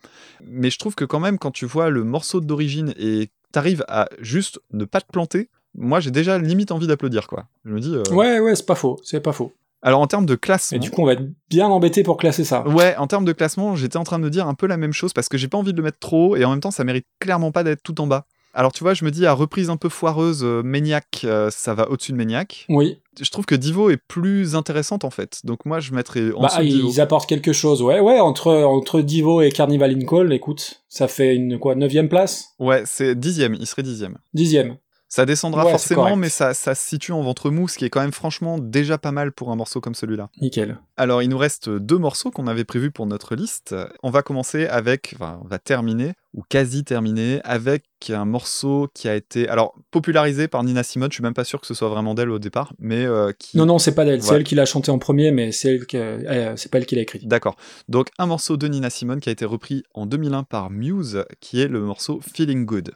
Mais je trouve que quand même, quand tu vois le morceau d'origine et t'arrives à juste ne pas te planter, moi j'ai déjà limite envie d'applaudir quoi. Je me dis. euh, Ouais, ouais, c'est pas faux, c'est pas faux. Alors en termes de classement. Et du coup, on va être bien embêté pour classer ça. Ouais, en termes de classement, j'étais en train de me dire un peu la même chose parce que j'ai pas envie de le mettre trop haut et en même temps, ça mérite clairement pas d'être tout en bas. Alors tu vois, je me dis à reprise un peu foireuse, euh, Maniac, euh, ça va au-dessus de Maniac. Oui. Je trouve que Divo est plus intéressante en fait, donc moi je mettrais en Bah, de Divo. ils apportent quelque chose. Ouais, ouais, entre, entre Divo et Carnival in Call, écoute, ça fait une, quoi, neuvième place? Ouais, c'est dixième, il serait dixième. Dixième. Ça descendra Ouais, forcément, mais ça, ça se situe en ventre mou, ce qui est quand même franchement déjà pas mal pour un morceau comme celui-là. Nickel. Alors, il nous reste deux morceaux qu'on avait prévus pour notre liste. On va commencer avec, enfin, on va terminer, ou quasi terminer, avec un morceau qui a été, alors, popularisé par Nina Simone. Je suis même pas sûr que ce soit vraiment d'elle au départ, mais euh, qui. Non, non, c'est pas d'elle. C'est elle qui l'a chanté en premier, mais c'est elle euh, c'est pas elle qui l'a écrit. D'accord. Donc, un morceau de Nina Simone qui a été repris en 2001 par Muse, qui est le morceau Feeling Good.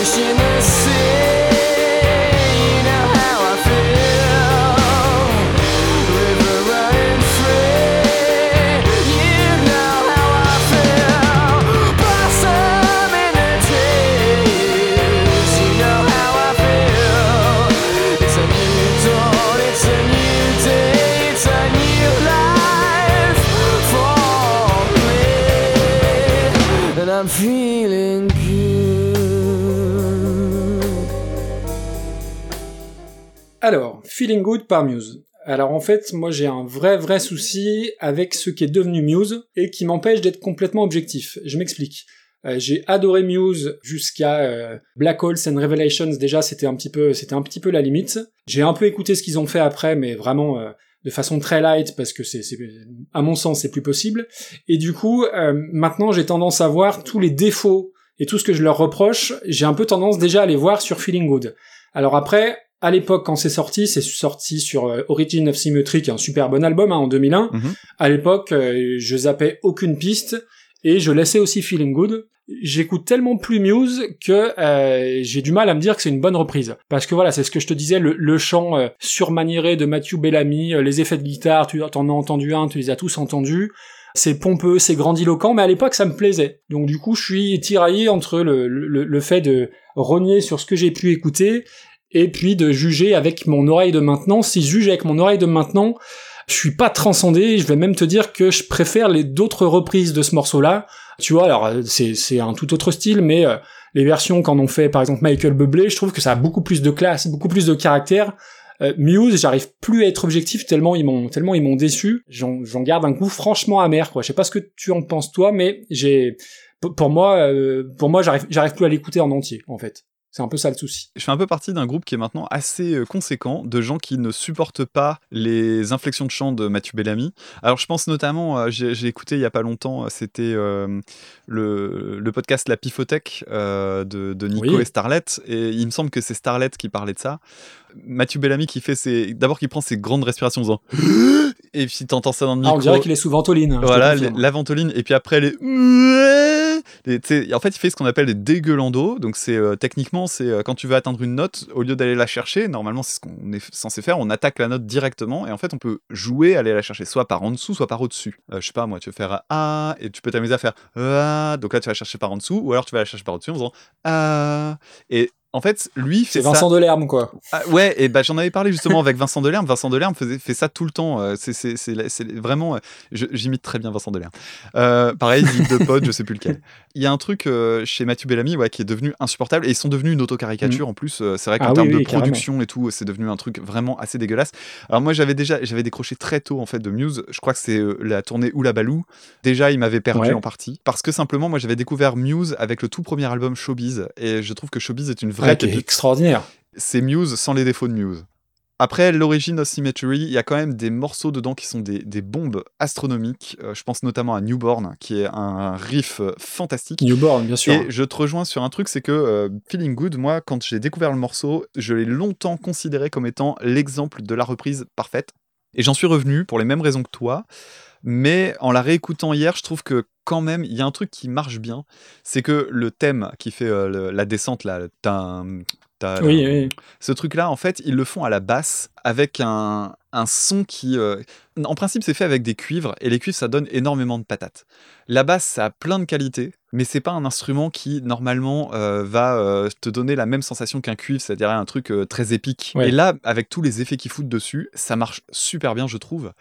Fish in the sea, you know Alors, Feeling Good par Muse. Alors en fait, moi j'ai un vrai vrai souci avec ce qui est devenu Muse et qui m'empêche d'être complètement objectif. Je m'explique. Euh, j'ai adoré Muse jusqu'à euh, Black Holes and Revelations. Déjà, c'était un petit peu, c'était un petit peu la limite. J'ai un peu écouté ce qu'ils ont fait après, mais vraiment euh, de façon très light parce que c'est, à mon sens, c'est plus possible. Et du coup, maintenant, j'ai tendance à voir tous les défauts et tout ce que je leur reproche. J'ai un peu tendance déjà à les voir sur Feeling Good. Alors après, à l'époque, quand c'est sorti, c'est sorti sur euh, Origin of Symmetry, qui est un super bon album hein, en 2001. Mhm. À l'époque, euh, je zappais aucune piste et je laissais aussi Feeling Good. J'écoute tellement plus Muse que euh, j'ai du mal à me dire que c'est une bonne reprise. Parce que voilà, c'est ce que je te disais, le, le chant surmaniéré de Matthew Bellamy, les effets de guitare, tu en as entendu un, tu les as tous entendus. C'est pompeux, c'est grandiloquent, mais à l'époque ça me plaisait. Donc du coup, je suis tiraillé entre le, le, le fait de rogner sur ce que j'ai pu écouter et puis de juger avec mon oreille de maintenant. Si je juge avec mon oreille de maintenant, je suis pas transcendé, je vais même te dire que je préfère les d'autres reprises de ce morceau-là. Tu vois, alors euh, c'est un tout autre style, mais euh, les versions qu'en ont fait par exemple Michael Bublé, je trouve que ça a beaucoup plus de classe, beaucoup plus de caractère. Euh, Muse, j'arrive plus à être objectif tellement ils m'ont tellement ils m'ont déçu. J'en garde un goût franchement amer quoi. Je sais pas ce que tu en penses toi, mais j'ai pour moi euh, pour moi j'arrive j'arrive plus à l'écouter en entier en fait. C'est un peu ça le souci. Je fais un peu partie d'un groupe qui est maintenant assez euh, conséquent de gens qui ne supportent pas les inflexions de chant de Mathieu Bellamy. Alors je pense notamment, euh, j'ai écouté il y a pas longtemps, euh, c'était euh, le, le podcast La Pifothèque euh, de, de Nico Oui. et Starlet, et il me semble que c'est Starlet qui parlait de ça. Mathieu Bellamy qui fait ses, d'abord qui prend ses grandes respirations en faisant [gasps] et puis t'entends ça dans le Ah, micro. on dirait qu'il est sous ventoline. hein, Voilà, les- la ventoline, et puis après les... [laughs] les- en fait, il fait ce qu'on appelle des dégueulandos. Donc, c'est euh, techniquement, c'est euh, quand tu veux atteindre une note, au lieu d'aller la chercher, normalement, c'est ce qu'on est censé faire, on attaque la note directement, et en fait, on peut jouer, aller la chercher, soit par en dessous, soit par au-dessus. Euh, je sais pas, moi, tu veux faire A, et tu peux t'amuser à faire A, donc là, tu vas chercher par en dessous, ou alors tu vas la chercher par au-dessus en faisant A. Et En fait, lui fait C'est ça. Vincent Delerme, quoi. Ah, ouais, et bah, j'en avais parlé justement avec Vincent Delerme. Vincent Delerme faisait, fait ça tout le temps. euh, C'est vraiment. euh, J'imite très bien Vincent Delerme. Euh, pareil, il de potes, je sais plus lequel. Il y a un truc euh, chez Mathieu Bellamy ouais, qui est devenu insupportable et ils sont devenus une autocaricature en plus. c'est vrai qu'en Ah oui, termes oui, de carrément. production et tout, c'est devenu un truc vraiment assez dégueulasse. Alors moi, j'avais déjà j'avais décroché très tôt en fait de Muse. Je crois que c'est euh, la tournée Oula Balou. Déjà, il m'avait perdu Ouais. en partie parce que simplement, moi, j'avais découvert Muse avec le tout premier album Showbiz et je trouve que Showbiz est une Ouais, qui est extraordinaire. c'est Muse sans les défauts de Muse. Après, l'origine of Symmetry, il y a quand même des morceaux dedans qui sont des, des bombes astronomiques. Euh, je pense notamment à Newborn, qui est un riff euh, fantastique. Newborn, bien sûr. Et je te rejoins sur un truc, c'est que euh, Feeling Good, moi, quand j'ai découvert le morceau, je l'ai longtemps considéré comme étant l'exemple de la reprise parfaite. Et j'en suis revenu pour les mêmes raisons que toi. Mais en la réécoutant hier, je trouve que quand même, il y a un truc qui marche bien. C'est que le thème qui fait euh, la descente, là, Oui, oui. ce truc-là, en fait, ils le font à la basse avec un, un son qui. euh, en principe, c'est fait avec des cuivres et les cuivres, ça donne énormément de patates. La basse, ça a plein de qualités, mais c'est pas un instrument qui, normalement, euh, va euh, te donner la même sensation qu'un cuivre, c'est-à-dire un truc euh, très épique. Ouais. Et là, avec tous les effets qu'ils foutent dessus, ça marche super bien, je trouve.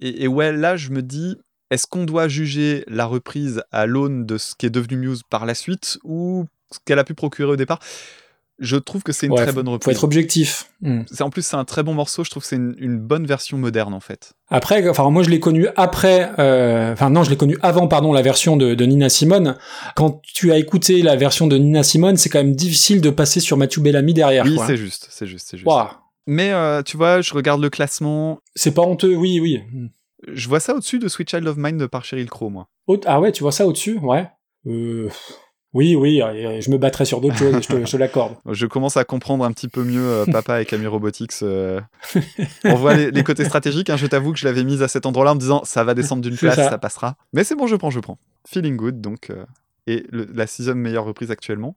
Et, et ouais, là, je me dis. Est-ce qu'on doit juger la reprise à l'aune de ce qui est devenu Muse par la suite ou ce qu'elle a pu procurer au départ? Je trouve que c'est une Ouais, très faut- bonne Faut reprise. être objectif. Hmm. En plus c'est un très bon morceau. Je trouve que c'est une, une bonne version moderne en fait. Après, enfin moi je l'ai connu après, euh, enfin non je l'ai connu avant pardon la version de, de Nina Simone. Quand tu as écouté la version de Nina Simone, c'est quand même difficile de passer sur Mathieu Bellamy derrière. oui, c'est juste, c'est juste, c'est juste. Ouah, Mais euh, tu vois, je regarde le classement. c'est pas honteux, oui oui. Je vois ça au-dessus de Sweet Child of Mine par Sheryl Crow, moi. Ah ouais, tu vois ça au-dessus, ouais. Euh, oui oui, euh, je me battrais sur d'autres choses, je te, l'accorde. [laughs] Je commence à comprendre un petit peu mieux euh, Papa et Camille Robotics. euh. On voit les, les côtés stratégiques. hein. Je t'avoue que je l'avais mise à cet endroit-là en me disant ça va descendre d'une place, ça. ça. passera. Mais c'est bon, je prends, je prends. Feeling good, donc. euh, Et le- la sixième meilleure reprise actuellement.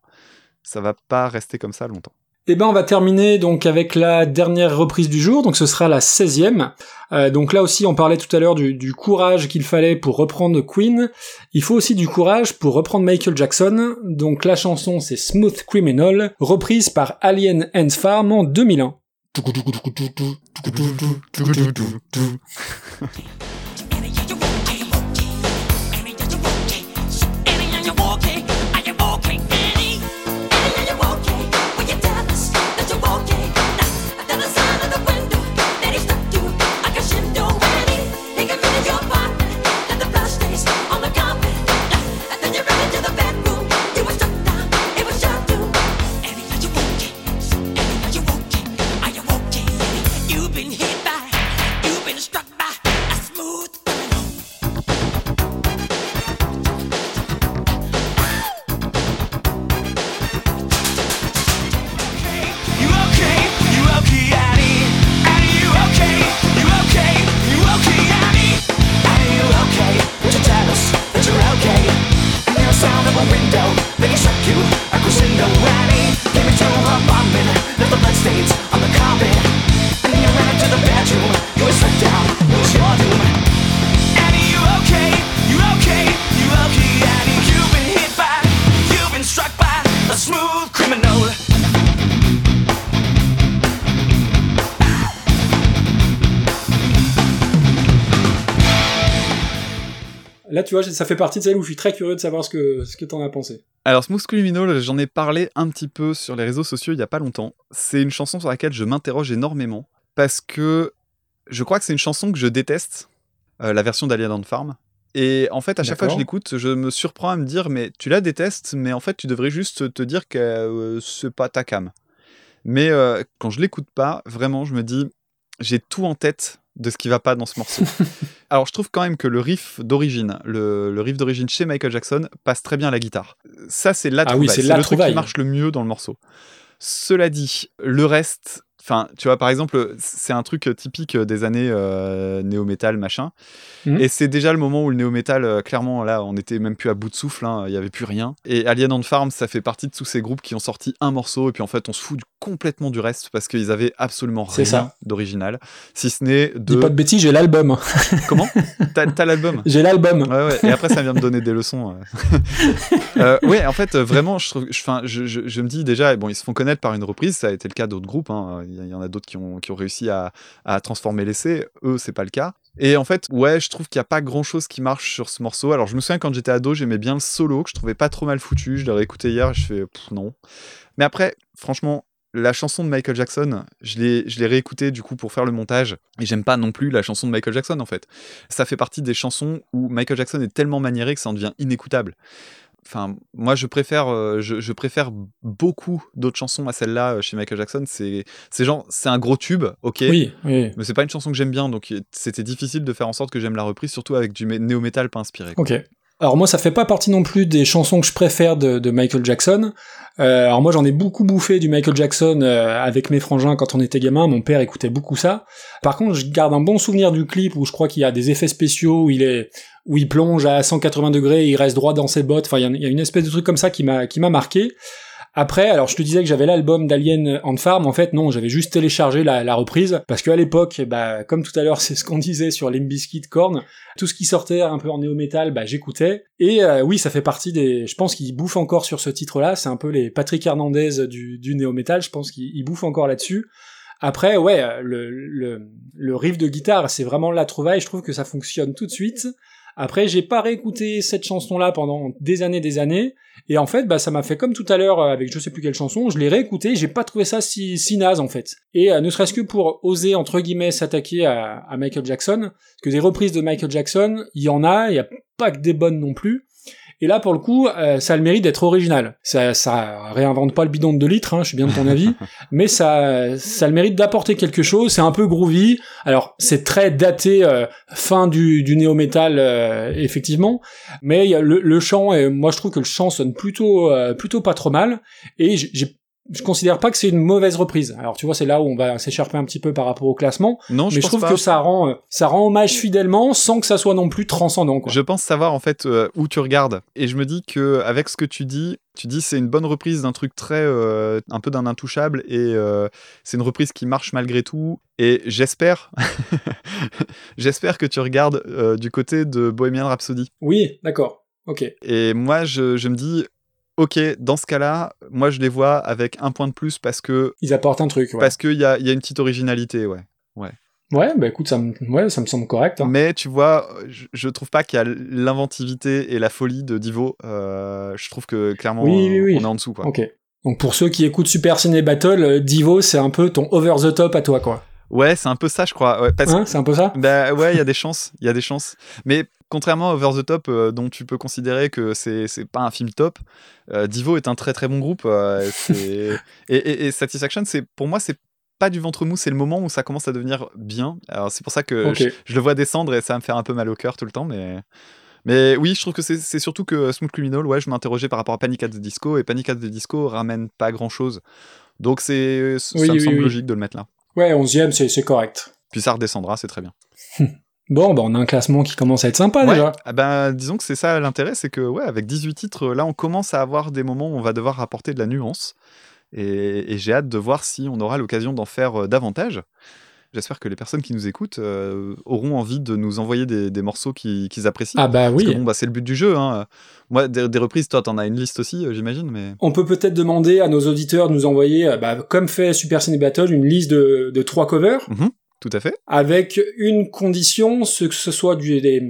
Ça va pas rester comme ça longtemps. Eh ben, on va terminer donc avec la dernière reprise du jour, donc ce sera la 16e. Euh, donc là aussi, on parlait tout à l'heure du, du courage qu'il fallait pour reprendre Queen. Il faut aussi du courage pour reprendre Michael Jackson. Donc la chanson, c'est Smooth Criminal, reprise par Alien Ants Farm en 2001. Tu vois, ça fait partie de celle où je suis très curieux de savoir ce que, ce que t'en as pensé. Alors, Smooth Criminal, j'en ai parlé un petit peu sur les réseaux sociaux il y a pas longtemps. C'est une chanson sur laquelle je m'interroge énormément parce que je crois que c'est une chanson que je déteste, euh, la version d'Alien on Farm. Et en fait, à chaque fois que je l'écoute, je me surprends à me dire, mais tu la détestes, mais en fait, tu devrais juste te dire que euh, c'est pas ta cam. Mais euh, quand je l'écoute pas, vraiment, je me dis, j'ai tout en tête de ce qui va pas dans ce morceau. [laughs] Alors, je trouve quand même que le riff d'origine, le, le riff d'origine chez Michael Jackson, passe très bien à la guitare. Ça, c'est la Ah oui, trouvaille. c'est c'est le truc qui marche le mieux dans le morceau. Cela dit, le reste, enfin, tu vois, par exemple, c'est un truc typique des années euh, néo-metal, machin. Mhm. Et c'est déjà le moment où le néo-metal, euh, clairement, là, on était même plus à bout de souffle, hein, il y avait plus rien. Et Alien on Farm, ça fait partie de tous ces groupes qui ont sorti un morceau, et puis en fait, on se fout du- complètement du reste parce qu'ils avaient absolument rien d'original, si ce n'est de. Dis pas de bêtises, j'ai l'album. [laughs] Comment? T'as t'as l'album? [laughs] J'ai l'album. Ouais, ouais. Et après, ça vient me donner des leçons. euh. [laughs] Euh, ouais, en fait, vraiment, je, je, 'fin, je, je, je me dis déjà, bon, ils se font connaître par une reprise. Ça a été le cas d'autres groupes. hein. Il y, en a d'autres qui ont, qui ont réussi à, à transformer l'essai. Eux, c'est pas le cas. Et en fait, ouais, je trouve qu'il n'y a pas grand chose qui marche sur ce morceau. Alors, je me souviens quand j'étais ado, j'aimais bien le solo, que je trouvais pas trop mal foutu. Je l'ai réécouté hier, je fais pff, non. Mais après, franchement, la chanson de Michael Jackson, je l'ai, je l'ai réécoutée du coup pour faire le montage. Et j'aime pas non plus la chanson de Michael Jackson en fait. Ça fait partie des chansons où Michael Jackson est tellement maniéré que ça en devient inécoutable. Enfin, moi, je préfère, euh, je, je préfère beaucoup d'autres chansons à celle-là euh, chez Michael Jackson. C'est, c'est genre, c'est un gros tube, ok. Oui, oui. Mais c'est pas une chanson que j'aime bien, donc euh, c'était difficile de faire en sorte que j'aime la reprise, surtout avec du néo-metal pas inspiré. quoi. Ok. Alors moi, ça fait pas partie non plus des chansons que je préfère de, Michael Jackson. Euh, alors moi, j'en ai beaucoup bouffé du Michael Jackson euh, avec mes frangins quand on était gamin. Mon père écoutait beaucoup ça. Par contre, je garde un bon souvenir du clip où je crois qu'il y a des effets spéciaux où il est où il plonge à 180 degrés, et il reste droit dans ses bottes. Enfin, il y y, a une espèce de truc comme ça qui m'a qui m'a marqué. Après, alors je te disais que j'avais l'album d'Alien on Farm, en fait non, j'avais juste téléchargé la, la reprise, parce qu'à l'époque, bah, comme tout à l'heure, [laughs] c'est ce qu'on disait sur Limbiskit Korn, tout ce qui sortait un peu en néo-metal, bah, j'écoutais. Et euh, oui, ça fait partie des... Je pense qu'ils bouffent encore sur ce titre-là, c'est un peu les Patrick Hernandez du, du néo-metal, je pense qu'ils ils bouffent encore là-dessus. Après, ouais, euh, le, le, le riff de guitare, c'est vraiment la trouvaille, je trouve que ça fonctionne tout de suite. Après, j'ai pas réécouté cette chanson-là pendant des années, des années, et en fait, bah, ça m'a fait comme tout à l'heure euh, avec je sais plus quelle chanson, je l'ai réécouté, j'ai pas trouvé ça si, si naze en fait. Et euh, ne serait-ce que pour oser, entre guillemets, s'attaquer à, Michael Jackson, parce que des reprises de Michael Jackson, il y en a, il y a pas que des bonnes non plus. Et là, pour le coup, euh, ça a le mérite d'être original. Ça, ça réinvente pas le bidon de 2 litres, hein, je suis bien de ton avis, [laughs] mais ça, ça a le mérite d'apporter quelque chose. C'est un peu groovy. Alors, c'est très daté euh, fin du, du néo-metal, euh, effectivement, mais il y a le, le chant, et moi je trouve que le chant sonne plutôt, euh, plutôt pas trop mal. Et j'ai je considère pas que c'est une mauvaise reprise. Alors tu vois, c'est là où on va s'écharper un petit peu par rapport au classement, Non, je mais je trouve pas. que ça rend, euh, ça rend hommage fidèlement sans que ça soit non plus transcendant. Quoi. Je pense savoir en fait euh, où tu regardes. Et je me dis que avec ce que tu dis, tu dis c'est une bonne reprise d'un truc très euh, un peu d'un intouchable et euh, c'est une reprise qui marche malgré tout. Et j'espère, [laughs] j'espère que tu regardes du côté de Bohemian Rhapsody. Oui, d'accord. Ok. Et moi, je, je me dis, ok, dans ce cas-là, moi je les vois avec un point de plus parce que Ils apportent un truc. Ouais, parce qu'il y a, y a une petite originalité, ouais. ouais bah écoute, ça me, ouais, ça me semble correct. hein. Mais tu vois, je, je trouve pas qu'il y a l'inventivité et la folie de Divo. Euh, je trouve que clairement, Oui, oui, oui. on est en dessous, quoi. Ok. Donc pour ceux qui écoutent Super Ciné Battle, euh, Divo, c'est un peu ton over the top à toi, quoi. Ouais, c'est un peu ça, je crois. Ouais, parce Hein, c'est un peu ça? Bah ouais, il y a des chances, il y a des chances. Mais contrairement à Over the Top, euh, dont tu peux considérer que c'est pas un film top, euh, Divo est un très très bon groupe. euh, [laughs] et, et- et Satisfaction, c'est pour moi, c'est pas du ventre mou, c'est le moment où ça commence à devenir bien. Alors c'est pour ça que je, je le vois descendre et ça va me faire un peu mal au cœur tout le temps, mais. Mais oui, je trouve que c'est surtout que Smooth Criminal, ouais, je m'interrogeais par rapport à Panic at the Disco, et Panic at the Disco ramène pas grand chose. Donc c'est ça Oui, me semble oui. logique de le mettre là. Ouais, 11ème, c'est c'est correct. Puis ça redescendra, c'est très bien. [laughs] Bon, bah on a un classement qui commene à être sympa Ouais, déjà. ah ben, disons que c'est ça l'intérêt, c'est que ouais, avec 18 titres, là on commence à avoir des moments où on va devoir apporter de la nuance. Et, et j'ai hâte de voir si on aura l'occasion d'en faire euh, davantage. J'espère que les personnes qui nous écoutent euh, auront envie de nous envoyer des, des morceaux qui- qu'ils apprécient. Ah bah Parce que oui. bon, bah, c'est le but du jeu. Hein. Moi, des, des reprises, toi, t'en as une liste aussi, euh, j'imagine, mais. On peut peut-être demander à nos auditeurs de nous envoyer, bah, comme fait Super Ciné Battle, une liste de, de trois covers. Tout à fait. avec une condition, ce que ce soit du, des,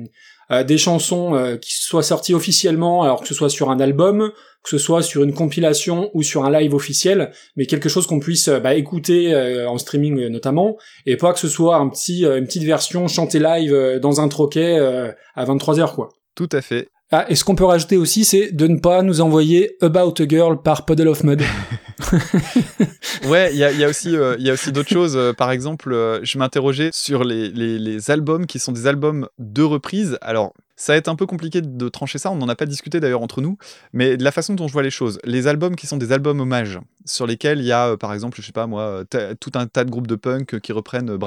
euh, des chansons euh, qui soient sorties officiellement, alors que ce soit sur un album, que ce soit sur une compilation ou sur un live officiel, mais quelque chose qu'on puisse euh, bah, écouter euh, en streaming euh, notamment, et pas que ce soit un petit, une petite version chantée live euh, dans un troquet euh, à 23h quoi. Tout à fait. Ah, et ce qu'on peut rajouter aussi, c'est de ne pas nous envoyer About a Girl par Puddle of Mud. [laughs] Ouais, il y a, aussi, euh, aussi d'autres choses. Euh, par exemple, euh, je m'interrogeais sur les, les, les albums qui sont des albums de reprise. Alors, ça va être un peu compliqué de trancher ça, on n'en a pas discuté d'ailleurs entre nous, mais de la façon dont je vois les choses. Les albums qui sont des albums hommages, sur lesquels il y a, euh, par exemple, je sais pas moi, tout un tas de groupes de punk qui reprennent euh,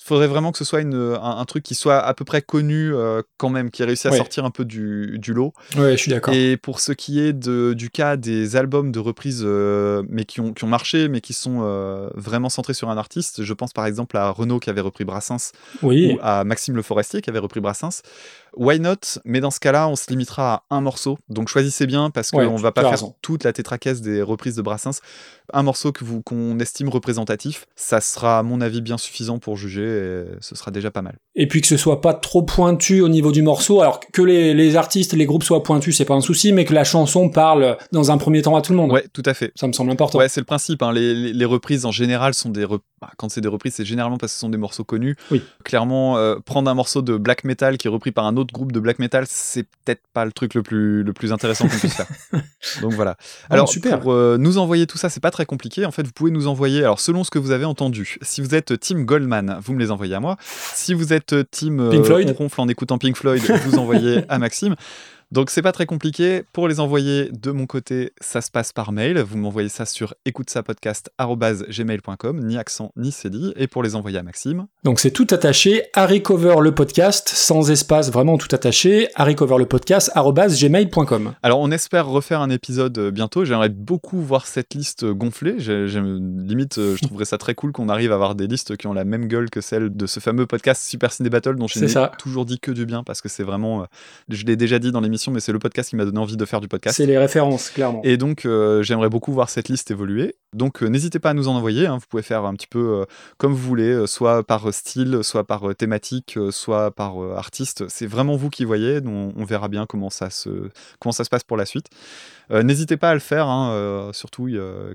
Brassens. faudrait vraiment que ce soit une, un, un truc qui soit à peu près connu euh, quand même, qui ait réussi à sortir un peu du, du lot. Ouais, je suis d'accord. Et pour ce qui est de, du cas des albums de reprise, euh, mais qui ont, qui ont marché, mais qui sont euh, vraiment centrés sur un artiste, je pense par exemple à Renaud qui avait repris Brassens Oui. ou à Maxime Le Forestier qui avait repris Brassens. Why not? Mais dans ce cas-là, on se limitera à un morceau. Donc choisissez bien parce qu'on Ouais, ne va pas as faire raison. toute la tétracaisse des reprises de Brassens. Un morceau que vous qu'on estime représentatif, ça sera à mon avis bien suffisant pour juger et ce sera déjà pas mal. Et puis que ce soit pas trop pointu au niveau du morceau. Alors que les, les artistes, les groupes soient pointus, c'est pas un souci, mais que la chanson parle dans un premier temps à tout le monde. Ouais, tout à fait. Ça me semble important. Ouais, c'est le principe. hein. Les, les- les reprises en général sont des. rep- bah, quand c'est des reprises, c'est généralement parce que ce sont des morceaux connus. Oui. Clairement, euh, prendre un morceau de black metal qui est repris par un autre groupe de black metal, c'est peut-être pas le truc le plus, le plus intéressant qu'on puisse faire. [laughs] Donc voilà. Ah, Alors, super. pour euh, nous envoyer tout ça, c'est pas très compliqué. En fait, vous pouvez nous envoyer, alors selon ce que vous avez entendu. Si vous êtes Team Goldman, vous me les envoyez à moi. Si vous êtes Team euh, Pink Floyd. on ronfle en écoutant Pink Floyd, vous envoyez à Maxime. [laughs] Donc c'est pas très compliqué. Pour les envoyer de mon côté, ça se passe par mail. Vous m'envoyez ça sur écoutesapodcast@gmail.com, ni accent ni cédille. Et pour les envoyer à Maxime, Donc c'est tout attaché, Harry Cover le podcast, sans espace, vraiment tout attaché, Harry Cover le podcast, gmail.com. Alors, on espère refaire un épisode euh, bientôt. J'aimerais beaucoup voir cette liste euh, gonflée. J'ai- limite, euh, je trouverais ça très cool qu'on arrive à avoir des listes qui ont la même gueule que celle de ce fameux podcast Super Ciné Battle dont je n'ai toujours dit que du bien parce que c'est vraiment. je l'ai déjà dit dans l'émission, mais c'est le podcast qui m'a donné envie de faire du podcast. C'est les références, clairement. Et donc, euh, j'aimerais beaucoup voir cette liste évoluer. Donc, euh, n'hésitez pas à nous en envoyer. hein. Vous pouvez faire un petit peu euh, comme vous voulez, soit par style, soit par thématique, soit par artiste. C'est vraiment vous qui voyez. Donc, on verra bien comment ça se, comment ça se passe pour la suite. N'hésitez pas à le faire, hein, surtout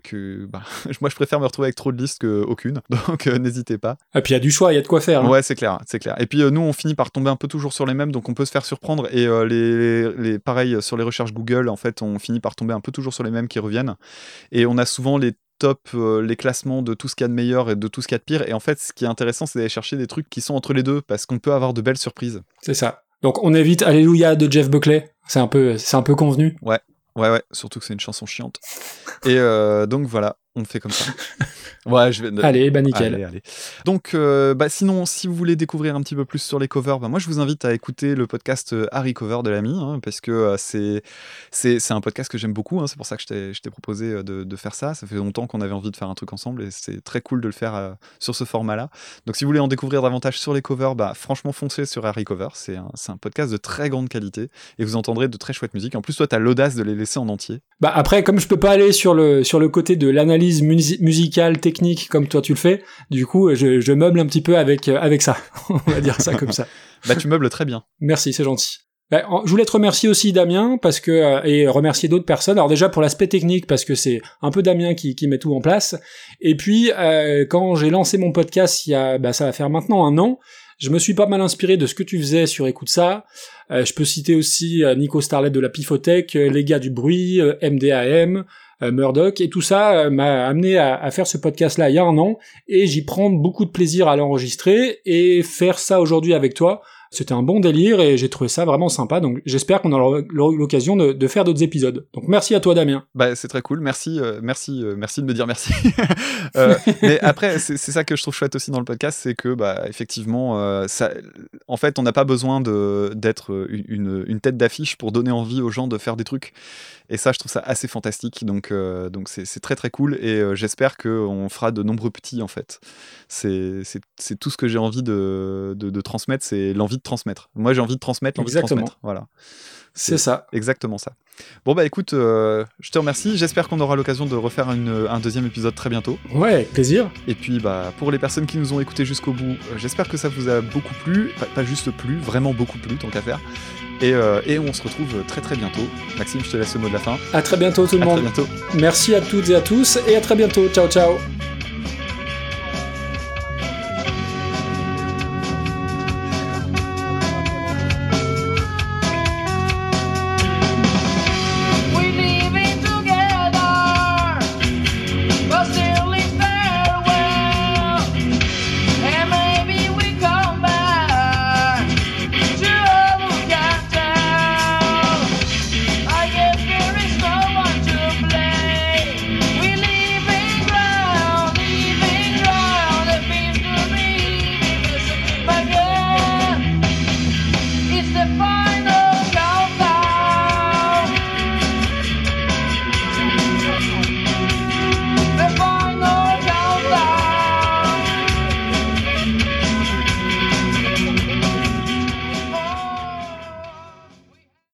que bah, [laughs] moi je préfère me retrouver avec trop de listes qu'aucune. [laughs] Donc, n'hésitez pas. Et puis il y a du choix, il y a de quoi faire. hein. Ouais, c'est clair, c'est clair. Et puis nous, on finit par tomber un peu toujours sur les mêmes, donc on peut se faire surprendre. Et euh, les, les, pareil, sur les recherches Google, en fait, on finit par tomber un peu toujours sur les mêmes qui reviennent. Et on a souvent les top, euh, les classements de tout ce qu'il y a de meilleur et de tout ce qu'il y a de pire. Et en fait, ce qui est intéressant, c'est d'aller chercher des trucs qui sont entre les deux, parce qu'on peut avoir de belles surprises. C'est ça. Donc on évite Alléluia de Jeff Buckley. C'est un peu, c'est un peu convenu. Ouais, ouais, surtout que c'est une chanson chiante. Et euh, donc voilà, on fait comme ça. [laughs] Ouais, je vais. Allez, bah nickel. Allez, allez. Donc, euh, bah, sinon, si vous voulez découvrir un petit peu plus sur les covers, bah, moi, je vous invite à écouter le podcast euh, Harry Cover de l'ami, hein, parce que euh, c'est un podcast que j'aime beaucoup. hein, c'est pour ça que je t'ai proposé de, de faire ça. Ça fait longtemps qu'on avait envie de faire un truc ensemble, et c'est très cool de le faire euh, sur ce format-là. Donc, si vous voulez en découvrir davantage sur les covers, bah, franchement, foncez sur Harry Cover. C'est un, un podcast de très grande qualité, et vous entendrez de très chouettes musiques. En plus, toi, tu as l'audace de les laisser en entier. Bah après, comme je peux pas aller sur le sur le côté de l'analyse musi- musicale technique comme toi tu le fais, du coup je, je meuble un petit peu avec euh, avec ça. [laughs] On va dire ça comme ça. [laughs] Bah, tu meubles très bien. Merci, c'est gentil. Bah, je voulais te remercier aussi Damien parce que euh, et remercier d'autres personnes. Alors déjà pour l'aspect technique parce que c'est un peu Damien qui, qui met tout en place. Et puis euh, quand j'ai lancé mon podcast il y a bah, ça va faire maintenant un an, je me suis pas mal inspiré de ce que tu faisais sur Écoute ça. Euh, je peux citer aussi Nico Starlet de la Pifothèque, euh, les gars du bruit, MDAM, Murdoch, et tout ça euh, m'a amené à, à faire ce podcast-là il y a un an, et j'y prends beaucoup de plaisir à l'enregistrer, et faire ça aujourd'hui avec toi, c'était un bon délire, et j'ai trouvé ça vraiment sympa, donc j'espère qu'on aura l'occasion de, faire d'autres épisodes. Donc merci à toi Damien. Bah, c'est très cool. Merci, euh, merci, euh, merci de me dire merci. [laughs] Euh, mais après, c'est ça que je trouve chouette aussi dans le podcast, c'est que, bah, effectivement, ça, en fait, on n'a pas besoin d'être une, une, tête d'affiche pour donner envie aux gens de faire des trucs. Et ça, je trouve ça assez fantastique. Donc, donc c'est très très cool. Et j'espère qu'on fera de nombreux petits en fait. C'est tout ce que j'ai envie de, de, de transmettre, c'est l'envie transmettre. Moi, j'ai envie de transmettre, l'envie de transmettre. Voilà. C'est ça. Exactement ça. Bon bah écoute, euh, je te remercie. J'espère qu'on aura l'occasion de refaire une- un deuxième épisode très bientôt. Ouais, avec plaisir. Et puis bah pour les personnes qui nous ont écoutés jusqu'au bout, euh, j'espère que ça vous a beaucoup plu, pas, pas juste plu, vraiment beaucoup plu tant qu'à faire. Et, euh, et on se retrouve très très bientôt. Maxime, je te laisse le mot de la fin. À très bientôt tout le À monde. très bientôt. Merci à toutes et à tous, et à très bientôt. Ciao ciao.